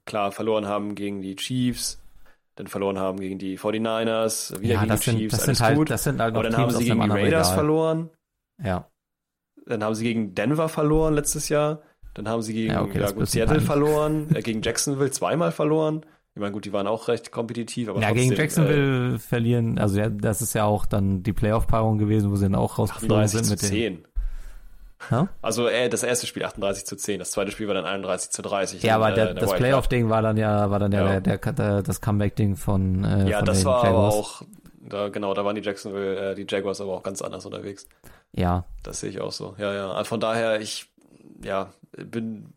klar verloren haben gegen die Chiefs, dann verloren haben gegen die 49ers, wieder ja, gegen das die sind, Chiefs, das alles sind halt, gut. das sind halt noch Aber dann Teams haben sie gegen die Raiders Regal. verloren, Ja, dann haben sie gegen Denver verloren letztes Jahr, dann haben sie gegen Ja, okay, ja, gut, Seattle peinlich. verloren, äh, gegen Jacksonville zweimal verloren. Ich meine, gut, die waren auch recht kompetitiv, aber ja trotzdem, gegen Jacksonville verlieren, also ja, das ist ja auch dann die Playoff-Paarung gewesen, wo sie dann auch äh, rausgeflogen 38 sind mit den. 10. Ja? Also äh, das erste Spiel 38 zu 10, das zweite Spiel war dann 31 zu 30. Ja, in, aber äh, der, der das. Playoff-Ding war dann ja, war dann ja, Ja. Der, der, der, das Comeback-Ding von, äh, Ja, von das war aber auch, da, genau, da waren die Jacksonville, äh, die Jaguars aber auch ganz anders unterwegs. Ja, Das sehe ich auch so. Ja, ja. Also Von daher, ich, ja, bin,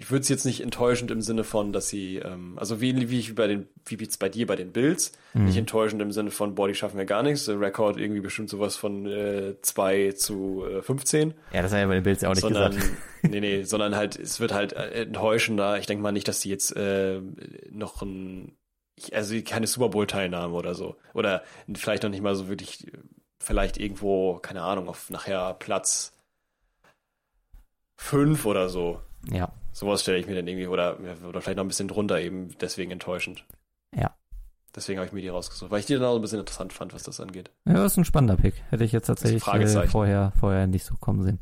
ich würde es jetzt nicht enttäuschend im Sinne von, dass sie, ähm, also wie, wie ich bei den, wie jetzt bei dir bei den Bills, Mhm. nicht enttäuschend im Sinne von, boah, die schaffen ja gar nichts. Der Rekord irgendwie bestimmt sowas von äh, 2 zu äh, 15. ja, das hat ja bei den Bills ja auch nicht sondern, gesagt. nee, nee, sondern halt, es wird halt äh, enttäuschender. Ich denke mal nicht, dass die jetzt äh, noch ein, ich- also keine Super Bowl-Teilnahme oder so. Oder vielleicht noch nicht mal so wirklich, vielleicht irgendwo, keine Ahnung, auf nachher Platz fünf oder so. Ja, Sowas stelle ich mir dann irgendwie, oder, oder vielleicht noch ein bisschen drunter eben, deswegen enttäuschend. Ja. Deswegen habe ich mir die rausgesucht, weil ich die dann auch ein bisschen interessant fand, was das angeht. ja, das ist ein spannender Pick. Hätte ich jetzt tatsächlich äh, vorher, vorher nicht so kommen sehen.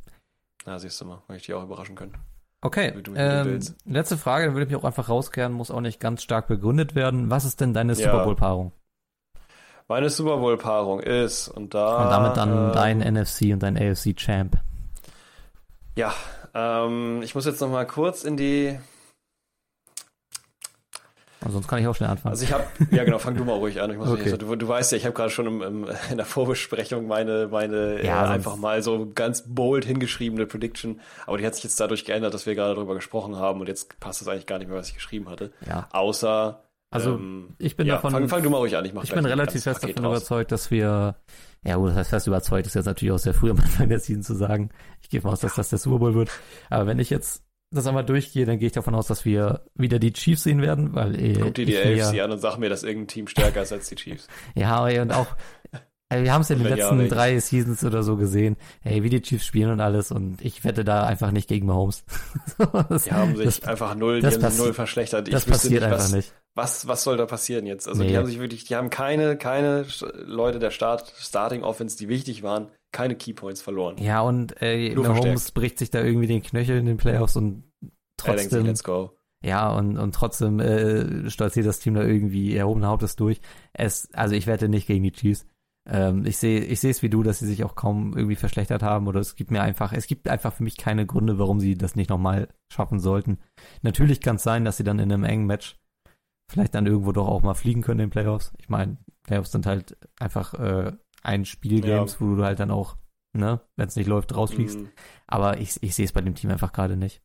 Na, siehst du mal, weil ich die auch überraschen können. Okay, ähm, letzte Frage, dann würde ich mich auch einfach rauskehren, muss auch nicht ganz stark begründet werden. Was ist denn deine Ja. Super Bowl-Paarung? Meine Super Bowl-Paarung ist, und da. Und damit dann äh, dein NFC und dein AFC-Champ. Ja, ähm, ich muss jetzt noch mal kurz in die. Sonst kann ich auch schnell anfangen. Also ich habe, ja genau, fang du mal ruhig an. Okay. also, du, du weißt ja, ich habe gerade schon im, im, in der Vorbesprechung meine, meine Ja, äh, einfach mal so ganz bold hingeschriebene Prediction, aber die hat sich jetzt dadurch geändert, dass wir gerade darüber gesprochen haben und jetzt passt es eigentlich gar nicht mehr, was ich geschrieben hatte. ja. Außer, Also, ähm, ich bin ja, davon, fang, fang du mal ruhig an. Ich, mach ich bin relativ fest davon draus. überzeugt, dass wir, ja gut, das heißt fest überzeugt, ist jetzt natürlich auch sehr früh am Anfang der Season zu sagen. Ich gehe davon aus, dass das der Super Bowl wird. Aber wenn ich jetzt das einmal durchgehe, dann gehe ich davon aus, dass wir wieder die Chiefs sehen werden, weil äh, Guck dir die AFC an und sag mir, dass irgendein Team stärker ist als die Chiefs. Ja, und auch, ey, wir haben es ja in den ja, letzten drei Seasons oder so gesehen, ey, wie die Chiefs spielen und alles und ich wette da einfach nicht gegen Mahomes. das, Die haben sich das, einfach null, die das haben sich null verschlechtert. das ich wüsste passiert nicht, einfach was, nicht. Was, was soll da passieren jetzt? Also Nee. die haben sich wirklich, die haben keine, keine Leute der Start, Starting Offense, die wichtig waren, keine Keypoints verloren. Ja, und äh, Mahomes bricht sich da irgendwie den Knöchel in den Playoffs und denkt sich, trotzdem, let's go. ja, und, und trotzdem äh, stolziert das Team da irgendwie erhobenen Hauptes durch. Es, also ich wette nicht gegen die Chiefs. Ähm, ich sehe ich sehe es wie du, dass sie sich auch kaum irgendwie verschlechtert haben oder es gibt mir einfach, es gibt einfach für mich keine Gründe, warum sie das nicht nochmal schaffen sollten. Natürlich kann es sein, dass sie dann in einem engen Match vielleicht dann irgendwo doch auch mal fliegen können in den Playoffs. Ich meine, Playoffs sind halt einfach äh, ein Spielgames, wo du halt dann auch, ne, wenn es nicht läuft, rausfliegst. Mm, Aber ich, ich sehe es bei dem Team einfach gerade nicht.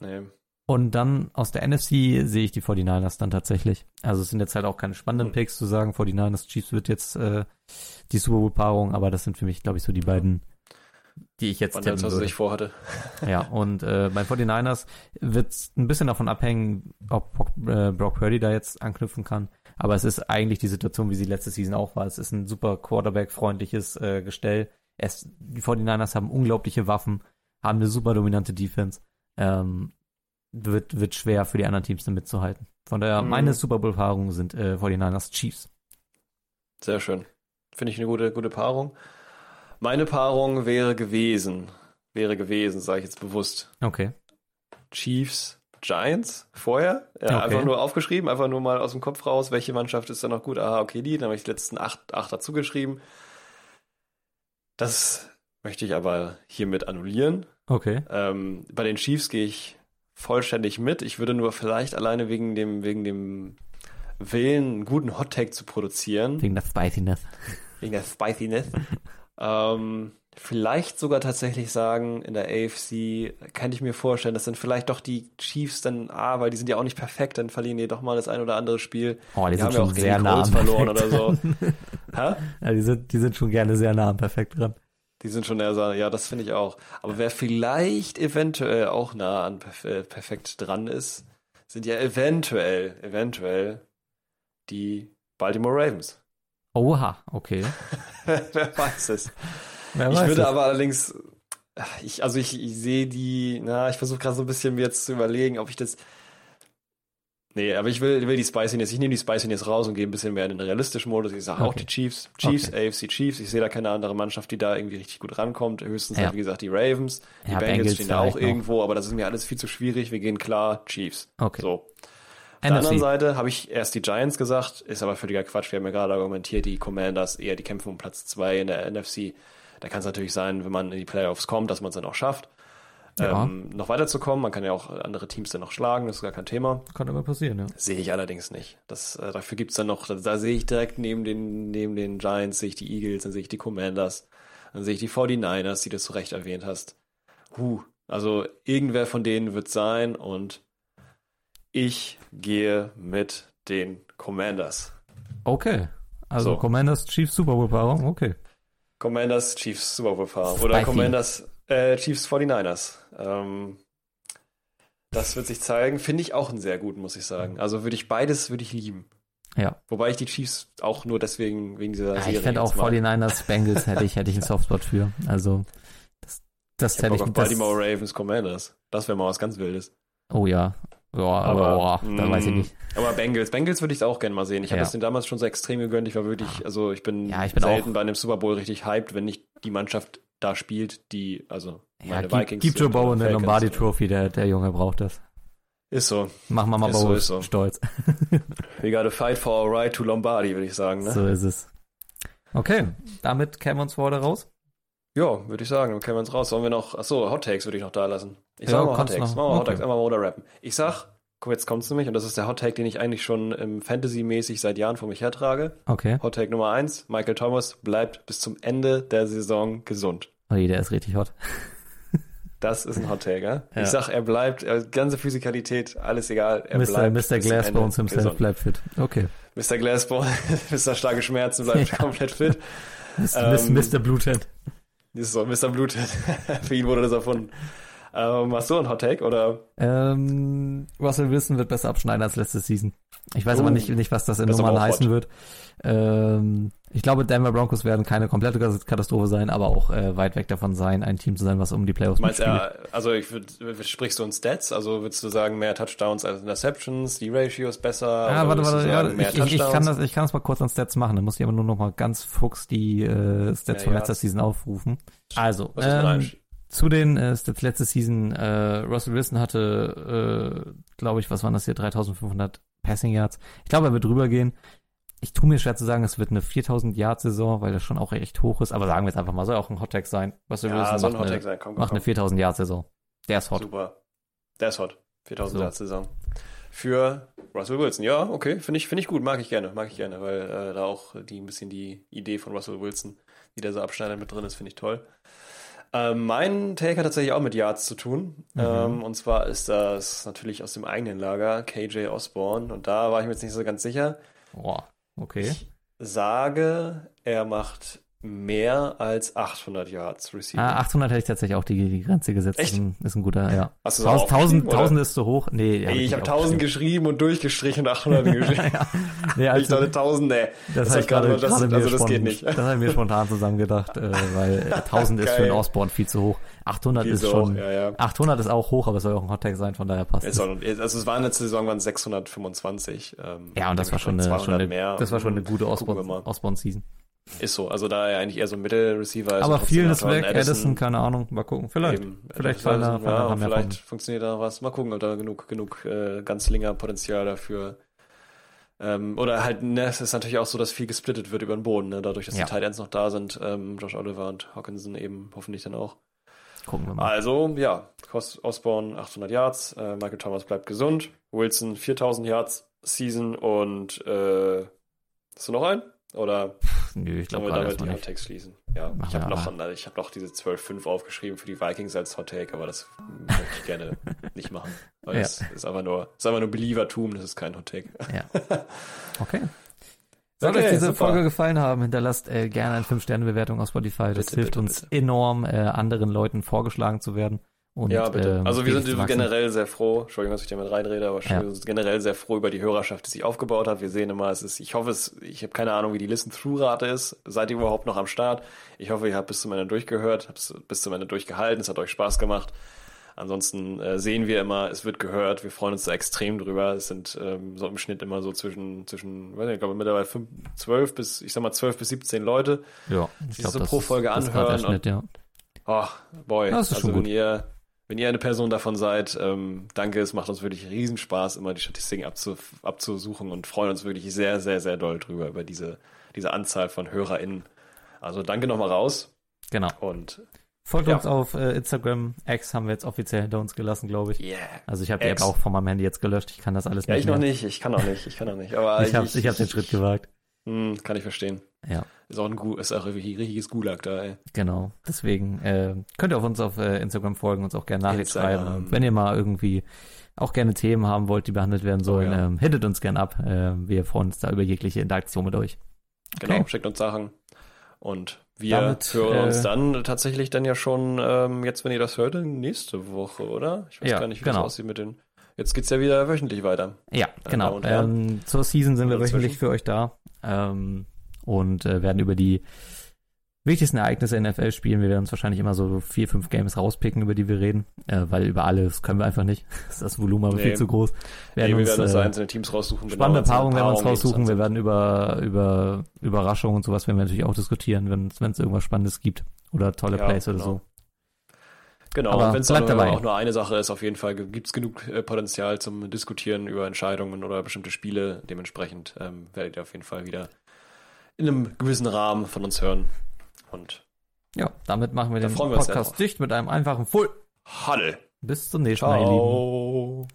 nee. Und dann aus der NFC sehe ich die 49ers dann tatsächlich. Also es sind jetzt halt auch keine spannenden Hm. Picks zu sagen, 49ers Chiefs wird jetzt äh, die Super Bowl Paarung, aber das sind für mich, glaube ich, so die beiden, die ich jetzt Wann tippen würde. sich vorhatte. Ja, und äh, bei 49ers wird es ein bisschen davon abhängen, ob Brock, äh, Brock Purdy da jetzt anknüpfen kann. Aber es ist eigentlich die Situation, wie sie letzte Season auch war. Es ist ein super Quarterback-freundliches äh, Gestell. Es, die 49ers haben unglaubliche Waffen, haben eine super dominante Defense. Ähm, wird, wird schwer für die anderen Teams da mitzuhalten. Von daher, Mhm. meine Super Bowl-Paarungen sind äh, 49ers Chiefs. Sehr schön. Finde ich eine gute, gute Paarung. Meine Paarung wäre gewesen, wäre gewesen, sage ich jetzt bewusst, Okay. Chiefs, Giants vorher. Ja, Okay. Einfach nur aufgeschrieben, einfach nur mal aus dem Kopf raus, welche Mannschaft ist da noch gut. Aha, okay, die. Dann habe ich die letzten acht, acht dazu geschrieben. Das möchte ich aber hiermit annullieren. Okay. Ähm, bei den Chiefs gehe ich vollständig mit. Ich würde nur vielleicht alleine wegen dem, wegen dem Willen, einen guten Hot Take zu produzieren, Wegen der Spiciness. wegen der Spiciness, ähm, vielleicht sogar tatsächlich sagen, in der AFC kann ich mir vorstellen, dass dann vielleicht doch die Chiefs dann, ah, weil die sind ja auch nicht perfekt, dann verlieren die doch mal das ein oder andere Spiel. Oh, die, Die, sind ja schon auch gegen sehr nah am verloren oder so. Ja, die sind, die sind schon gerne sehr nah am Perfekt dran. Die sind schon eher so, ja, das finde ich auch. Aber wer vielleicht eventuell auch nah an perf äh, perfekt dran ist, sind ja eventuell, eventuell die Baltimore Ravens. Oha, okay. wer weiß es. Wer ich weiß würde es. aber allerdings, ich, also ich, ich sehe die, na, ich versuche gerade so ein bisschen mir jetzt zu überlegen, ob ich das. Nee, aber ich will, will die Spiciness, ich nehme die Spiciness raus und gehe ein bisschen mehr in den realistischen Modus. Ich sage auch Okay. die Chiefs, Chiefs, AFC Chiefs. Ich sehe da keine andere Mannschaft, die da irgendwie richtig gut rankommt. Höchstens Ja. halt, wie gesagt, die Ravens. Die Ja, Bengals, stehen da auch noch. irgendwo, aber das ist mir alles viel zu schwierig. Wir gehen klar Chiefs. Okay. So. Auf der anderen. Seite habe ich erst die Giants gesagt, ist aber völliger Quatsch. Wir haben ja gerade argumentiert, die Commanders eher die kämpfen um Platz zwei in der NFC. Da kann es natürlich sein, wenn man in die Playoffs kommt, dass man es dann auch schafft, Ja. ähm, noch weiterzukommen. Man kann ja auch andere Teams dann noch schlagen, das ist gar kein Thema. Kann immer passieren, ja. Sehe ich allerdings nicht. Das, äh, dafür gibt's dann noch, da, da sehe ich direkt neben den, neben den Giants, sehe ich die Eagles, dann sehe ich die Commanders, dann sehe ich die 49ers, die du zu Recht erwähnt hast. Huh, also irgendwer von denen wird sein und ich gehe mit den Commanders. Okay. Also So. Commanders Chiefs Super Bowl Paarung, okay. Commanders Chiefs Super Bowl Fahrer oder. Commanders äh, Chiefs 49ers. Ähm, das wird sich zeigen. Finde ich auch einen sehr guten, muss ich sagen. Also würde ich beides würde ich lieben. Ja. Wobei ich die Chiefs auch nur deswegen wegen dieser ja Serie ich fände auch jetzt mal- 49ers Bengals hätte ich, hätte ich einen Softspot für. Also das, das Ich hätte Bock ich auf das, Baltimore Ravens Commanders. Das wäre mal was ganz Wildes. Oh ja. Ja, aber, boah, da weiß ich mm, nicht. Aber Bengals, Bengals würde ich auch gerne mal sehen. Ich habe Ja. das den damals schon so extrem gegönnt. Ich war wirklich, also ich bin, Ja, ich bin selten bei einem Super Bowl richtig hyped, wenn nicht die Mannschaft da spielt, die, also Ja, meine gib, Vikings. gib Joe Bowen eine Lombardi Trophy, der, der Junge braucht das. Ist so. Mach Mama Ist so, Bowen ist so. stolz. We gotta fight for our right to Lombardi, würde ich sagen. Ne? So ist es. Okay, damit kämen wir uns vor oder raus. Ja, würde ich sagen. Dann können wir uns raus. Sollen wir noch, achso, Hot Takes würde ich noch da lassen. Ich Ja, sag mal Hot Takes. Machen wir Hot. Takes, einmal mal oder rappen. Ich sag, guck, jetzt kommt's nämlich, und das ist der Hot Take, den ich eigentlich schon ähm, Fantasy-mäßig seit Jahren vor mich hertrage. Okay. Hot Take Nummer eins: Michael Thomas bleibt bis zum Ende der Saison gesund. Oh je, der ist richtig hot. Das ist ein Hot Take, ja? Ja. Ich sag, er bleibt, äh, ganze Physikalität, alles egal, er Mr. bleibt Mr. Glassbones himself gesund. bleibt fit. Okay. Mr. Glassbone, Mr. Starke Schmerzen bleibt Ja. komplett fit. Mr. Ähm, Mr. Bluthead. Das ist so, Mr. Blut. Für ihn wurde das erfunden. Ähm, hast du einen Hot Take oder? Ähm, Russell Wilson wird besser abschneiden als letzte Season. Ich weiß Oh. aber nicht, nicht, was das in Nummern heißen hot. wird. Ähm, ich glaube, Denver Broncos werden keine komplette Katastrophe sein, aber auch äh, weit weg davon sein, ein Team zu sein, was um die Playoffs Meinst mitspielt. du, also ich würd, sprichst du in Stats? Also würdest du sagen, mehr Touchdowns als Interceptions, die Ratio ist besser? Ja, oder warte, warte, ja, sagen, mehr ich, ich, kann das, ich kann das mal kurz an Stats machen. Dann muss ich aber nur noch mal ganz fuchs die äh, Stats Mehr von letzter Yards. Season aufrufen. Also, ähm, zu den äh, Stats letzte Season, äh, Russell Wilson hatte, äh, glaube ich, was waren das hier, 3500 Passing Yards. Ich glaube, er wird drüber gehen. Ich tue mir schwer zu sagen, es wird eine 4000 Yard Saison, weil das schon auch echt hoch ist. Aber sagen wir jetzt einfach mal, soll auch ein Hot Tag sein. Russell Ja, Wilson soll ein macht, Hot Take eine, sein. Komm, komm, macht eine komm. 4000 Yard Saison. Der ist hot. Super. Der ist hot. 4000 So. Yards Saison. Für Russell Wilson. Ja, okay. Finde ich, finde ich gut. Mag ich gerne. Mag ich gerne, weil äh, da auch die ein bisschen die Idee von Russell Wilson, wie der so abschneidet mit drin ist, finde ich toll. Ähm, mein Take hat tatsächlich auch mit Yards zu tun. Mhm. Ähm, und zwar ist das natürlich aus dem eigenen Lager, KJ Osborne. Und da war ich mir jetzt nicht so ganz sicher. Boah, okay. Ich sage, er macht mehr als 800 Yards Receiving. Ah, 800 hätte ich tatsächlich auch die, die Grenze gesetzt. Echt? Ist ein, ist ein guter, ja. Hast du das auch 1000, aufgeschrieben, 1000 oder? ist zu hoch. Nee, Ey, ich nicht habe 1000 aufgeschrieben. geschrieben und durchgestrichen und 800 geschrieben. ja. Nee, Ich also, dachte 1000, nee. das, das ich gerade, das, gerade mir also das geht nicht. Das habe ich mir spontan zusammengedacht, äh, weil äh, 1000 ist für einen Geil. Osborne viel zu hoch. 800 Viel ist so, schon, ja, ja. 800 ist auch hoch, aber es soll auch ein Hottag sein, von daher passt Es also es waren letzte Saison waren 625. Ähm, Ja, und das war schon eine, 200 schon eine, mehr. das war schon eine gute Gucken Ist so, also da er eigentlich eher so ein Mittelreceiver ist. aber vielen ist weg, einen Addison, keine Ahnung, mal gucken. Vielleicht. Eben, Vielleicht Addison, fallen da- da ja, mehr vielleicht funktioniert da was. Mal gucken, ob da genug, genug äh, Ganzlinger-Potenzial dafür. Ähm, oder halt, ne, es ist natürlich auch so, dass viel gesplittet wird über den Boden, ne, dadurch, dass Ja. die Tight Ends noch da sind. Ähm, Josh Oliver und Hawkinson eben hoffentlich dann auch. Gucken wir mal. Also, ja, Osborne 800 Yards, äh, Michael Thomas bleibt gesund, Wilson 4000 Yards Season und äh, hast du noch einen? Oder Nö, ich glaube gerade damit die nicht. Hot Takes schließen? Ja, ich habe noch, ich hab noch diese 12-5 aufgeschrieben für die Vikings als Hot Take, aber das möchte ich gerne nicht machen. Weil Ja. das ist einfach nur, ist einfach nur Believertum, das ist kein Hot Take. Ja. Okay. Sollte Okay, euch diese super. Folge gefallen haben, hinterlasst äh, gerne eine 5-Sterne-Bewertung auf Spotify. Das Bitte, hilft bitte, uns bitte. enorm, äh, anderen Leuten vorgeschlagen zu werden. Und, ja, bitte. ähm, also wir sind wachsen. generell sehr froh, Entschuldigung, dass ich damit reinrede, aber Ja. wir sind generell sehr froh über die Hörerschaft, die sich aufgebaut hat. Wir sehen immer, es ist, ich hoffe es, ich habe keine Ahnung, wie die Listen-Through-Rate ist. Seid ihr überhaupt noch am Start? Ich hoffe, ihr habt bis zum Ende durchgehört, habt es bis zum Ende durchgehalten, es hat euch Spaß gemacht. Ansonsten äh, sehen wir immer, es wird gehört, wir freuen uns da extrem drüber. Es sind ähm, so im Schnitt immer so zwischen, zwischen, weiß nicht, ich glaube mittlerweile fünf, 12 bis, ich sag mal 12 bis 17 Leute. Ja, ich die glaube, so das, pro Folge das ist der anhören Schnitt, ja. Oh, boy. Das ist also schon wenn gut. ihr, wenn ihr eine Person davon seid, ähm, danke, es macht uns wirklich riesen Spaß, immer die Statistiken abzu, abzusuchen und freuen uns wirklich sehr, sehr, sehr doll drüber, über diese, diese Anzahl von HörerInnen. Also danke nochmal raus Genau. und Folgt Ja. uns auf äh, Instagram. X haben wir jetzt offiziell hinter uns gelassen, glaube ich. yeah. Also ich habe die App auch von meinem Handy jetzt gelöscht. Ich kann das alles Ja, nicht ich noch mehr. nicht, ich kann auch nicht, ich kann auch nicht, aber Ich habe ich hab den Schritt gewagt. Hm, kann ich verstehen. Ja, Ist auch ein, ist auch ein richtiges Gulag da, ey. genau. Deswegen äh, könnt ihr auf uns auf äh, Instagram folgen, uns auch gerne Nachricht schreiben. Und Wenn ihr mal irgendwie auch gerne Themen haben wollt, die behandelt werden sollen, Oh ja. ähm, hittet uns gern ab. Äh, wir freuen uns da über jegliche Interaktion mit euch. Genau, Okay. schickt uns Sachen. Und wir Damit, hören uns äh, dann tatsächlich dann ja schon, ähm, jetzt, wenn ihr das hört, nächste Woche, oder? Ich weiß Ja, gar nicht, wie genau. das aussieht mit den. Jetzt geht's ja wieder wöchentlich weiter. Ja, genau. Und Herren. Ähm, zur Season sind wir wöchentlich für euch da ähm, und äh, werden über die wichtigsten Ereignisse in NFL spielen. Wir werden uns wahrscheinlich immer so vier, fünf Games rauspicken, über die wir reden, äh, weil über alles können wir einfach nicht. Das Volumen aber Nee. viel zu groß. Wir Nee, wir werden werden uns uns äh, einzelne Teams raussuchen. genau, spannende einzelne Paarungen werden wir uns raussuchen. Wir werden über, über Überraschungen und sowas werden wir natürlich auch diskutieren, wenn es irgendwas Spannendes gibt oder tolle Ja, Plays oder genau. so. sind. Genau, Aber und wenn es auch, bleibt nur- dabei. auch nur eine Sache ist, auf jeden Fall gibt's genug äh, Potenzial zum Diskutieren über Entscheidungen oder bestimmte Spiele. Dementsprechend ähm, werdet ihr auf jeden Fall wieder in einem gewissen Rahmen von uns hören. Und Ja, damit machen wir den wir Podcast dicht mit einem einfachen Full. Halle. Bis zum nächsten Mal, ihr Lieben. Ciao.